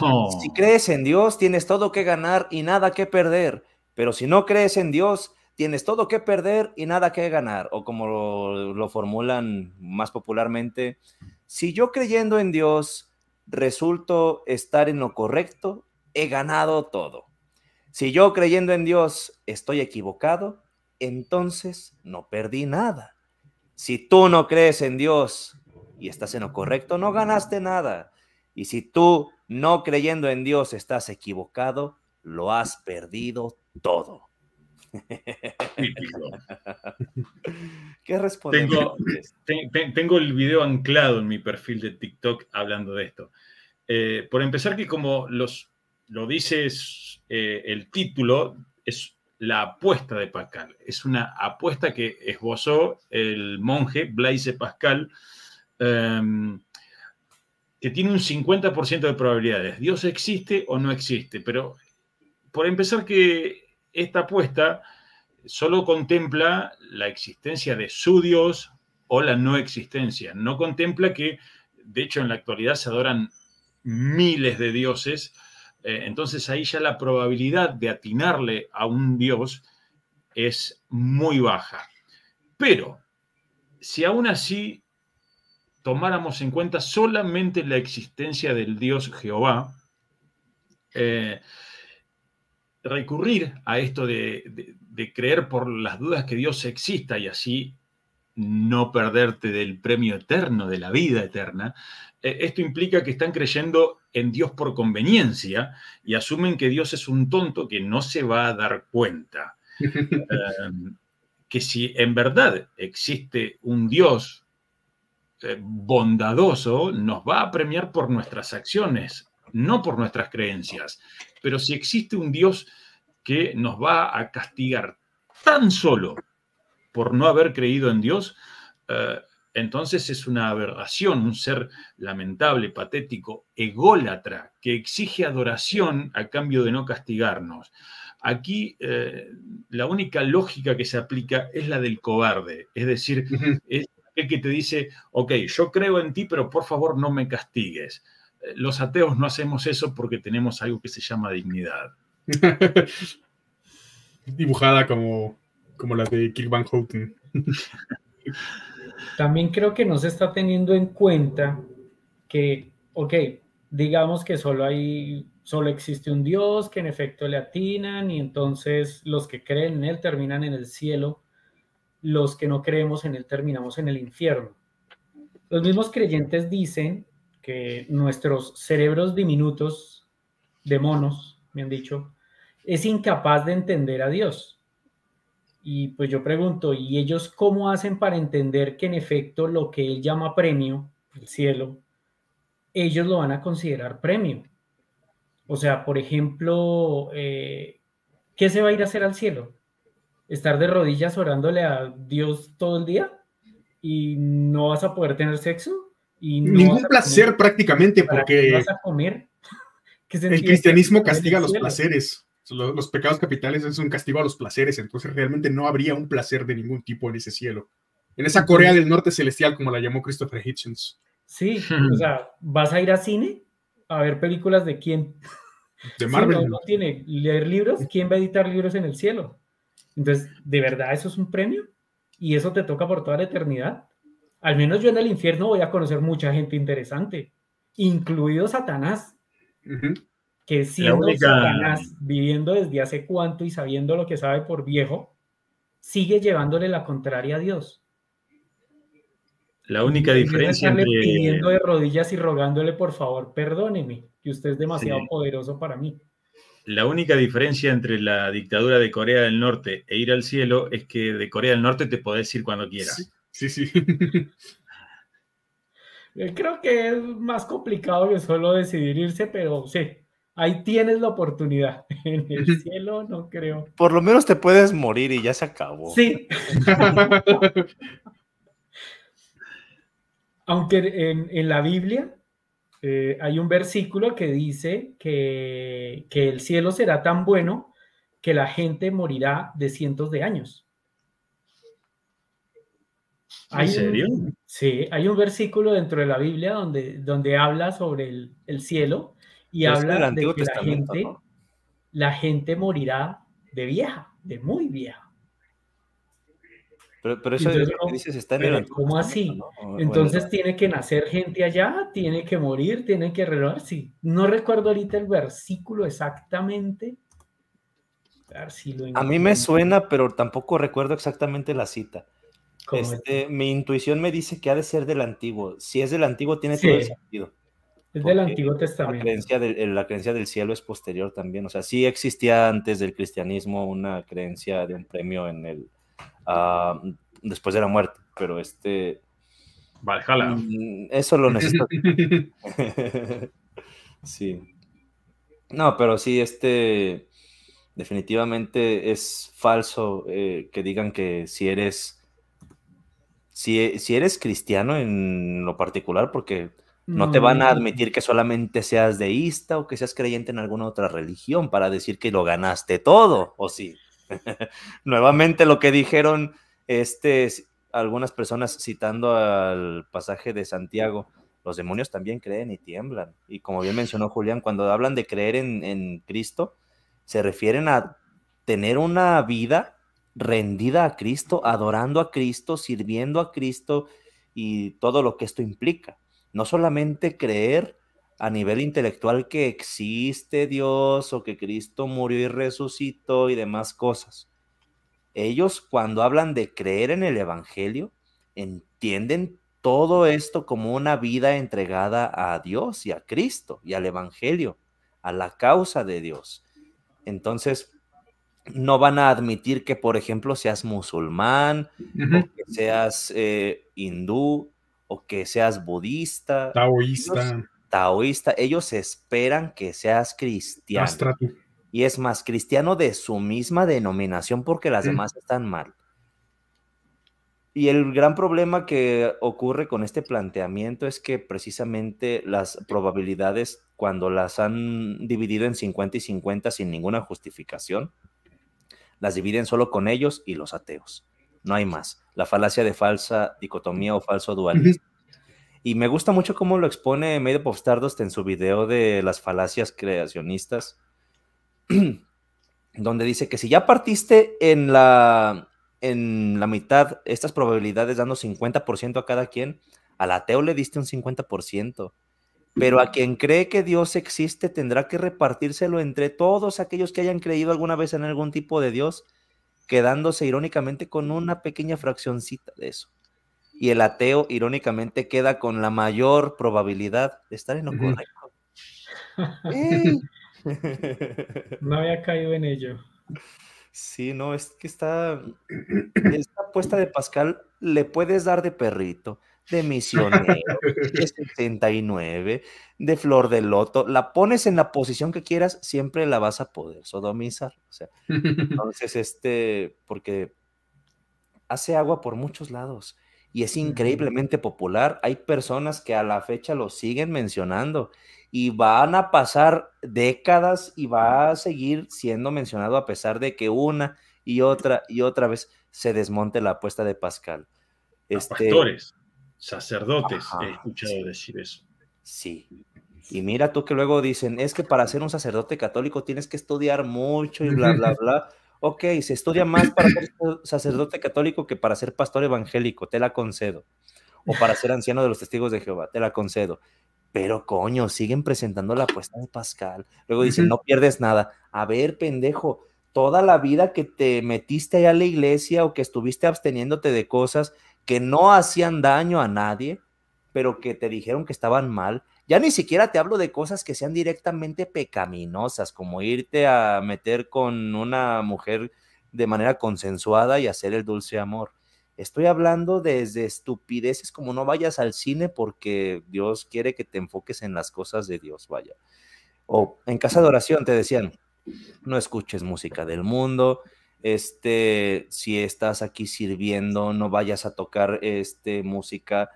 Oh. Si crees en Dios, tienes todo que ganar y nada que perder, pero si no crees en Dios, tienes todo que perder y nada que ganar, o como lo, lo formulan más popularmente, si yo creyendo en Dios resulto estar en lo correcto, he ganado todo. Si yo creyendo en Dios estoy equivocado, entonces no perdí nada. Si tú no crees en Dios y estás en lo correcto, no ganaste nada. Y si tú no creyendo en Dios estás equivocado, lo has perdido todo. ¿Qué responde? Tengo, el video anclado en mi perfil de TikTok hablando de esto. Eh, por empezar, que como los lo dice eh, el título, es la apuesta de Pascal. Es una apuesta que esbozó el monje Blaise Pascal, em, que tiene un 50% de probabilidades. Dios existe o no existe, pero por empezar que esta apuesta solo contempla la existencia de su Dios o la no existencia. No contempla que, de hecho, en la actualidad se adoran miles de dioses, eh, entonces ahí ya la probabilidad de atinarle a un dios es muy baja. Pero si aún así tomáramos en cuenta solamente la existencia del dios Jehová, eh, recurrir a esto de, de, creer por las dudas que Dios exista y así no perderte del premio eterno, de la vida eterna, esto implica que están creyendo en Dios por conveniencia y asumen que Dios es un tonto que no se va a dar cuenta. Em, que si en verdad existe un Dios eh, bondadoso, nos va a premiar por nuestras acciones, no por nuestras creencias. Pero si existe un Dios que nos va a castigar tan solo por no haber creído en Dios, eh, entonces es una aberración, un ser lamentable, patético, ególatra, que exige adoración a cambio de no castigarnos. Aquí eh, la única lógica que se aplica es la del cobarde, es decir, es el que te dice, ok, yo creo en ti, pero por favor no me castigues. Eh, los ateos no hacemos eso porque tenemos algo que se llama dignidad. Dibujada como, como la de Kirk Van Houten. También creo que no se está teniendo en cuenta que, ok, digamos que solo hay, solo existe un Dios, que en efecto le atinan y entonces los que creen en él terminan en el cielo, los que no creemos en él terminamos en el infierno. Los mismos creyentes dicen que nuestros cerebros diminutos de monos, me han dicho, es incapaz de entender a Dios. Y pues yo pregunto, ¿y ellos cómo hacen para entender que en efecto lo que él llama premio, el cielo, ellos lo van a considerar premio? O sea, por ejemplo, eh, ¿qué se va a ir a hacer al cielo? ¿Estar de rodillas orándole a Dios todo el día? ¿Y no vas a poder tener sexo? ¿Y Ningún placer prácticamente, porque... vas a comer? el cristianismo castiga los placeres los, pecados capitales es un castigo a los placeres, entonces realmente no habría un placer de ningún tipo en ese cielo. En esa Corea del Norte celestial, como la llamó Christopher Hitchens. Sí, o sea, ¿vas a ir a cine a ver películas de quién? De Marvel. no, tiene leer libros, ¿quién va a editar libros en el cielo? Entonces, ¿de verdad eso es un premio? ¿Y eso te toca por toda la eternidad? Al menos yo en el infierno voy a conocer mucha gente interesante, incluido Satanás que siendo Satanás, viviendo desde hace cuánto y sabiendo lo que sabe por viejo, sigue llevándole la contraria a Dios. La única diferencia entre... pidiendo de rodillas y rogándole, por favor, perdóneme, que usted es demasiado poderoso para mí. La única diferencia entre la dictadura de Corea del Norte e ir al cielo es que de Corea del Norte te podés ir cuando quieras. Sí, sí. Eh, creo que es más complicado que solo decidir irse, pero sí, ahí tienes la oportunidad. En el cielo no creo. Por lo menos te puedes morir y ya se acabó. Sí. Aunque en, la Biblia eh, hay un versículo que dice que, el cielo será tan bueno que la gente morirá de cientos de años. ¿En serio? sí, hay un versículo dentro de la Biblia donde, donde habla sobre el, el cielo y habla de que la gente, la gente morirá de vieja, de muy vieja. Pero, eso que dices está en el Antiguo ¿Cómo así? Entonces tiene que nacer gente allá, tiene que morir, tiene que renovar. Sí, no recuerdo ahorita el versículo exactamente. A, ver si lo a mí me suena, pero tampoco recuerdo exactamente la cita. Este, mi intuición me dice que ha de ser del antiguo. Si es del antiguo, tiene todo el sentido. Es del Antiguo Testamento. La creencia, del, la creencia del cielo es posterior también. O sea, sí existía antes del cristianismo una creencia de un premio en el. Después de la muerte, pero este. Valhalla. Mm, eso lo necesito. sí. No, pero sí, este. Definitivamente es falso eh, que digan que si eres, si, si eres cristiano en lo particular, porque no te van a admitir que solamente seas deísta o que seas creyente en alguna otra religión para decir que lo ganaste todo, ¿o sí? Nuevamente lo que dijeron este, algunas personas citando al pasaje de Santiago, los demonios también creen y tiemblan. Y como bien mencionó Julián, cuando hablan de creer en, en Cristo, se refieren a tener una vida rendida a Cristo, adorando a Cristo, sirviendo a Cristo y todo lo que esto implica. No solamente creer a nivel intelectual que existe Dios o que Cristo murió y resucitó y demás cosas. Ellos cuando hablan de creer en el Evangelio, entienden todo esto como una vida entregada a Dios y a Cristo y al Evangelio, a la causa de Dios. Entonces, no van a admitir que, por ejemplo, seas musulmán, o que seas eh, hindú, o que seas budista. Taoísta taoísta, ellos esperan que seas cristiano. Y es más, cristiano de su misma denominación porque las demás están mal. Y el gran problema que ocurre con este planteamiento es que precisamente las probabilidades, cuando las han dividido en 50 y 50 sin ninguna justificación, las dividen solo con ellos y los ateos. No hay más. La falacia de falsa dicotomía o falso dualismo. Y me gusta mucho cómo lo expone Made of Stardust en su video de las falacias creacionistas, donde dice que si ya partiste en la, en la mitad estas probabilidades dando 50% a cada quien, al ateo le diste un 50%. Pero a quien cree que Dios existe tendrá que repartírselo entre todos aquellos que hayan creído alguna vez en algún tipo de Dios, quedándose irónicamente con una pequeña fraccioncita de eso y el ateo irónicamente queda con la mayor probabilidad de estar en lo correcto. no había caído en ello. Sí, no, es que está, esta apuesta de Pascal le puedes dar de perrito, de misionero, de 79, de flor de loto, la pones en la posición que quieras, siempre la vas a poder sodomizar. O sea, entonces, este, porque hace agua por muchos lados y es increíblemente popular. Hay personas que a la fecha lo siguen mencionando y van a pasar décadas y va a seguir siendo mencionado a pesar de que una y otra y otra vez se desmonte la apuesta de Pascal. Este, Pastores, sacerdotes, he escuchado decir eso. Sí. Y mira tú que luego dicen, es que para ser un sacerdote católico tienes que estudiar mucho y bla, bla, bla ok, se estudia más para ser sacerdote católico que para ser pastor evangélico, te la concedo. O para ser anciano de los testigos de Jehová, te la concedo. Pero coño, siguen presentando la apuesta de Pascal. Luego dicen, no pierdes nada. A ver, pendejo, toda la vida que te metiste allá a la iglesia o que estuviste absteniéndote de cosas que no hacían daño a nadie, pero que te dijeron que estaban mal, ya ni siquiera te hablo de cosas que sean directamente pecaminosas, como irte a meter con una mujer de manera consensuada y hacer el dulce amor. Estoy hablando desde estupideces como no vayas al cine porque Dios quiere que te enfoques en las cosas de Dios, vaya. O en casa de oración te decían, no escuches música del mundo, este, si estás aquí sirviendo, no vayas a tocar este música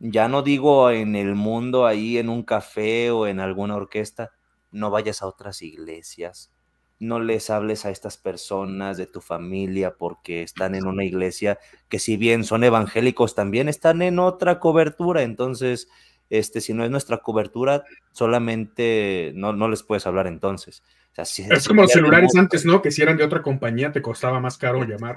ya no digo en el mundo, ahí en un café o en alguna orquesta, no vayas a otras iglesias, no les hables a estas personas de tu familia porque están en una iglesia que si bien son evangélicos también están en otra cobertura, entonces este si no es nuestra cobertura solamente no, no les puedes hablar entonces. Es como los celulares antes, ¿no? Que si eran de otra compañía te costaba más caro llamar.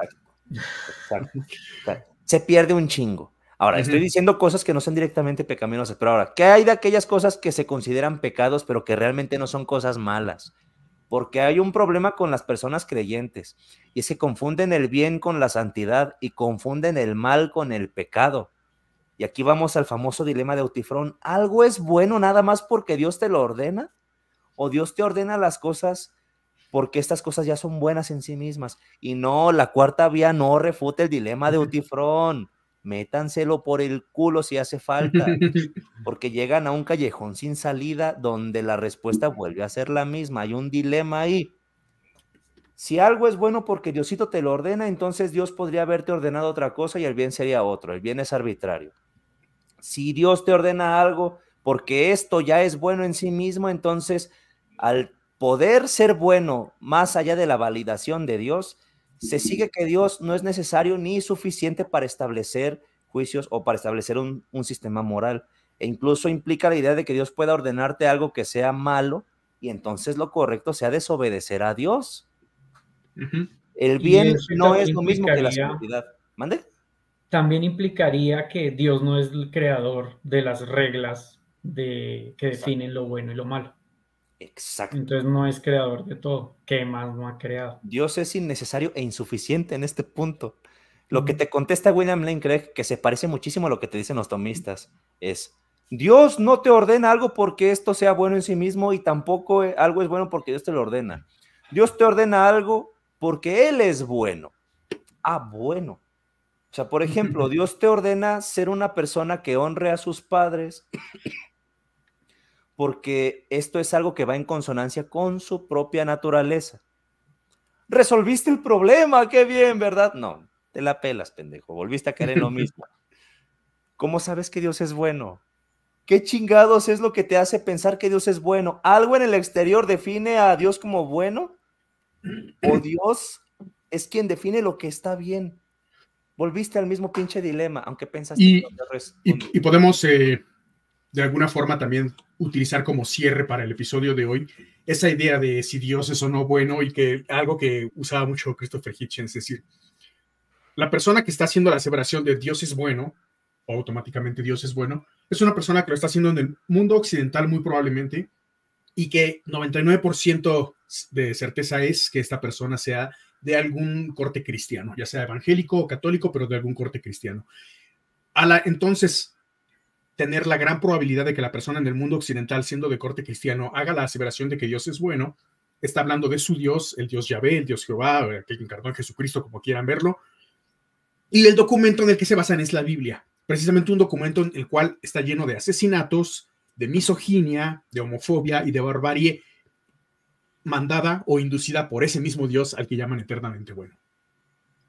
Se pierde un chingo. Ahora, estoy diciendo cosas que no son directamente pecaminosas, pero ahora, ¿qué hay de aquellas cosas que se consideran pecados, pero que realmente no son cosas malas? Porque hay un problema con las personas creyentes y se confunden el bien con la santidad y confunden el mal con el pecado. Y aquí vamos al famoso dilema de Autifrón. ¿Algo es bueno nada más porque Dios te lo ordena? ¿O Dios te ordena las cosas porque estas cosas ya son buenas en sí mismas? Y no, la cuarta vía no refuta el dilema de Utifrón métanselo por el culo si hace falta, porque llegan a un callejón sin salida donde la respuesta vuelve a ser la misma, hay un dilema ahí. Si algo es bueno porque Diosito te lo ordena, entonces Dios podría haberte ordenado otra cosa y el bien sería otro. El bien es arbitrario. Si Dios te ordena algo porque esto ya es bueno en sí mismo, entonces al poder ser bueno más allá de la validación de Dios, se sigue que Dios no es necesario ni suficiente para establecer juicios o para establecer un, sistema moral. E incluso implica la idea de que Dios pueda ordenarte algo que sea malo y entonces lo correcto sea desobedecer a Dios. El bien no es lo mismo que la seguridad. ¿Mande? También implicaría que Dios no es el creador de las reglas de, que definen lo bueno y lo malo. Exacto. Entonces no es creador de todo. ¿Qué más no ha creado? Dios es innecesario e insuficiente en este punto. Lo que te contesta William Lane Craig, que se parece muchísimo a lo que te dicen los tomistas, es, Dios no te ordena algo porque esto sea bueno en sí mismo y tampoco eh, algo es bueno porque Dios te lo ordena. Dios te ordena algo porque Él es bueno. Ah, bueno. O sea, por ejemplo, Dios te ordena ser una persona que honre a sus padres porque esto es algo que va en consonancia con su propia naturaleza. Resolviste el problema, qué bien, ¿verdad? No, te la pelas, pendejo, volviste a caer en lo mismo. ¿Cómo sabes que Dios es bueno? ¿Qué chingados es lo que te hace pensar que Dios es bueno? ¿Algo en el exterior define a Dios como bueno? ¿O Dios es quien define lo que está bien? Volviste al mismo pinche dilema, aunque pensaste y, y, podemos eh, de alguna forma también utilizar como cierre para el episodio de hoy esa idea de si Dios es o no bueno y que algo que usaba mucho Christopher Hitchens, es decir, la persona que está haciendo la aseveración de Dios es bueno, o automáticamente Dios es bueno, es una persona que lo está haciendo en el mundo occidental muy probablemente y que 99% de certeza es que esta persona sea de algún corte cristiano, ya sea evangélico o católico, pero de algún corte cristiano. A la, entonces, tener la gran probabilidad de que la persona en el mundo occidental, siendo de corte cristiano, haga la aseveración de que Dios es bueno, está hablando de su Dios, el Dios Yahvé, el Dios Jehová, aquel que encarnó en Jesucristo, como quieran verlo. Y el documento en el que se basan es la Biblia, precisamente un documento en el cual está lleno de asesinatos, de misoginia, de homofobia y de barbarie mandada o inducida por ese mismo Dios al que llaman eternamente bueno.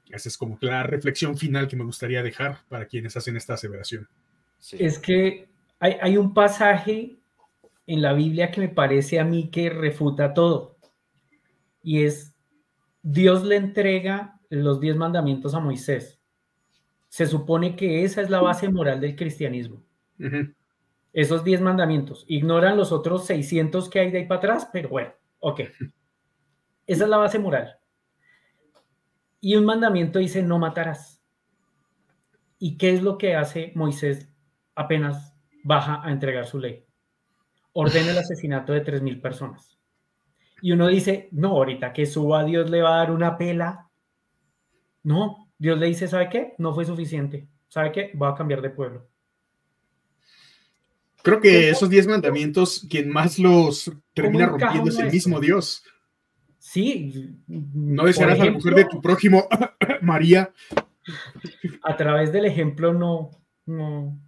Esa es como la reflexión final que me gustaría dejar para quienes hacen esta aseveración. Es que hay, un pasaje en la Biblia que me parece a mí que refuta todo. Y es, Dios le entrega los diez mandamientos a Moisés. Se supone que esa es la base moral del cristianismo. Esos diez mandamientos. Ignoran los otros 600 que hay de ahí para atrás, pero bueno, ok. Esa es la base moral. Y un mandamiento dice, no matarás. ¿Y qué es lo que hace Moisés apenas baja a entregar su ley. Ordena el asesinato de 3.000 personas. Y uno dice, no, ahorita que suba Dios le va a dar una pela. No, Dios le dice, ¿sabe qué? No fue suficiente. ¿Sabe qué? Va a cambiar de pueblo. Creo que esos 10 mandamientos, quien más los termina rompiendo es el mismo Dios. Sí. No desearás a la mujer de tu prójimo, María. A través del ejemplo no, no,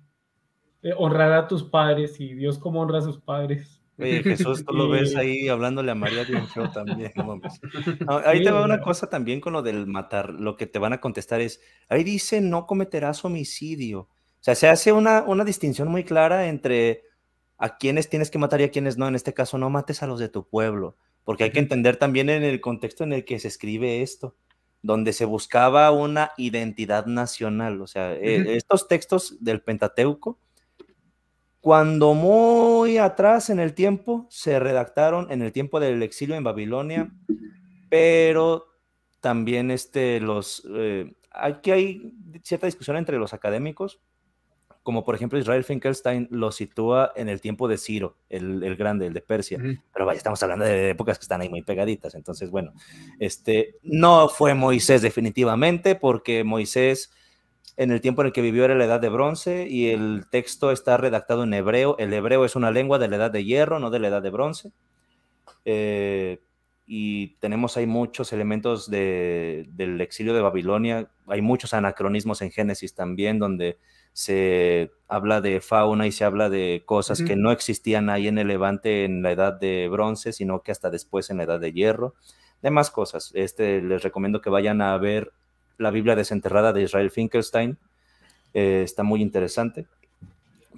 eh, honrar a tus padres y Dios como honra a sus padres. Oye, Jesús, tú lo ves ahí hablándole a María de un también. ahí te va una cosa también con lo del matar. Lo que te van a contestar es, ahí dice no cometerás homicidio. O sea, se hace una, una distinción muy clara entre a quienes tienes que matar y a quienes no. En este caso, no mates a los de tu pueblo, porque hay que entender también en el contexto en el que se escribe esto donde se buscaba una identidad nacional. O sea, eh, estos textos del Pentateuco cuando muy atrás en el tiempo se redactaron en el tiempo del exilio en Babilonia, pero también este, los, eh, aquí hay cierta discusión entre los académicos, como por ejemplo Israel Finkelstein lo sitúa en el tiempo de Ciro, el, grande, el de Persia, pero vaya, estamos hablando de épocas que están ahí muy pegaditas, entonces bueno, este, no fue Moisés definitivamente, porque Moisés en el tiempo en el que vivió era la edad de bronce y el texto está redactado en hebreo. El hebreo es una lengua de la edad de hierro, no de la edad de bronce. Eh, y tenemos ahí muchos elementos del exilio de Babilonia. Hay muchos anacronismos en Génesis también, donde se habla de fauna y se habla de cosas que no existían ahí en el Levante en la edad de bronce, sino que hasta después en la edad de hierro. demás cosas. Este, les recomiendo que vayan a ver la Biblia desenterrada de Israel Finkelstein. Eh, está muy interesante.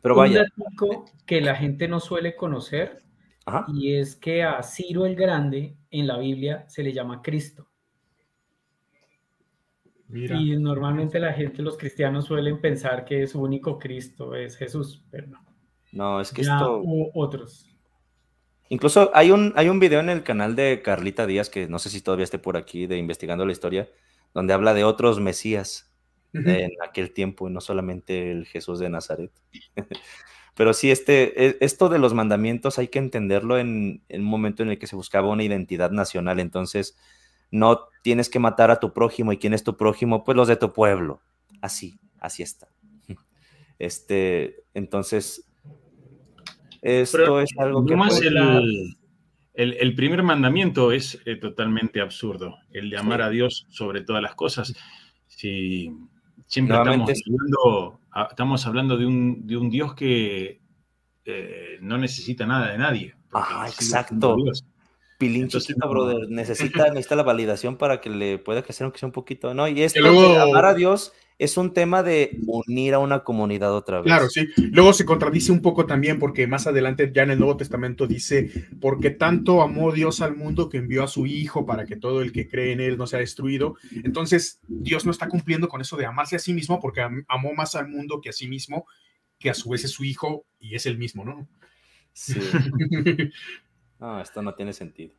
Pero vaya. Un que la gente no suele conocer y es que a Ciro el Grande en la Biblia se le llama Cristo. Y normalmente la gente, los cristianos suelen pensar que su único Cristo es Jesús, pero no. No, es que esto... otros. Incluso hay un, hay un video en el canal de Carlita Díaz, que no sé si todavía esté por aquí, de Investigando la Historia, donde habla de otros Mesías en aquel tiempo y no solamente el Jesús de Nazaret. Pero sí, este, e, esto de los mandamientos hay que entenderlo en, en, un momento en el que se buscaba una identidad nacional. Entonces, no tienes que matar a tu prójimo. ¿Y quién es tu prójimo? Pues los de tu pueblo. Así, así está. Este, entonces, esto es algo que... el, primer mandamiento es eh, totalmente absurdo, el de amar a Dios sobre todas las cosas. Si siempre estamos hablando, ah, estamos hablando, de, un, de un Dios que eh, no necesita nada de nadie. Ah, exacto. Pilín brother, necesita, necesita la validación para que le pueda crecer aunque sea un poquito, ¿no? Y esto de amar a Dios es un tema de unir a una comunidad otra vez. Claro, sí. Luego se contradice un poco también porque más adelante ya en el Nuevo Testamento dice, porque tanto amó Dios al mundo que envió a su Hijo para que todo el que cree en Él no sea destruido. Entonces, Dios no está cumpliendo con eso de amarse a sí mismo porque amó más al mundo que a sí mismo, que a su vez es su Hijo y es el mismo, ¿no? Sí. no, esto no tiene sentido.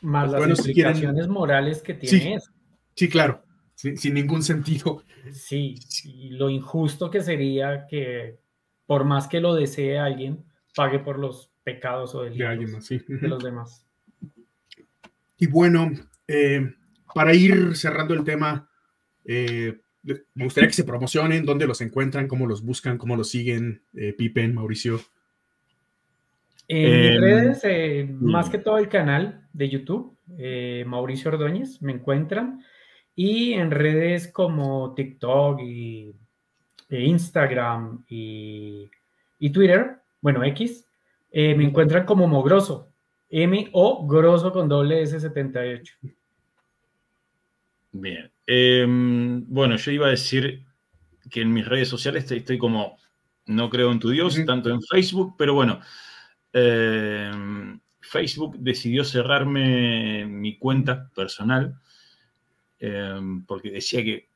Más las implicaciones morales que tiene sí, Sí, claro sin, ningún sentido. Sí, y lo injusto que sería que por más que lo desee alguien, pague por los pecados o delitos de, de los demás. Y bueno, eh, para ir cerrando el tema, eh, me gustaría que se promocionen, dónde los encuentran, cómo los buscan, cómo los siguen, eh, Pipen, Mauricio. En mis redes, más que todo el canal de YouTube, Mauricio Ordóñez, me encuentran. Y en redes como TikTok y e Instagram y, Twitter, bueno, X, eh, me encuentran como Mogroso, M-O Grosso con doble S78. Bien. Em, bueno, yo iba a decir que en mis redes sociales estoy, como no creo en tu Dios, tanto en Facebook, pero bueno, em, Facebook decidió cerrarme mi cuenta personal Em, porque decía que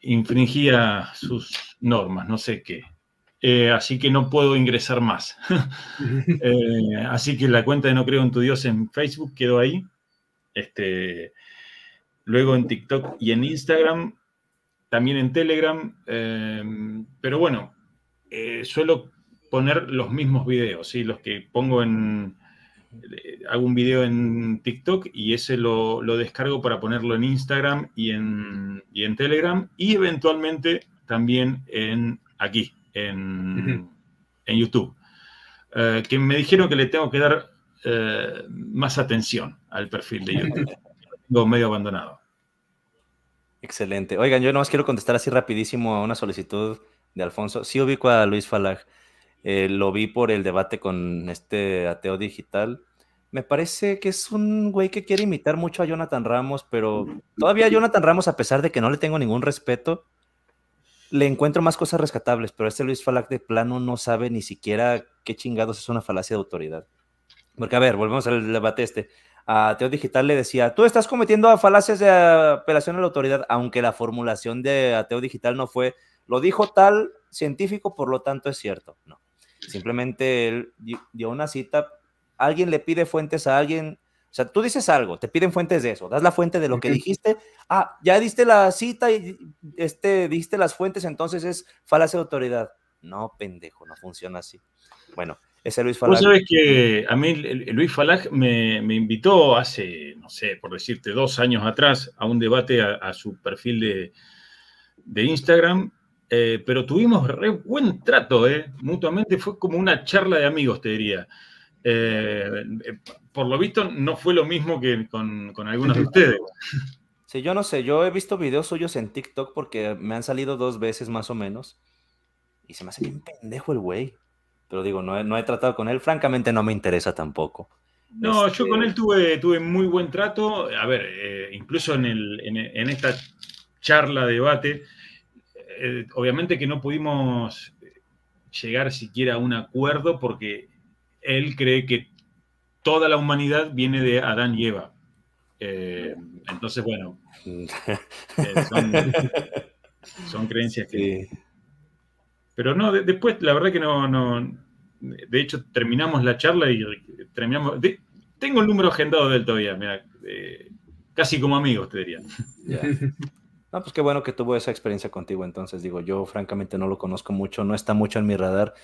infringía sus normas, no sé qué. Eh, así que no puedo ingresar más. Eh, así que la cuenta de No Creo en Tu Dios en Facebook quedó ahí. Este, luego en TikTok y en Instagram, también en Telegram. Em, pero bueno, eh, suelo poner los mismos videos, ¿sí? los que pongo en, hago un video en TikTok y ese lo, descargo para ponerlo en Instagram y en, en, Telegram y eventualmente también en aquí, en, YouTube. Eh, que me dijeron que le tengo que dar eh, más atención al perfil de YouTube. Lo medio abandonado. Excelente. Oigan, yo nomás quiero contestar así rapidísimo a una solicitud de Alfonso. Sí ubico a Luis Falag. Eh, lo vi por el debate con este ateo digital. Me parece que es un güey que quiere imitar mucho a Jonathan Ramos, pero todavía Jonathan Ramos, a pesar de que no le tengo ningún respeto, le encuentro más cosas rescatables, pero este Luis Falak de plano no sabe ni siquiera qué chingados es una falacia de autoridad. Porque, a ver, volvemos al debate este. A Ateo Digital le decía, tú estás cometiendo falacias de apelación a la autoridad, aunque la formulación de Ateo Digital no fue, lo dijo tal científico, por lo tanto es cierto. No. Simplemente él dio una cita, alguien le pide fuentes a alguien, o sea, tú dices algo, te piden fuentes de eso, das la fuente de lo que dijiste, ah, ya diste la cita y este, diste las fuentes, entonces es falacia de autoridad. No, pendejo, no funciona así. Bueno, ese Luis Falag. Vos sabés que a mí Luis Falag me, invitó hace, no sé, por decirte, dos años atrás a un debate a, su perfil de, de Instagram eh, pero tuvimos re buen trato, ¿eh? Mutuamente fue como una charla de amigos, te diría. Eh, por lo visto, no fue lo mismo que con, algunos de ustedes. Sí, yo no sé, yo he visto videos suyos en TikTok porque me han salido dos veces más o menos. Y se me hace bien pendejo el güey. Pero digo, no he, no he tratado con él. Francamente, no me interesa tampoco. No, Este- yo con él tuve, tuve muy buen trato. A ver, eh, incluso en, el- en- en esta charla, debate, eh, obviamente que no pudimos llegar siquiera a un acuerdo porque él cree que toda la humanidad viene de Adán y Eva. Eh, entonces, bueno, eh, son, son creencias que... Sí. Pero no, de- después la verdad que no, no. De hecho, terminamos la charla y terminamos. de- tengo el número agendado de él todavía, mira, eh, casi como amigos, te diría. No, pues qué bueno que tuvo esa experiencia contigo. Entonces, digo, yo francamente no lo conozco mucho, no está mucho en mi radar.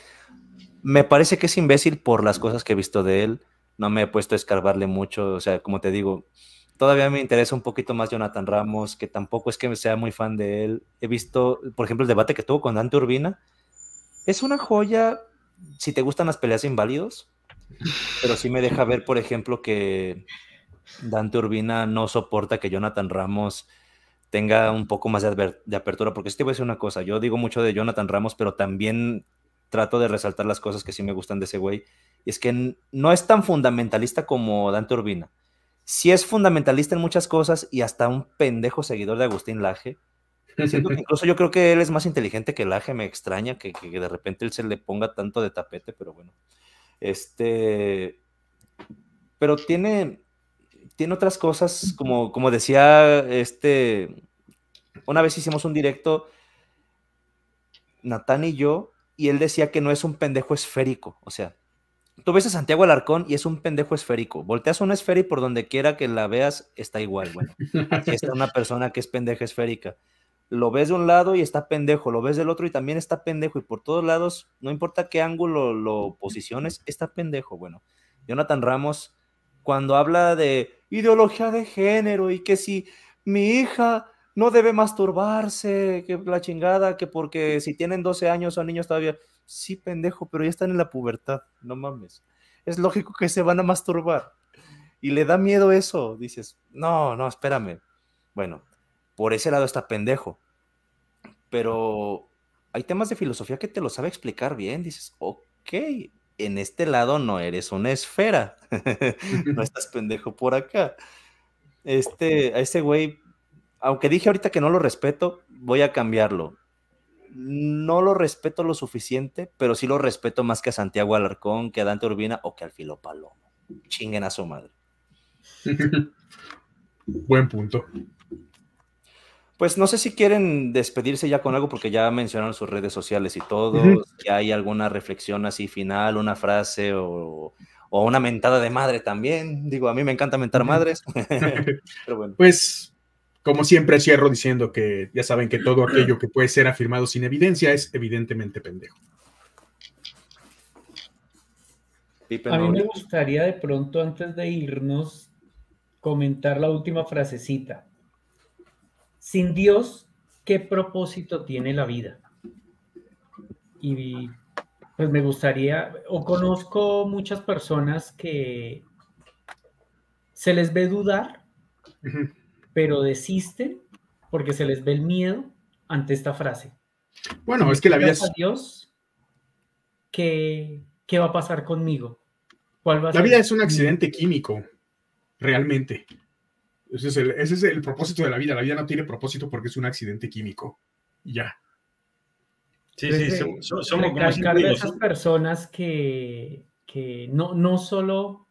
Me parece que es imbécil por las cosas que he visto de él. No me he puesto a escarbarle mucho. O sea, como te digo, todavía me interesa un poquito más Jonathan Ramos, que tampoco es que sea muy fan de él. He visto, por ejemplo, el debate que tuvo con Dante Urbina. Es una joya si te gustan las peleas inválidos, pero sí me deja ver, por ejemplo, que Dante Urbina no soporta que Jonathan Ramos tenga un poco más de, de apertura, porque sí te voy a decir una cosa, yo digo mucho de Jonathan Ramos, pero también trato de resaltar las cosas que sí me gustan de ese güey, y es que no es tan fundamentalista como Dante Urbina. Sí es fundamentalista en muchas cosas y hasta un pendejo seguidor de Agustín Laje. Siento que incluso yo creo que él es más inteligente que Laje, me extraña que, que de repente él se le ponga tanto de tapete, pero bueno. Este, pero tiene, tiene otras cosas, como, como decía este, una vez hicimos un directo, Natán y yo, y él decía que no es un pendejo esférico, o sea, tú ves a Santiago Alarcón y es un pendejo esférico, volteas una esfera y por donde quiera que la veas está igual, bueno, así está una persona que es pendeja esférica. Lo ves de un lado y está pendejo, lo ves del otro y también está pendejo, y por todos lados, no importa qué ángulo lo posiciones, está pendejo. Bueno, Jonathan Ramos, cuando habla de ideología de género y que si mi hija no debe masturbarse, que la chingada, que porque si tienen 12 años son niños todavía, sí, pendejo, pero ya están en la pubertad, no mames. Es lógico que se van a masturbar. Y le da miedo eso, dices, no, no, espérame. Bueno, por ese lado está pendejo. Pero hay temas de filosofía que te lo sabe explicar bien. Dices, ok, en este lado no eres una esfera. no estás pendejo por acá. Este, a ese güey, aunque dije ahorita que no lo respeto, voy a cambiarlo. No lo respeto lo suficiente, pero sí lo respeto más que a Santiago Alarcón, que a Dante Urbina o que al Filo Palomo. Chinguen a su madre. Buen punto. Pues no sé si quieren despedirse ya con algo porque ya mencionaron sus redes sociales y todo. Si hay alguna reflexión así final, una frase o, o una mentada de madre también. Digo, a mí me encanta mentar madres. Pero bueno. Pues, como siempre, cierro diciendo que ya saben que todo aquello que puede ser afirmado sin evidencia es evidentemente pendejo. A mí me gustaría de pronto, antes de irnos, comentar la última frasecita. Sin Dios, ¿qué propósito tiene la vida? Y pues me gustaría, o conozco muchas personas que se les ve dudar, pero desisten porque se les ve el miedo ante esta frase. Bueno, Si es que la vida es, a Dios, ¿qué, qué va a pasar conmigo? ¿Cuál va a la ser vida es un accidente químico, realmente. Ese es, el, ese es el propósito de la vida. La vida no tiene propósito porque es un accidente químico. Ya. Sí, sí, Entonces, som- som- somos como esas personas que, que no, no solo,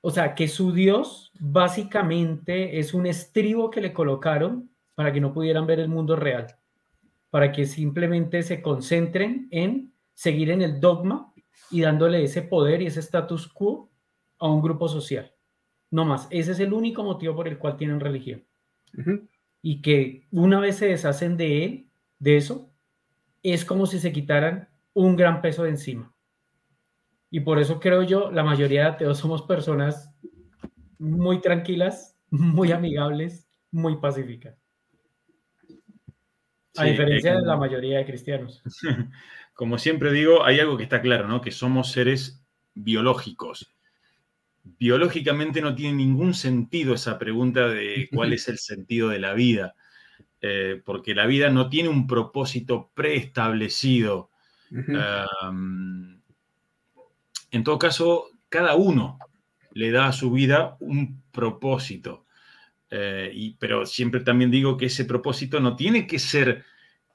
o sea, que su Dios básicamente es un estribo que le colocaron para que no pudieran ver el mundo real, para que simplemente se concentren en seguir en el dogma y dándole ese poder y ese status quo a un grupo social. No más, ese es el único motivo por el cual tienen religión y que una vez se deshacen de él, de eso, es como si se quitaran un gran peso de encima. Y por eso creo yo, la mayoría de ateos somos personas muy tranquilas, muy amigables, muy pacíficas. A Sí, diferencia eh, de la mayoría de cristianos. como siempre digo, hay algo que está claro, ¿no? Que somos seres biológicos. Biológicamente no tiene ningún sentido esa pregunta de cuál es el sentido de la vida, eh, porque la vida no tiene un propósito preestablecido. Um, en todo caso, cada uno le da a su vida un propósito. Eh, y, pero siempre también digo que ese propósito no tiene que ser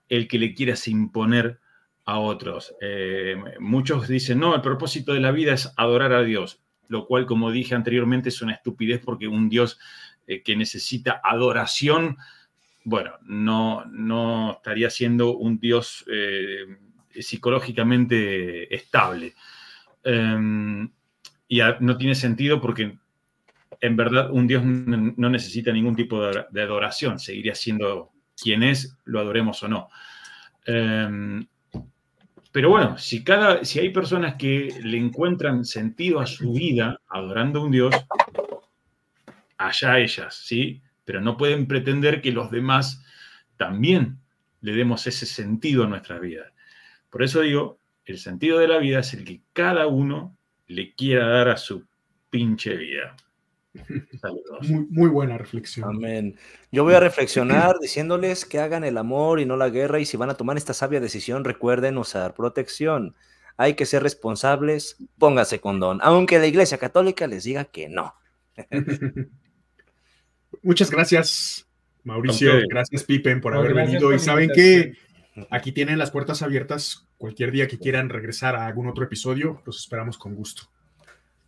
el que le quieras imponer a otros. Eh, muchos dicen, no, el propósito de la vida es adorar a Dios, lo cual, como dije anteriormente, es una estupidez porque un Dios eh, que necesita adoración, bueno, no, no estaría siendo un Dios psicológicamente estable. Em, y no tiene sentido porque en verdad un Dios no necesita ningún tipo de adoración, seguiría siendo quien es, lo adoremos o no. Em, pero bueno, si, cada, si hay personas que le encuentran sentido a su vida adorando a un Dios, allá ellas, ¿sí? Pero no pueden pretender que los demás también le demos ese sentido a nuestra vida. Por eso digo, el sentido de la vida es el que cada uno le quiera dar a su pinche vida. Muy, buena reflexión. Amén. Yo voy a reflexionar diciéndoles que hagan el amor y no la guerra y si van a tomar esta sabia decisión recuerden usar protección. Hay que ser responsables, pónganse condón, aunque la Iglesia Católica les diga que no. Muchas gracias, Mauricio. Gracias, Pipen, por haber venido. Y saben que aquí tienen las puertas abiertas. Cualquier día que quieran regresar a algún otro episodio, los esperamos con gusto.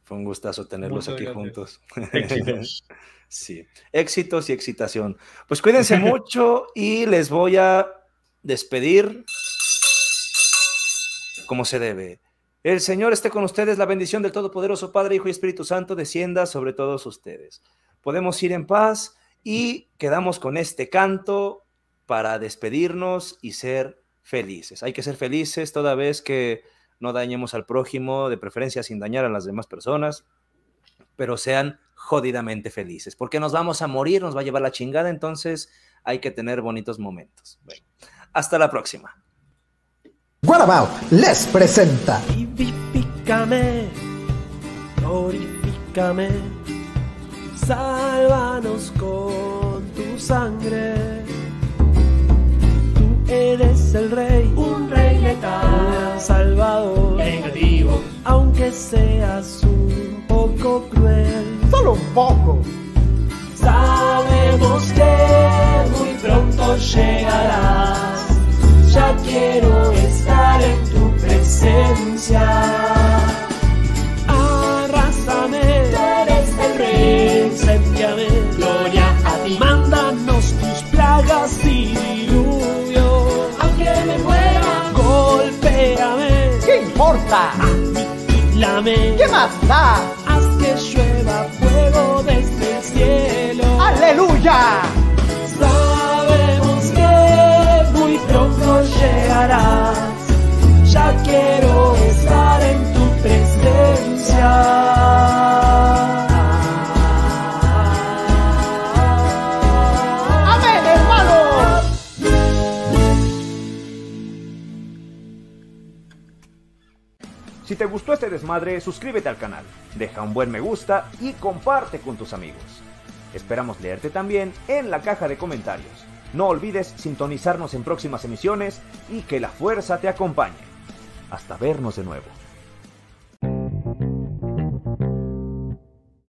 Fue un gustazo tenerlos aquí juntos. Éxitos. sí, éxitos y excitación. Pues cuídense mucho y les voy a despedir como se debe. El Señor esté con ustedes, la bendición del Todopoderoso Padre, Hijo y Espíritu Santo descienda sobre todos ustedes. Podemos ir en paz y quedamos con este canto para despedirnos y ser felices. Hay que ser felices toda vez que no dañemos al prójimo, de preferencia sin dañar a las demás personas, pero sean jodidamente felices, porque nos vamos a morir, nos va a llevar la chingada, entonces hay que tener bonitos momentos. hasta la próxima. What les presenta. Vivifícame, glorifícame, sálvanos con tu sangre eres el rey, un rey letal, salvador, negativo, aunque seas un poco cruel, solo un poco. Sabemos que muy pronto llegarás, ya quiero estar en tu presencia. ¿Qué más da? Haz que llueva fuego desde el cielo. ¡Aleluya! Sabemos que muy pronto llegarás. Ya quiero estar en tu presencia. Si te gustó este desmadre, suscríbete al canal, deja un buen me gusta y comparte con tus amigos. Esperamos leerte también en la caja de comentarios. No olvides sintonizarnos en próximas emisiones y que la fuerza te acompañe. Hasta vernos de nuevo.